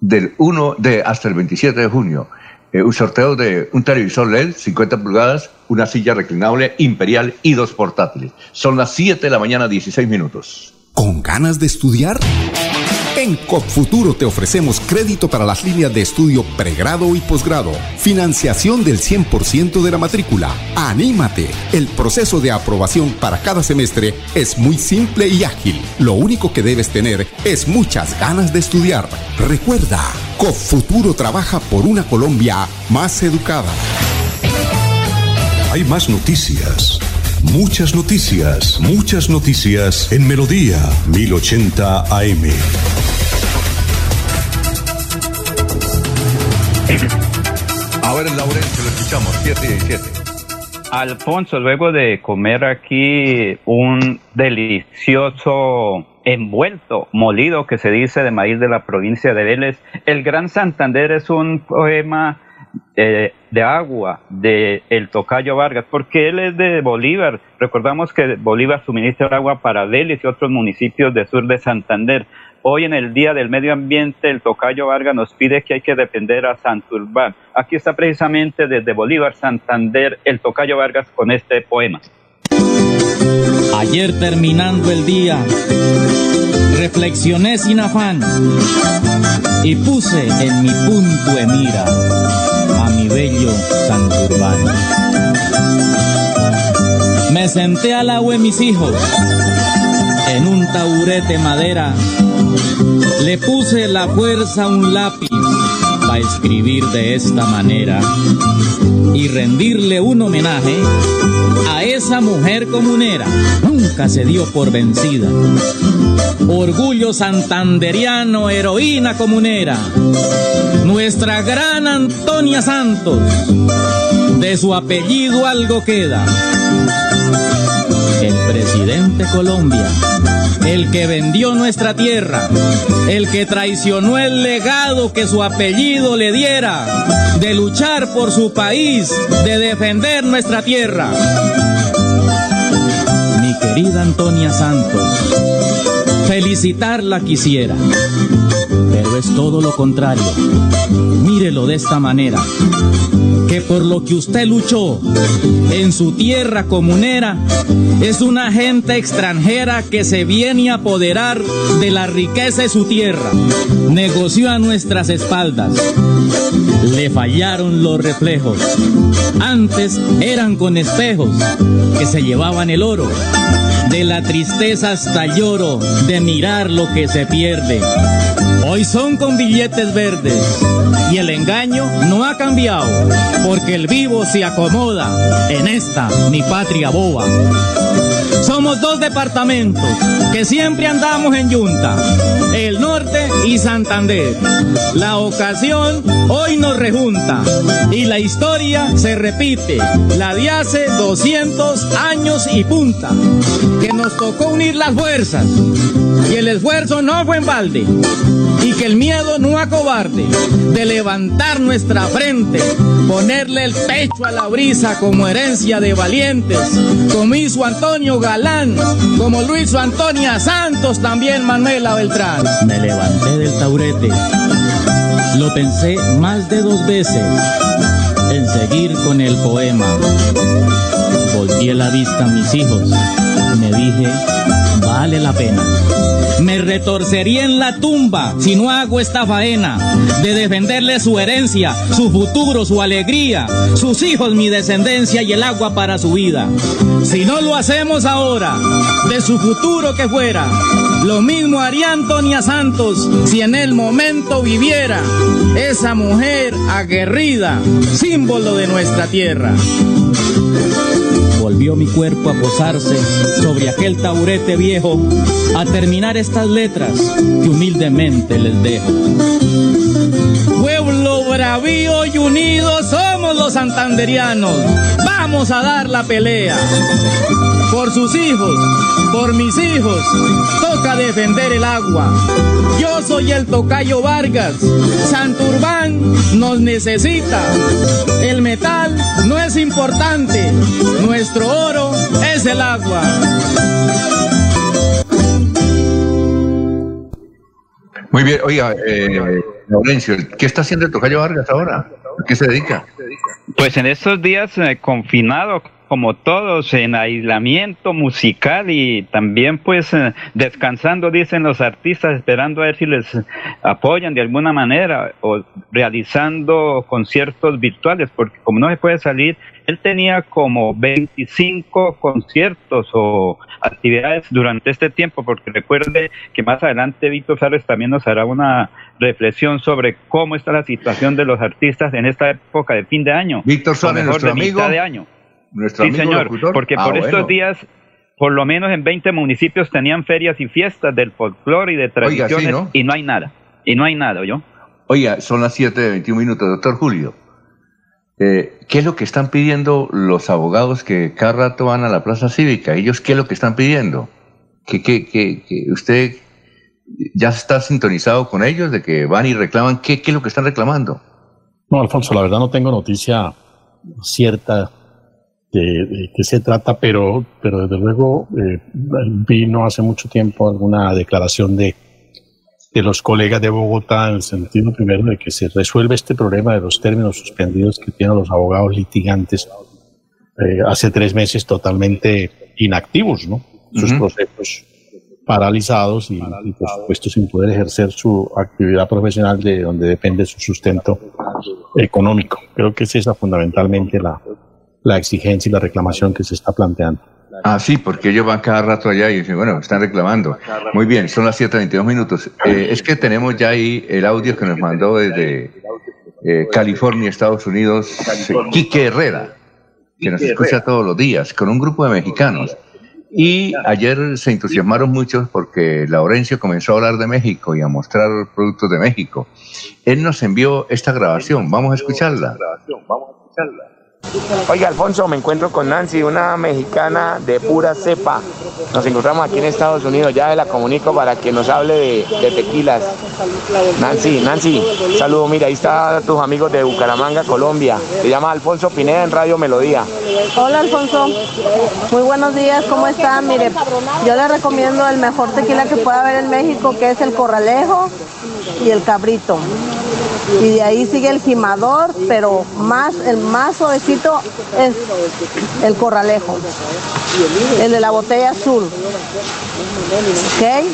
del 1 de hasta el 27 de junio. Eh, un sorteo de un televisor LED 50 pulgadas, una silla reclinable imperial y dos portátiles. Son las 7 de la mañana, 16 minutos. ¿Con ganas de estudiar? En CopFuturo te ofrecemos crédito para las líneas de estudio pregrado y posgrado, financiación del 100% de la matrícula. ¡Anímate! El proceso de aprobación para cada semestre es muy simple y ágil. Lo único que debes tener es muchas ganas de estudiar. Recuerda, CopFuturo trabaja por una Colombia más educada. Hay más noticias. Muchas noticias, muchas noticias en Melodía 1080 AM. A ver, Laurencio, lo escuchamos, 7 y 7. Alfonso, luego de comer aquí un delicioso envuelto, molido, que se dice de maíz de la provincia de Vélez, El Gran Santander es un poema de agua de el Tocayo Vargas, porque él es de Bolívar. Recordamos que Bolívar suministra agua para Vélez y otros municipios del sur de Santander. Hoy en el Día del Medio Ambiente, el Tocayo Vargas nos pide que hay que defender a Santurbán. Aquí está precisamente desde Bolívar, Santander, el Tocayo Vargas con este poema. Ayer terminando el día, reflexioné sin afán y puse en mi punto de mira bello Santurbán. Me senté al agua de mis hijos en un taburete madera, le puse la fuerza a un lápiz para escribir de esta manera y rendirle un homenaje a esa mujer comunera. Nunca se dio por vencida. Orgullo santanderiano, heroína comunera. Nuestra gran Antonia Santos. De su apellido algo queda. El presidente Colombia el que vendió nuestra tierra, el que traicionó el legado que su apellido le diera, de luchar por su país, de defender nuestra tierra. Mi querida Antonia Santos, felicitarla quisiera, es todo lo contrario. Mírelo de esta manera que por lo que usted luchó en su tierra comunera es una gente extranjera que se viene a apoderar de la riqueza de su tierra. Negoció a nuestras espaldas. Le fallaron los reflejos. Antes eran con espejos que se llevaban el oro. De la tristeza hasta lloro de mirar lo que se pierde. Hoy son con billetes verdes y el engaño no ha cambiado porque el vivo se acomoda en esta mi patria boba. Somos dos departamentos que siempre andamos en yunta, el norte y Santander. La ocasión hoy nos rejunta y la historia se repite, la de hace 200 años y punta, que nos tocó unir las fuerzas y el esfuerzo no fue en balde y que el miedo no acobarde de levantar nuestra frente, ponerle el pecho a la brisa como herencia de valientes, como hizo Antonio Galán, como hizo Antonia Santos, también Manuela Beltrán. Me levanté del taurete, lo pensé más de dos veces en seguir con el poema. Volví la vista a mis hijos, me dije, vale la pena. Me retorcería en la tumba si no hago esta faena de defenderle su herencia, su futuro, su alegría, sus hijos, mi descendencia y el agua para su vida. Si no lo hacemos ahora, de su futuro que fuera, lo mismo haría Antonia Santos si en el momento viviera esa mujer aguerrida, símbolo de nuestra tierra. Volvió mi cuerpo a posarse sobre aquel taburete viejo a terminar estas letras que humildemente les dejo. Pueblo bravío y unidos somos los santanderianos. Vamos a dar la pelea. Por sus hijos, por mis hijos, toca defender el agua. Yo soy el tocayo Vargas. Santurbán nos necesita. El metal no es importante. Nuestro oro es el agua. Muy bien, oiga, eh, Laurencio, ¿qué está haciendo el Tocayo Vargas ahora? ¿A qué se dedica? Pues en estos días eh, confinado como todos en aislamiento musical y también pues eh, descansando dicen los artistas esperando a ver si les apoyan de alguna manera o realizando conciertos virtuales porque como no se puede salir él tenía como 25 conciertos o actividades durante este tiempo porque recuerde que más adelante Víctor Sárez también nos hará una reflexión sobre cómo está la situación de los artistas en esta época de fin de año Víctor Suárez nuestro de amigo de año nuestro sí, amigo señor, locutor. porque Ah, por bueno. estos días, por lo menos en 20 municipios tenían ferias y fiestas del folclore y de Oiga, sí, tradiciones ¿no? y no hay nada. Y no hay nada, ¿yo? Oiga, son las 7 de 21 minutos, doctor Julio. Eh, ¿Qué es lo que están pidiendo los abogados que cada rato van a la plaza cívica? ¿Ellos qué es lo que están pidiendo? ¿Que, que, que, que usted ya está sintonizado con ellos de que van y reclaman? ¿Qué, qué es lo que están reclamando? No, Alfonso, la verdad no tengo noticia cierta de, de qué se trata, pero, pero desde luego eh, vino hace mucho tiempo alguna declaración de, de los colegas de Bogotá en el sentido primero de que se resuelve este problema de los términos suspendidos que tienen los abogados litigantes eh, hace tres meses totalmente inactivos, ¿no? Sus procesos paralizados y, y, por supuesto sin poder ejercer su actividad profesional de donde depende su sustento económico. Creo que es esa fundamentalmente la, la exigencia y la reclamación que se está planteando. Ah, sí, porque ellos van cada rato allá y dicen, bueno, están reclamando. Muy bien, son las 7.22 minutos. Eh, es que tenemos ya ahí el audio que nos mandó desde eh, California, Estados Unidos, Quique Herrera, que nos escucha todos los días, con un grupo de mexicanos. Y ayer se entusiasmaron muchos porque Laurencio comenzó a hablar de México y a mostrar productos de México. Él nos envió esta grabación, vamos a escucharla. Oiga, Alfonso, me encuentro con Nancy, una mexicana de pura cepa. Nos encontramos aquí en Estados Unidos, ya la comunico para que nos hable de, tequilas. Nancy, Nancy, saludo, mira, ahí está tus amigos de Bucaramanga, Colombia. Se llama Alfonso Pineda en Radio Melodía. Hola Alfonso, muy buenos días, ¿cómo están? Mire, yo les recomiendo el mejor tequila que pueda haber en México, que es el Corralejo y el Cabrito. Y de ahí sigue el Jimador, pero más, el más suavecito es el Corralejo, el de la botella azul. ¿Ok?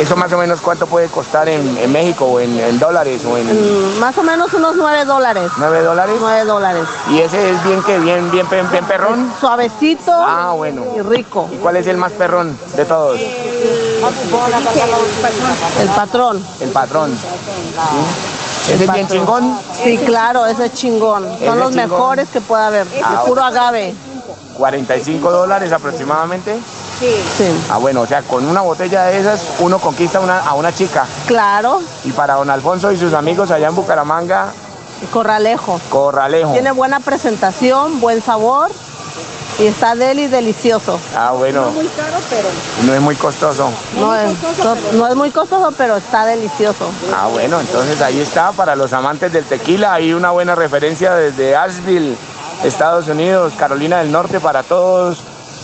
¿Eso más o menos cuánto puede costar en, en México o en, en dólares o en Mm, Más o menos unos 9 dólares. 9 dólares? 9 dólares. ¿Y ese es bien que bien, bien, bien, bien perrón? Suavecito Ah, bueno. y rico. ¿Y cuál es el más perrón de todos? El patrón. El patrón. ¿Sí? ¿Ese es bien chingón? Sí, claro, ese es chingón. Ese Son los chingón. mejores que pueda haber. Ah, puro agave. 45 dólares aproximadamente. Sí. Ah, bueno, o sea, con una botella de esas uno conquista una, a una chica. Claro. Y para don Alfonso y sus amigos allá en Bucaramanga, Corralejo. Corralejo. Tiene buena presentación, buen sabor y está deli delicioso. Ah, bueno. No muy caro, pero No es muy costoso. no es, no, no es muy costoso, pero está delicioso. Ah, bueno, entonces ahí está, para los amantes del tequila, hay una buena referencia desde Asheville, Estados Unidos, Carolina del Norte, para todos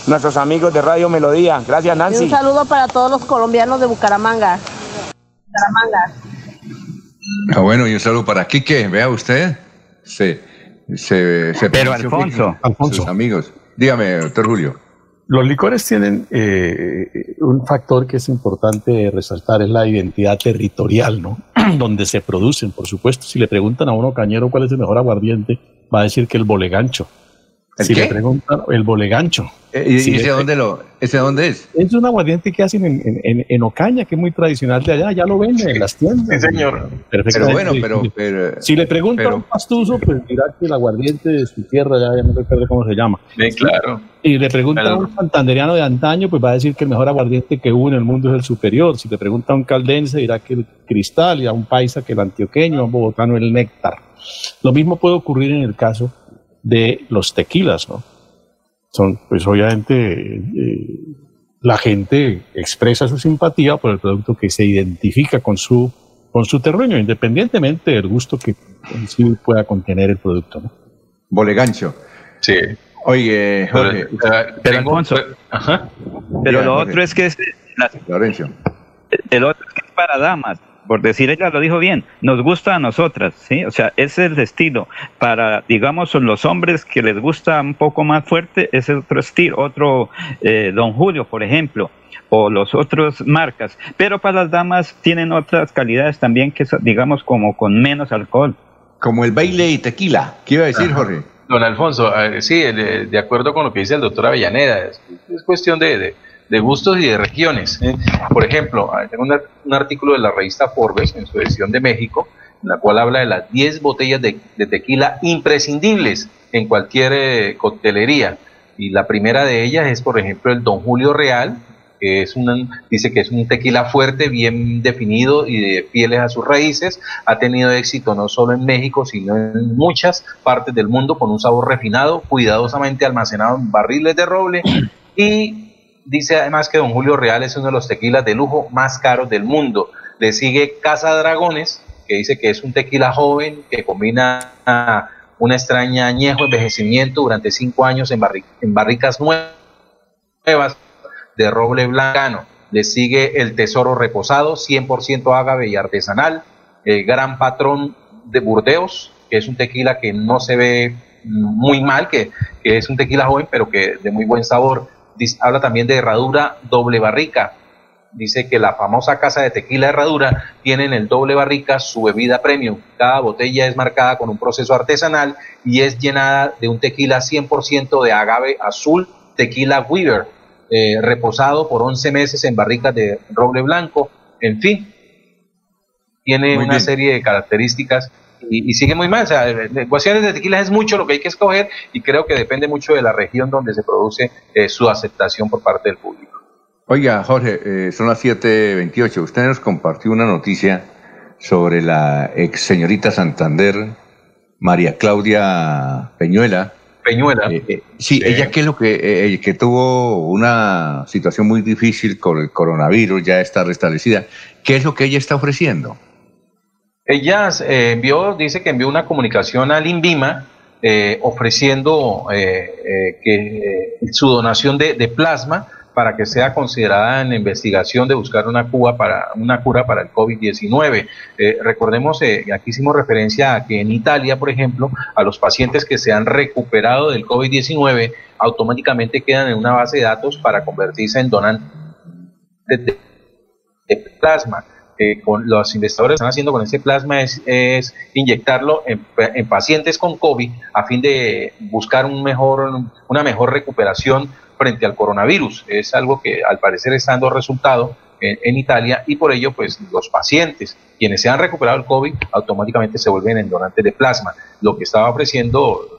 nuestros amigos de Radio Melodía. Gracias, Y Nancy. un saludo para todos los colombianos de Bucaramanga. Bucaramanga. Ah, bueno, y un saludo para Quique, vea usted. Se, se, se Pero, Alfonso. Quique, Sus amigos. Dígame, doctor Julio. Los licores tienen eh, un factor que es importante resaltar, es la identidad territorial, ¿no? [CLEARS THROAT] Donde se producen, por supuesto. Si le preguntan a uno cañero cuál es el mejor aguardiente, va a decir que el bolegancho. Si le preguntan, el bolegancho. Eh, ¿Y, ese, dónde lo, ese dónde es? Es un aguardiente que hacen en, en, en, Ocaña, que es muy tradicional de allá, ya lo venden en las tiendas. Sí, señor. Pero bueno, pero, pero si le preguntan a un pastuso, pues dirá que el aguardiente de su tierra, ya, ya no recuerdo cómo se llama. Sí, claro. Y le preguntan a un santanderiano de antaño, pues va a decir que el mejor aguardiente que hubo en el mundo es el superior. Si le pregunta a un caldense, dirá que el cristal, y a un paisa que el antioqueño, a un bogotano el néctar. Lo mismo puede ocurrir en el caso de los tequilas, ¿no? Son, pues obviamente, eh, la gente expresa su simpatía por el producto que se identifica con su, con su terruño, independientemente del gusto que en sí pueda contener el producto, ¿no? Bolegancho. Sí. Oye, Jorge. Pero, Alfonso, ajá. pero lo otro es que es. El otro es que es para damas por decir ella lo dijo bien, nos gusta a nosotras, ¿sí? O sea, ese es el estilo. Para, digamos, los hombres que les gusta un poco más fuerte, ese es otro estilo, otro eh, Don Julio, por ejemplo, o los otros marcas. Pero para las damas tienen otras calidades también que, digamos, como con menos alcohol. Como el baile y tequila. ¿Qué iba a decir, Jorge? Don Alfonso, eh, sí, de, acuerdo con lo que dice el doctor Avellaneda, es, cuestión de de gustos y de regiones. ¿eh? Por ejemplo, tengo un artículo de la revista Forbes en su edición de México, en la cual habla de las 10 botellas de, tequila imprescindibles en cualquier eh, coctelería. Y la primera de ellas es, por ejemplo, el Don Julio Real, que es un, dice que es un tequila fuerte, bien definido y de fieles a sus raíces. Ha tenido éxito no solo en México, sino en muchas partes del mundo con un sabor refinado, cuidadosamente almacenado en barriles de roble y Dice además que Don Julio Real es uno de los tequilas de lujo más caros del mundo. Le sigue Casa Dragones, que dice que es un tequila joven que combina una extraña añejo envejecimiento durante cinco años en, barricas nuevas de roble blancano. Le sigue el Tesoro Reposado, 100% ágave y artesanal. El Gran Patrón de Burdeos, que es un tequila que no se ve muy mal, que, que es un tequila joven, pero que de muy buen sabor habla también de Herradura doble barrica. Dice que la famosa casa de tequila Herradura tiene en el doble barrica su bebida premium. Cada botella es marcada con un proceso artesanal y es llenada de un tequila 100% de agave azul, tequila Weaver, eh, reposado por 11 meses en barricas de roble blanco. En fin, tiene una serie de características y, sigue muy mal. O sea, ecuaciones de tequila es mucho lo que hay que escoger y creo que depende mucho de la región donde se produce eh, su aceptación por parte del público. Oiga, Jorge, eh, son las 7.28. Usted nos compartió una noticia sobre la ex señorita Santander, María Claudia Peñuela. Peñuela. Eh, sí, ella que es lo que, que tuvo una situación muy difícil con el coronavirus, ya está restablecida. ¿Qué es lo que ella está ofreciendo? Ella eh, envió, dice que envió una comunicación al INVIMA eh, ofreciendo eh, que su donación de, plasma para que sea considerada en la investigación de buscar una cura para, una cura para el COVID-19. recordemos, aquí hicimos referencia a que en Italia, por ejemplo, a los pacientes que se han recuperado del COVID-19 automáticamente quedan en una base de datos para convertirse en donantes de plasma con los investigadores están haciendo con ese plasma es, inyectarlo en, pacientes con COVID a fin de buscar un mejor, una mejor recuperación frente al coronavirus. Es algo que al parecer está dando resultado en, en, Italia y por ello pues los pacientes quienes se han recuperado el COVID automáticamente se vuelven en donantes de plasma. Lo que estaba ofreciendo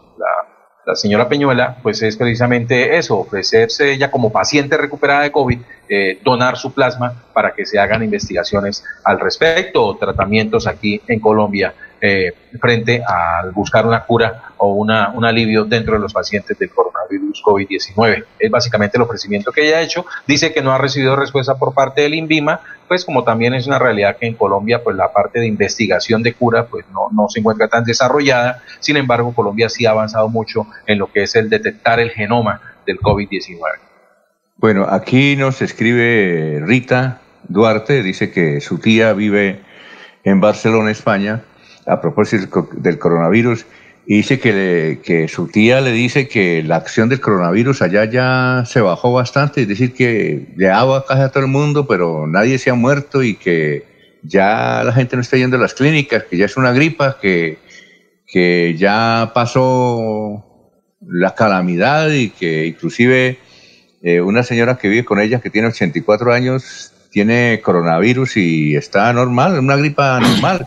la señora Peñuela, pues es precisamente eso, ofrecerse ella como paciente recuperada de COVID, eh, donar su plasma para que se hagan investigaciones al respecto o tratamientos aquí en Colombia eh, frente a buscar una cura o una, un alivio dentro de los pacientes del coronavirus COVID-19. Es básicamente el ofrecimiento que ella ha hecho. Dice que no ha recibido respuesta por parte del INVIMA, pues como también es una realidad que en Colombia pues la parte de investigación de cura pues no, no se encuentra tan desarrollada. Sin embargo, Colombia sí ha avanzado mucho en lo que es el detectar el genoma del COVID-19. Bueno, aquí nos escribe Rita Duarte, dice que su tía vive en Barcelona, España, a propósito del coronavirus, y dice que, que su tía le dice que la acción del coronavirus allá ya se bajó bastante, es decir, que le daba casi a todo el mundo, pero nadie se ha muerto y que ya la gente no está yendo a las clínicas, que ya es una gripa, que, que ya pasó la calamidad y que inclusive eh, una señora que vive con ella que tiene 84 años tiene coronavirus y está normal, una gripa normal,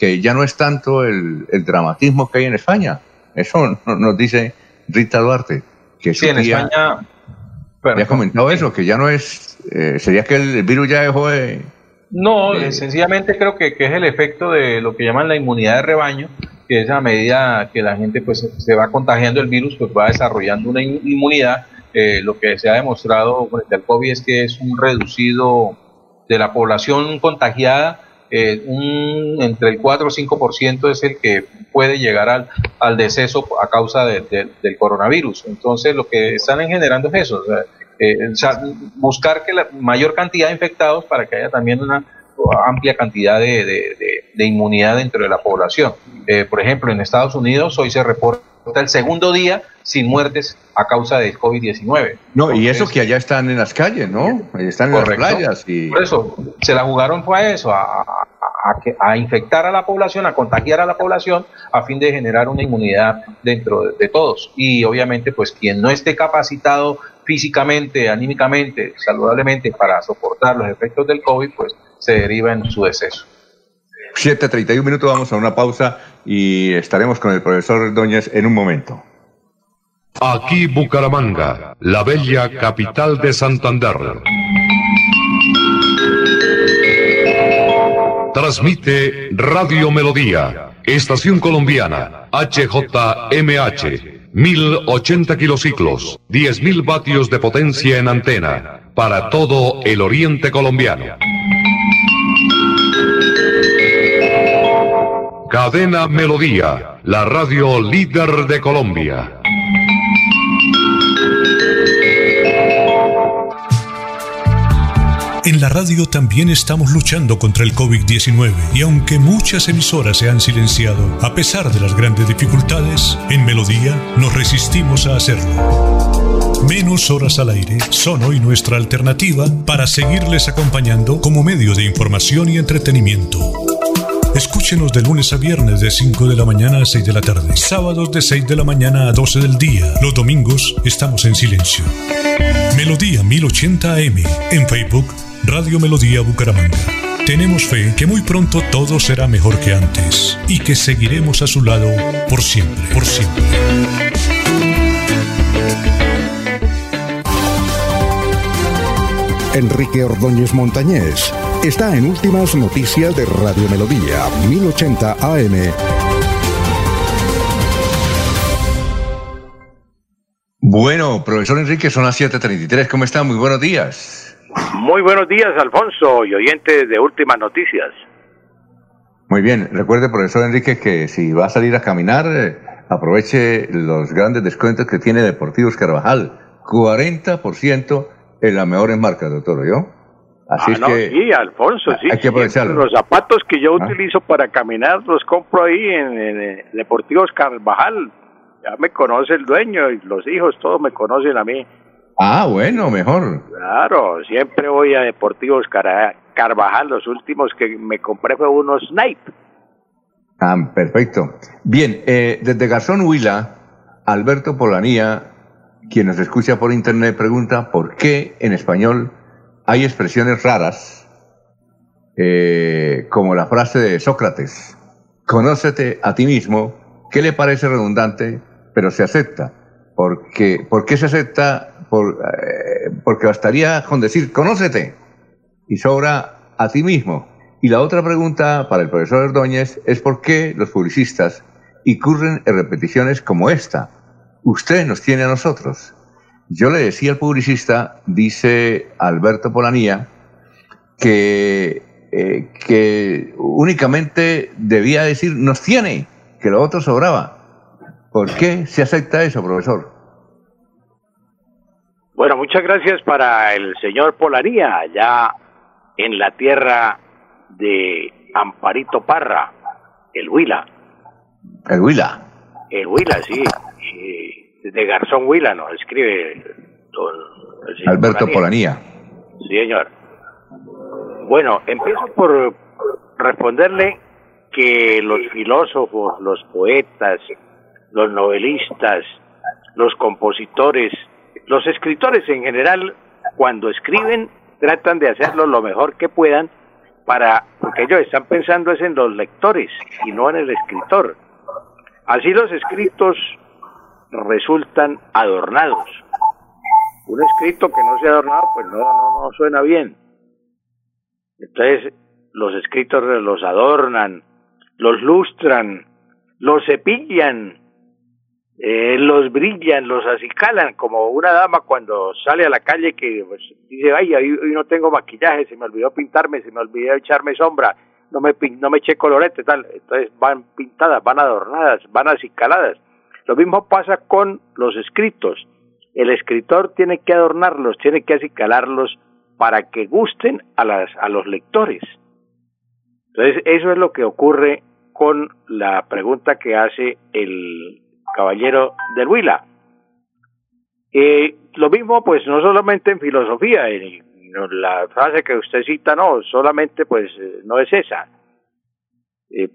que ya no es tanto el, el dramatismo que hay en España. Eso nos dice Rita Duarte, que Sí, en tía España. comentado eso, que ya no es, eh, sería que el, virus ya dejó de... No, sencillamente creo que, que es el efecto de lo que llaman la inmunidad de rebaño, que es a medida que la gente pues se va contagiando el virus, pues va desarrollando una in- inmunidad. Eh, lo que se ha demostrado frente al COVID es que es un reducido de la población contagiada, eh, un, entre el 4 o 5% es el que puede llegar al, al deceso a causa de- de- del coronavirus. Entonces, lo que están generando es eso, eh, buscar que la mayor cantidad de infectados para que haya también una amplia cantidad de, de- de- inmunidad dentro de la población. Eh, por ejemplo, en Estados Unidos hoy se reporta el segundo día sin muertes a causa del COVID-19. No, y eso que allá están en las calles, ¿no? Están en Correcto. las playas y... Por eso, se la jugaron fue a eso, a, a- a que- a infectar a la población, a contagiar a la población, a fin de generar una inmunidad dentro de, de todos. Y obviamente, pues quien no esté capacitado físicamente, anímicamente, saludablemente para soportar los efectos del COVID, pues se deriva en su deceso. 7.31 minutos, vamos a una pausa y estaremos con el profesor Ordóñez en un momento. Aquí Bucaramanga, la bella capital de Santander. Transmite Radio Melodía, Estación Colombiana, HJMH, 1080 kilociclos, 10.000 vatios de potencia en antena, para todo el oriente colombiano. Cadena Melodía, la radio líder de Colombia. En la radio también estamos luchando contra el COVID-19 y aunque muchas emisoras se han silenciado, a pesar de las grandes dificultades, en Melodía nos resistimos a hacerlo. Menos horas al aire son hoy nuestra alternativa para seguirles acompañando como medio de información y entretenimiento. Escúchenos de lunes a viernes de 5 de la mañana a 6 de la tarde, sábados de 6 de la mañana a 12 del día. Los domingos estamos en silencio. Melodía 1080 AM en Facebook, Radio Melodía Bucaramanga. Tenemos fe que muy pronto todo será mejor que antes y que seguiremos a su lado por siempre, por siempre. Enrique Ordóñez Montañés está en Últimas Noticias de Radio Melodía, 1080 AM. Bueno, profesor Enrique, son las 7.33, ¿cómo está? Muy buenos días. Muy buenos días, Alfonso y oyentes de Últimas Noticias. Muy bien, recuerde, profesor Enrique, que si va a salir a caminar, eh, aproveche los grandes descuentos que tiene Deportivos Carvajal. 40% en las mejores marcas, doctor, ¿yo? Así Ah, es no, que sí, Alfonso, sí. hay que aprovecharlo. Los zapatos que yo Ah. utilizo para caminar los compro ahí en, en, Deportivos Carvajal. Ya me conoce el dueño y los hijos, todos me conocen a mí. Ah, bueno, mejor. Claro, siempre voy a Deportivos Cara- Carvajal. Los últimos que me compré fue unos Snipe. Ah, perfecto. Bien, eh, desde Garzón Huila, Alberto Polanía, quien nos escucha por internet, pregunta por qué en español hay expresiones raras, eh, como la frase de Sócrates, conócete a ti mismo, ¿qué le parece redundante, pero se acepta? Porque, ¿Por qué se acepta? Eh, porque bastaría con decir, conócete, y sobra a ti mismo. Y la otra pregunta para el profesor Ordóñez es por qué los publicistas incurren en repeticiones como esta. Usted nos tiene a nosotros. Yo le decía al publicista, dice Alberto Polanía, que, eh, que únicamente debía decir nos tiene, que lo otro sobraba. ¿Por qué se acepta eso, profesor? Bueno, muchas gracias para el señor Polaría, allá en la tierra de Amparito Parra, el Huila. El Huila. El Huila, sí. De Garzón Huila nos escribe don Alberto Polanía. Sí, señor. Bueno, empiezo por responderle que los filósofos, los poetas, los novelistas, los compositores, los escritores en general, cuando escriben, tratan de hacerlo lo mejor que puedan para, porque ellos están pensando es en los lectores y no en el escritor. Así los escritos resultan adornados. Un escrito que no sea adornado, pues no, no, no suena bien. Entonces, los escritos los adornan, los lustran, los cepillan, eh, los brillan, los acicalan, como una dama cuando sale a la calle que pues, dice, ay, hoy, hoy no tengo maquillaje, se me olvidó pintarme, se me olvidó echarme sombra, no me, no me eché colorete, tal. Entonces van pintadas, van adornadas, van acicaladas. Lo mismo pasa con los escritos. El escritor tiene que adornarlos, tiene que acicalarlos para que gusten a, las, a los lectores. Entonces, eso es lo que ocurre con la pregunta que hace el caballero del Huila. Eh, lo mismo, pues, no solamente en filosofía, en, la frase que usted cita, no, solamente, pues, eh, no es esa.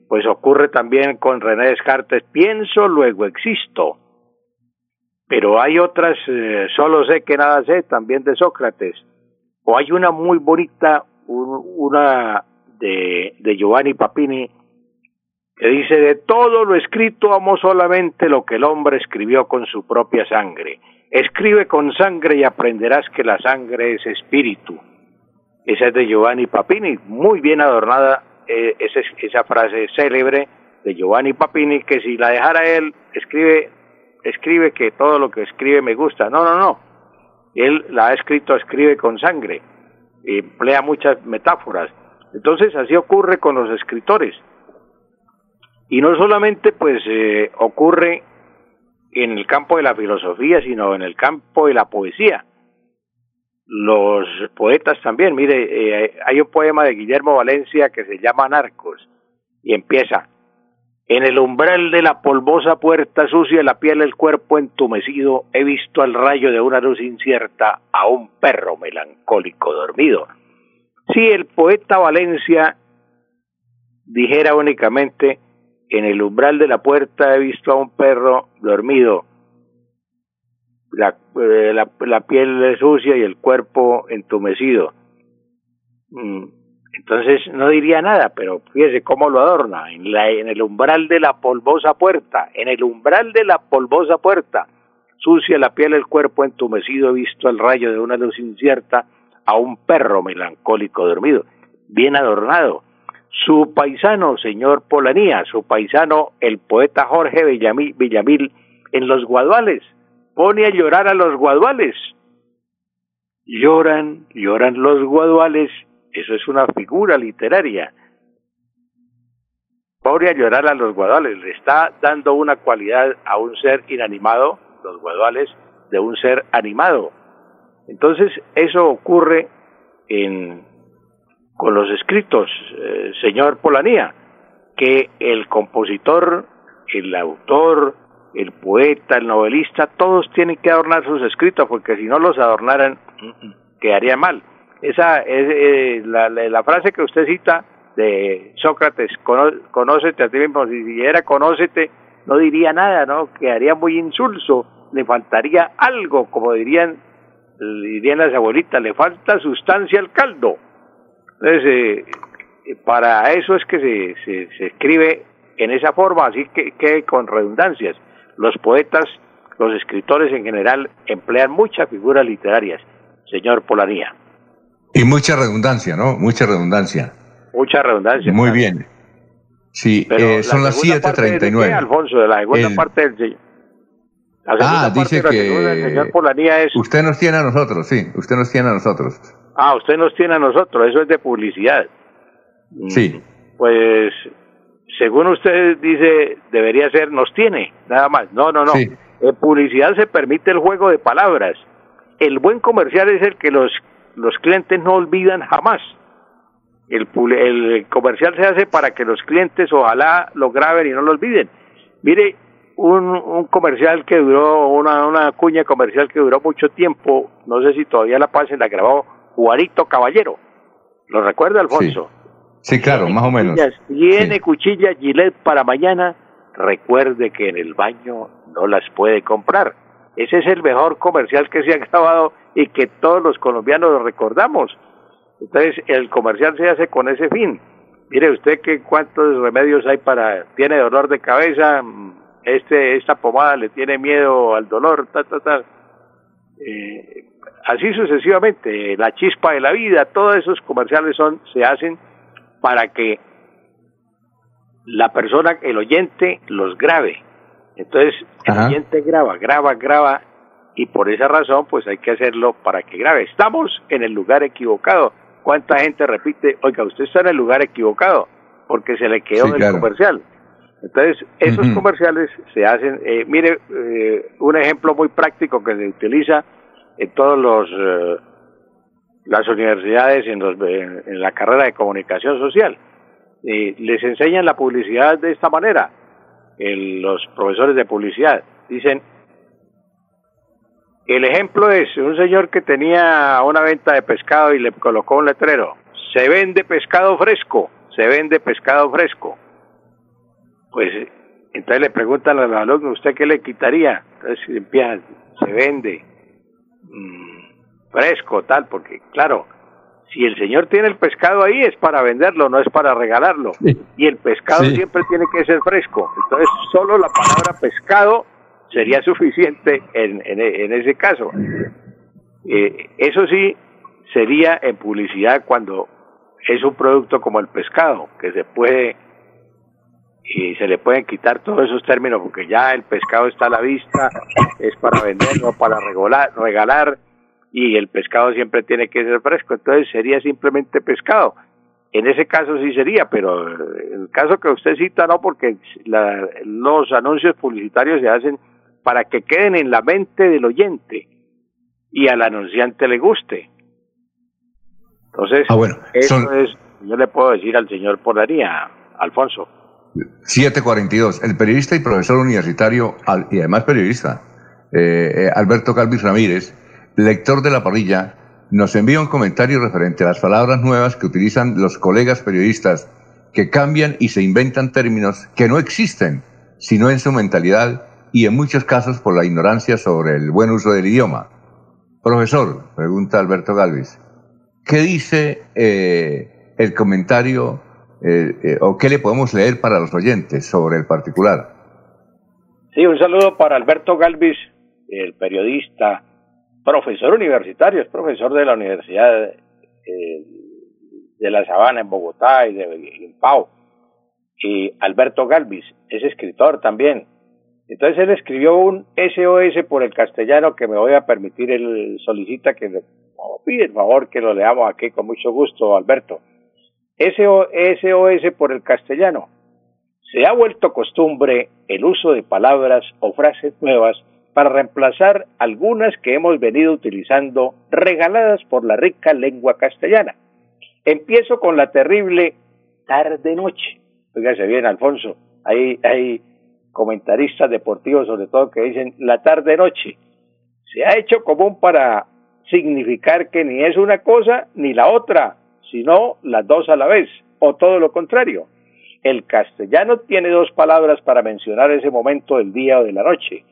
Pues ocurre también con René Descartes, pienso, luego existo. Pero hay otras, eh, solo sé que nada sé, también de Sócrates. O hay una muy bonita, un- una de, de Giovanni Papini, que dice, de todo lo escrito amo solamente lo que el hombre escribió con su propia sangre. Escribe con sangre y aprenderás que la sangre es espíritu. Esa es de Giovanni Papini, muy bien adornada eh, esa, esa frase célebre de Giovanni Papini, que si la dejara él, escribe, escribe que todo lo que escribe me gusta. No, no, no. Él la ha escrito, escribe con sangre, emplea muchas metáforas. Entonces así ocurre con los escritores. Y no solamente pues eh, ocurre en el campo de la filosofía, sino en el campo de la poesía. Los poetas también, mire, eh, hay un poema de Guillermo Valencia que se llama Narcos y empieza, en el umbral de la polvosa puerta sucia, la piel, el cuerpo entumecido, he visto al rayo de una luz incierta a un perro melancólico dormido. Si el poeta Valencia dijera únicamente, en el umbral de la puerta he visto a un perro dormido, la, eh, la, la piel sucia y el cuerpo entumecido. Mm, Entonces no diría nada, pero fíjese cómo lo adorna, en, la, en el umbral de la polvosa puerta, en el umbral de la polvosa puerta, sucia la piel, el cuerpo entumecido, visto el rayo de una luz incierta a un perro melancólico dormido, bien adornado. Su paisano, señor Polanía, su paisano, el poeta Jorge Villamil, Villamil en los Guaduales, pone a llorar a los Guaduales. Lloran, lloran los Guaduales, eso es una figura literaria. Pone a llorar a los Guaduales, le está dando una cualidad a un ser inanimado, los Guaduales, de un ser animado. Entonces, eso ocurre en, con los escritos, eh, señor Polanía, que el compositor, el autor, el poeta, el novelista, todos tienen que adornar sus escritos, porque si no los adornaran, quedaría mal. Esa es eh, la, frase que usted cita de Sócrates, cono, conócete a ti mismo, si dijera conócete, no diría nada, ¿no? Quedaría muy insulso, le faltaría algo, como dirían, dirían las abuelitas, le falta sustancia al caldo. Entonces, eh, para eso es que se, se, se escribe en esa forma, así que, que con redundancias. Los poetas, los escritores en general, emplean muchas figuras literarias, señor Polanía. Y mucha redundancia, ¿no? Mucha redundancia. Mucha redundancia. Muy claro. bien. Sí, Pero eh, la son las segunda parte de qué, 7.39. Alfonso, de la segunda El- parte del señor. Ah, dice del señor que Polanía es, usted nos tiene a nosotros, sí, usted nos tiene a nosotros. ah, usted nos tiene a nosotros, eso es de publicidad. Mm, Sí, Pues, según usted dice, debería ser, nos tiene, nada más. No, no, no. Sí. En publicidad se permite el juego de palabras. El buen comercial es el que los, los clientes no olvidan jamás. El, el comercial se hace para que los clientes ojalá lo graben y no lo olviden. Mire, un, un comercial que duró, una, una cuña comercial que duró mucho tiempo, no sé si todavía la pasen, la grabó Juanito Caballero. ¿Lo recuerda, Alfonso? sí, claro, más o menos. Tiene cuchillas Gillette para mañana. Recuerde que en el baño no las puede comprar. Ese es el mejor comercial que se ha grabado y que todos los colombianos lo recordamos. Entonces, el comercial se hace con ese fin. Mire usted que cuántos remedios hay para, tiene dolor de cabeza, este, esta pomada le tiene miedo al dolor, ta, ta, ta. Eh, así sucesivamente, la chispa de la vida, todos esos comerciales son, se hacen para que la persona, el oyente, los grabe. Entonces, el oyente graba, graba, graba, y por esa razón, pues hay que hacerlo para que grabe. Estamos en el lugar equivocado. ¿Cuánta gente repite, oiga, usted está en el lugar equivocado? Porque se le quedó en el comercial. Entonces, esos comerciales se hacen, eh, mire, eh, un ejemplo muy práctico que se utiliza en todos los eh, las universidades en, los, en la carrera de comunicación social. les enseñan la publicidad de esta manera. los profesores de publicidad dicen, el ejemplo es un señor que tenía una venta de pescado y le colocó un letrero, se vende pescado fresco, se vende pescado fresco. Pues entonces le preguntan al alumno, ¿usted qué le quitaría? Entonces empieza, se vende, Mm, fresco, tal, porque claro, si el señor tiene el pescado ahí es para venderlo, no es para regalarlo. Y el pescado siempre tiene que ser fresco. Entonces, solo la palabra pescado sería suficiente en, en, ese caso. Eh, eso sí, sería en publicidad cuando es un producto como el pescado, que se puede y se le pueden quitar todos esos términos porque ya el pescado está a la vista, es para venderlo, para regalar, regalar y el pescado siempre tiene que ser fresco, entonces sería simplemente pescado. En ese caso sí sería, pero el caso que usted cita no, porque los anuncios publicitarios se hacen para que queden en la mente del oyente y al anunciante le guste. Entonces, ah, bueno, eso es, yo le puedo decir al señor Polaría, Alfonso. 742. El periodista y profesor universitario, y además periodista, eh, eh, Alberto Calvis Ramírez, lector de la parrilla, nos envía un comentario referente a las palabras nuevas que utilizan los colegas periodistas que cambian y se inventan términos que no existen, sino en su mentalidad y en muchos casos por la ignorancia sobre el buen uso del idioma. Profesor, pregunta Alberto Galvis, ¿qué dice eh, el comentario eh, eh, o qué le podemos leer para los oyentes sobre el particular. Sí, un saludo para Alberto Galvis, el periodista, profesor universitario, es profesor de la Universidad eh, de La Sabana en Bogotá y de Pau. Y Alberto Galvis es escritor también. Entonces él escribió un SOS por el castellano que me voy a permitir, él solicita que le pide el favor que lo leamos aquí con mucho gusto, Alberto. SOS por el castellano. Se ha vuelto costumbre el uso de palabras o frases nuevas para reemplazar algunas que hemos venido utilizando regaladas por la rica lengua castellana. Empiezo con la terrible tarde-noche. Fíjese bien, Alfonso, hay, hay comentaristas deportivos sobre todo que dicen la tarde-noche. Se ha hecho común para significar que ni es una cosa ni la otra, sino las dos a la vez, o todo lo contrario. El castellano tiene dos palabras para mencionar ese momento del día o de la noche,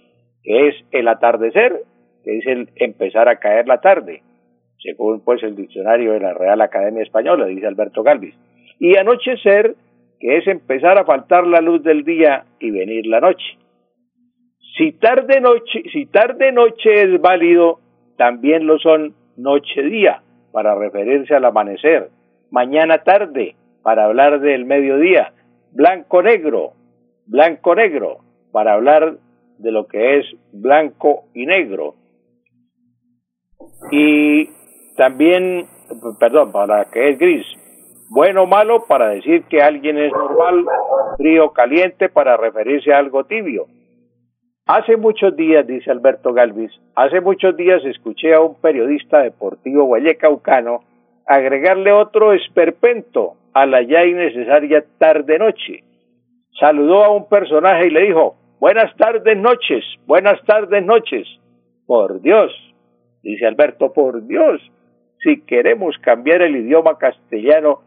que es el atardecer, que es el empezar a caer la tarde, según pues el diccionario de la Real Academia Española, dice Alberto Galvis, y anochecer, que es empezar a faltar la luz del día y venir la noche. Si tarde noche, si tarde noche es válido, también lo son noche día para referirse al amanecer, mañana tarde para hablar del mediodía, blanco negro, blanco negro para hablar de lo que es blanco y negro. Y también, perdón, para que es gris, bueno o malo para decir que alguien es normal, frío caliente para referirse a algo tibio. Hace muchos días, dice Alberto Galvis, hace muchos días escuché a un periodista deportivo vallecaucano agregarle otro esperpento a la ya innecesaria tarde-noche. Saludó a un personaje y le dijo, buenas tardes noches, buenas tardes noches. Por Dios, dice Alberto, por Dios, si queremos cambiar el idioma castellano,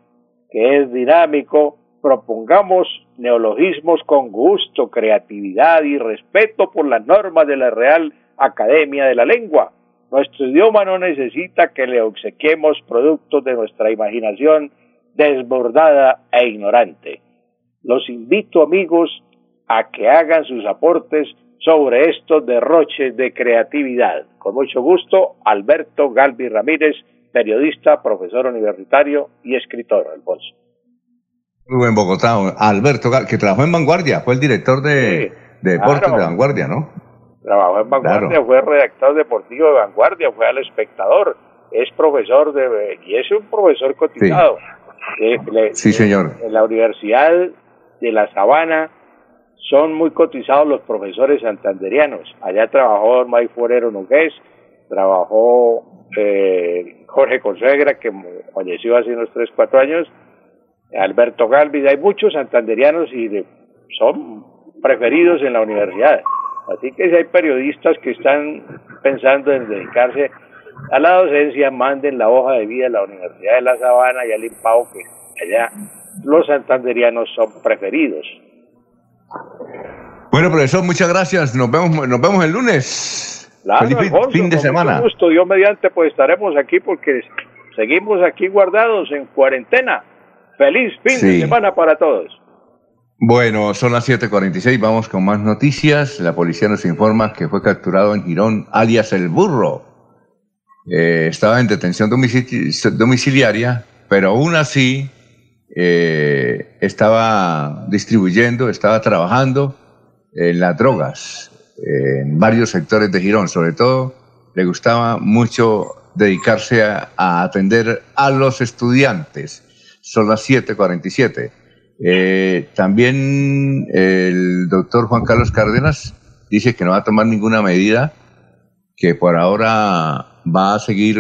que es dinámico, propongamos neologismos con gusto, creatividad y respeto por las normas de la Real Academia de la Lengua. Nuestro idioma no necesita que le obsequiemos productos de nuestra imaginación desbordada e ignorante. Los invito, amigos, a que hagan sus aportes sobre estos derroches de creatividad. Con mucho gusto, Alberto Galvi Ramírez, periodista, profesor universitario y escritor, Alfonso. Muy en Bogotá, Alberto Gal, que trabajó en Vanguardia, fue el director de, de deportes de Vanguardia, ¿no? Trabajó en Vanguardia, fue redactor deportivo de Vanguardia, fue al espectador, es profesor de, y es un profesor cotizado. Sí, señor. En la Universidad de La Sabana son muy cotizados los profesores santanderianos. Allá trabajó May Forero Nogués, trabajó eh, Jorge Consuegra, que falleció hace unos 3, 4 años, Alberto Galvis, hay muchos santanderianos y son preferidos en la universidad. Así que si hay periodistas que están pensando en dedicarse a la docencia, manden la hoja de vida a la Universidad de La Sabana y al IMPAO, que allá los santanderianos son preferidos. Bueno, profesor, muchas gracias. Nos vemos, nos vemos el lunes. Feliz fin de semana. Mucho Dios mediante, pues estaremos aquí porque seguimos aquí guardados en cuarentena. Feliz fin de semana para todos. Bueno, son las 7:46. Vamos con más noticias. La policía nos informa que fue capturado en Girón, alias El Burro. Eh, estaba en detención domiciliaria, pero aún así eh, estaba distribuyendo, estaba trabajando en las drogas en varios sectores de Girón. Sobre todo, le gustaba mucho dedicarse a, atender a los estudiantes. Son las 7:47. Eh, también el doctor Juan Carlos Cárdenas dice que no va a tomar ninguna medida, que por ahora va a seguir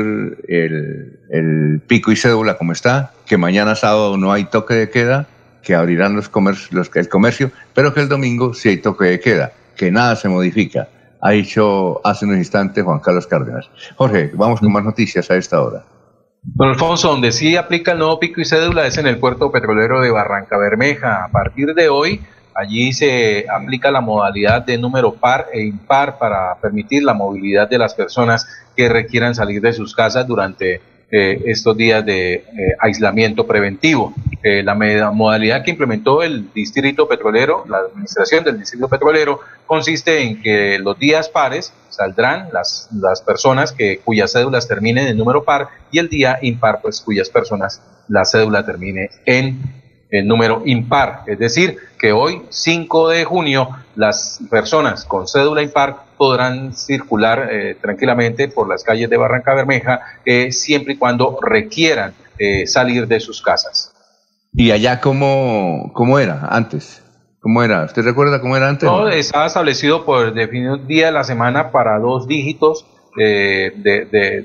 el, pico y cédula como está, que mañana sábado no hay toque de queda, que abrirán los, los el comercio, pero que el domingo sí hay toque de queda, que nada se modifica. Ha dicho hace unos instantes Juan Carlos Cárdenas. Jorge, vamos con más noticias a esta hora. Don Alfonso, donde sí aplica el nuevo pico y cédula es en el puerto petrolero de Barranca Bermeja. A partir de hoy, allí se aplica la modalidad de número par e impar para permitir la movilidad de las personas que requieran salir de sus casas durante eh, estos días de eh, aislamiento preventivo. Eh, la modalidad que implementó el Distrito Petrolero, la administración del Distrito Petrolero, consiste en que los días pares saldrán las, las personas que, cuyas cédulas terminen en número par y el día impar, pues cuyas personas la cédula termine en el número impar. Es decir, que hoy, 5 de junio, las personas con cédula impar podrán circular eh, tranquilamente por las calles de Barranca Bermeja, eh, siempre y cuando requieran eh, salir de sus casas. ¿Y allá cómo, cómo era antes? ¿Cómo era? ¿Usted recuerda cómo era antes? No, estaba establecido por definir un día de la semana para dos dígitos de,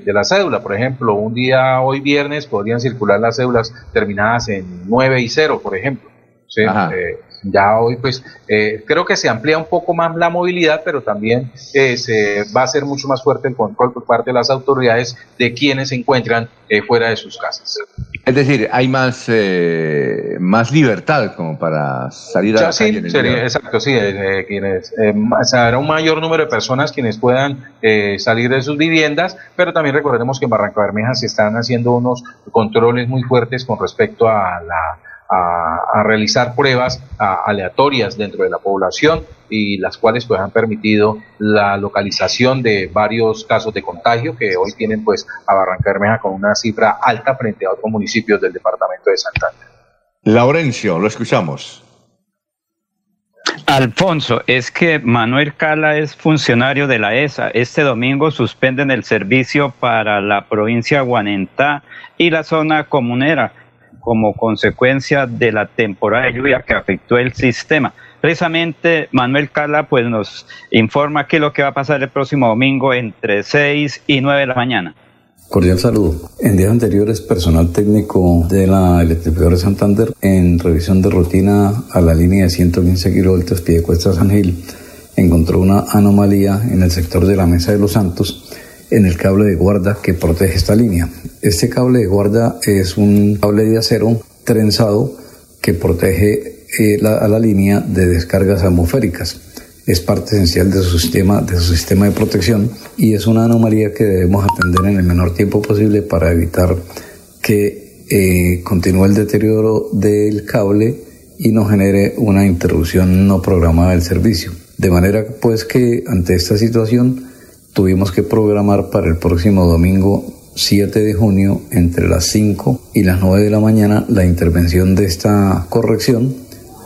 de, la cédula. Por ejemplo, un día hoy viernes podrían circular las cédulas terminadas en 9 y 0, por ejemplo. ¿sí? Ya hoy pues eh, creo que se amplía un poco más la movilidad, pero también eh, se va a ser mucho más fuerte el control por parte de las autoridades de quienes se encuentran eh, fuera de sus casas. Es decir, hay más más libertad como para salir a la sí, exacto, sí, quienes habrá un mayor número de personas quienes puedan salir de sus viviendas, pero también recordemos que en Barranca Bermeja se están haciendo unos controles muy fuertes con respecto a la a, realizar pruebas aleatorias dentro de la población y las cuales pues han permitido la localización de varios casos de contagio que hoy tienen pues a Barranca Bermeja con una cifra alta frente a otros municipios del departamento de Santander. Laurencio, lo escuchamos. Alfonso, es que Manuel Cala es funcionario de la ESA. Este domingo suspenden el servicio para la provincia de Guanentá y la zona comunera como consecuencia de la temporada de lluvia que afectó el sistema. Precisamente Manuel Cala pues nos informa qué es lo que va a pasar el próximo domingo entre 6 y 9 de la mañana. Cordial saludo. En días anteriores, personal técnico de la Electrificadora de Santander, en revisión de rutina a la línea de 115 kilovoltios Piedecuesta San Gil, encontró una anomalía en el sector de la Mesa de los Santos en el cable de guarda que protege esta línea. Este cable de guarda es un cable de acero trenzado que protege eh, a la línea de descargas atmosféricas. es parte esencial de su sistema, de su sistema de protección y es una anomalía que debemos atender en el menor tiempo posible para evitar que eh, continúe el deterioro del cable y no genere una interrupción no programada del servicio. De manera pues que ante esta situación tuvimos que programar para el próximo domingo 7 de junio entre las 5 y las 9 de la mañana la intervención de esta corrección,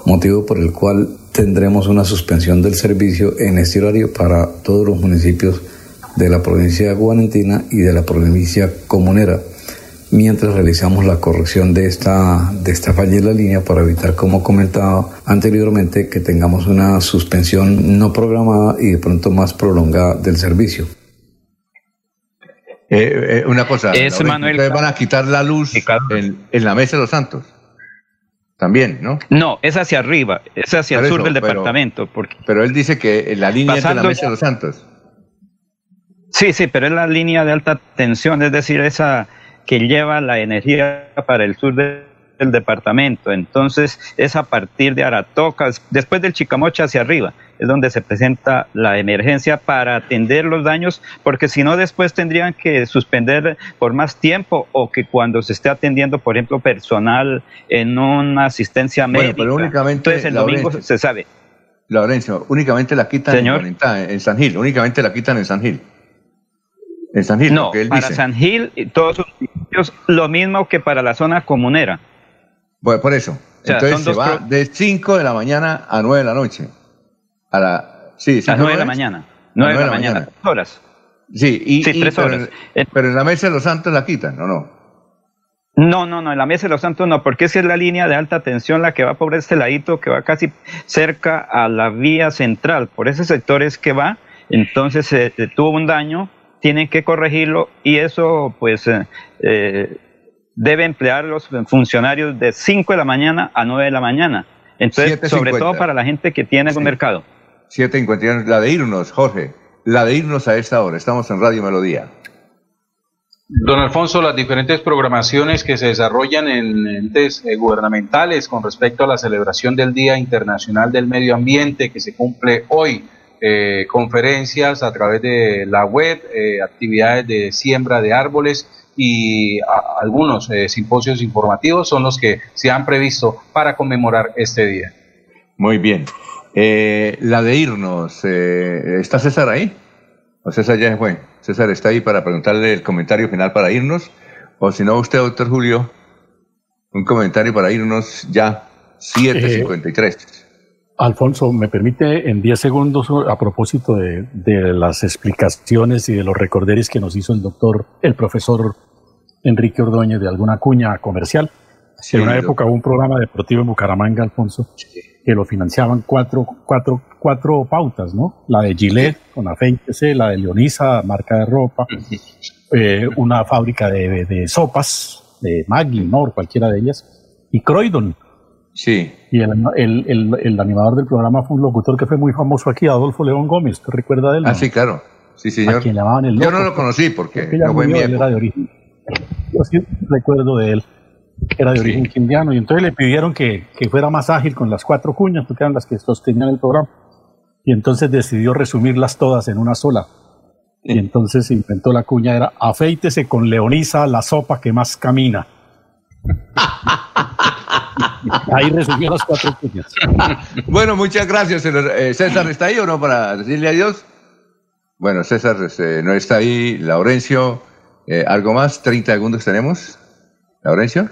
motivo por el cual tendremos una suspensión del servicio en este horario para todos los municipios de la provincia de Guarentina y de la provincia comunera, mientras realizamos la corrección de esta, de esta falla en la línea para evitar, como comentaba anteriormente, que tengamos una suspensión no programada y de pronto más prolongada del servicio. Eh, eh, una cosa, ustedes van a quitar la luz en, en la Mesa de los Santos. También, ¿no? No, es hacia arriba, es hacia el sur del departamento. Porque pero él dice que la línea es de la Mesa de los Santos. Sí, sí, pero es la línea de alta tensión, es decir, esa que lleva la energía para el sur del departamento. Entonces, es a partir de Aratocas, después del Chicamocha hacia arriba es donde se presenta la emergencia para atender los daños, porque si no después tendrían que suspender por más tiempo o que cuando se esté atendiendo, por ejemplo, personal en una asistencia médica. pero únicamente Entonces el domingo se sabe. Laurencio, únicamente la quitan En, San Gil, únicamente la quitan en San Gil. En San Gil, no, para San Gil y todos sus municipios lo mismo que para la zona comunera. Bueno, por eso. Entonces se va de 5 de la mañana a 9 de la noche. A la, sí, a 9 de la mañana. 9 de la, mañana. Tres horas. Sí, y, tres horas. Pero, en la Mesa de los Santos la quitan, ¿o no? No, no, no, en la Mesa de los Santos no, porque esa es la línea de alta tensión, la que va por este ladito, que va casi cerca a la vía central. Por ese sector es que va, entonces se tuvo un daño, tienen que corregirlo y eso pues eh, eh, debe emplear los funcionarios de 5 de la mañana a 9 de la mañana. Entonces, sobre todo para la gente que tiene un mercado. 7.51, la de irnos, Jorge, la de irnos a esta hora. Estamos en Radio Melodía. Don Alfonso, las diferentes programaciones que se desarrollan en entes eh, gubernamentales con respecto a la celebración del Día Internacional del Medio Ambiente que se cumple hoy, eh, conferencias a través de la web, eh, actividades de siembra de árboles y algunos simposios informativos son los que se han previsto para conmemorar este día. Muy bien. Eh, la de irnos, eh, ¿está César ahí? ¿O César ya fue? César está ahí para preguntarle el comentario final para irnos. O si no, usted, doctor Julio, un comentario para irnos ya, 7.53. Alfonso, ¿me permite en 10 segundos a propósito de, las explicaciones y de los recorderis que nos hizo el doctor, el profesor Enrique Ordóñez de alguna cuña comercial? en una época hubo un programa deportivo en Bucaramanga, Alfonso, que lo financiaban cuatro, cuatro, cuatro pautas, ¿no? La de Gillette con afeítese, la de Leonisa, marca de ropa, eh, una fábrica de, de, sopas, de Maggi, Nor, cualquiera de ellas, y Croydon. Sí. Y el, el, el, animador del programa fue un locutor que fue muy famoso aquí, Adolfo León Gómez, ¿te recuerda de él? Ah, sí, claro. Sí, señor. Yo no lo conocí porque no fue mi Era de origen. Yo sí recuerdo de él era de origen quindiano, y entonces le pidieron que, que, fuera más ágil con las cuatro cuñas, porque eran las que sostenían el programa. Y entonces decidió resumirlas todas en una sola. Y entonces inventó la cuña, era afeítese con Leonisa, la sopa que más camina. [LAUGHS] Ahí resumió las cuatro cuñas. bueno, muchas gracias. Eh, César, ¿está ahí o no para decirle adiós? Bueno, César este, no está ahí. Laurencio, eh, ¿algo más? ¿30 segundos tenemos? Laurencio.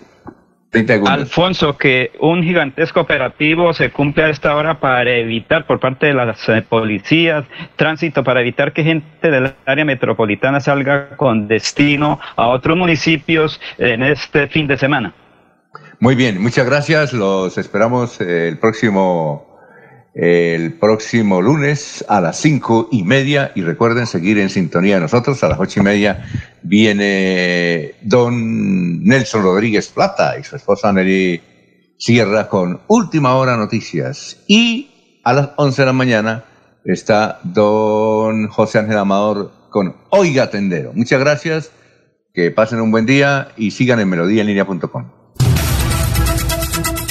Alfonso, que un gigantesco operativo se cumple a esta hora para evitar por parte de las eh, policías tránsito, para evitar que gente del área metropolitana salga con destino a otros municipios en este fin de semana. Muy bien, muchas gracias. Los esperamos eh, el próximo el próximo lunes a las cinco y media y recuerden seguir en sintonía de nosotros a las ocho y media viene don Nelson Rodríguez Plata y su esposa Nelly Sierra con Última Hora Noticias y a las once de la mañana está don José Ángel Amador con Oiga Tendero. Muchas gracias, que pasen un buen día y sigan en melodíaenlínea.com.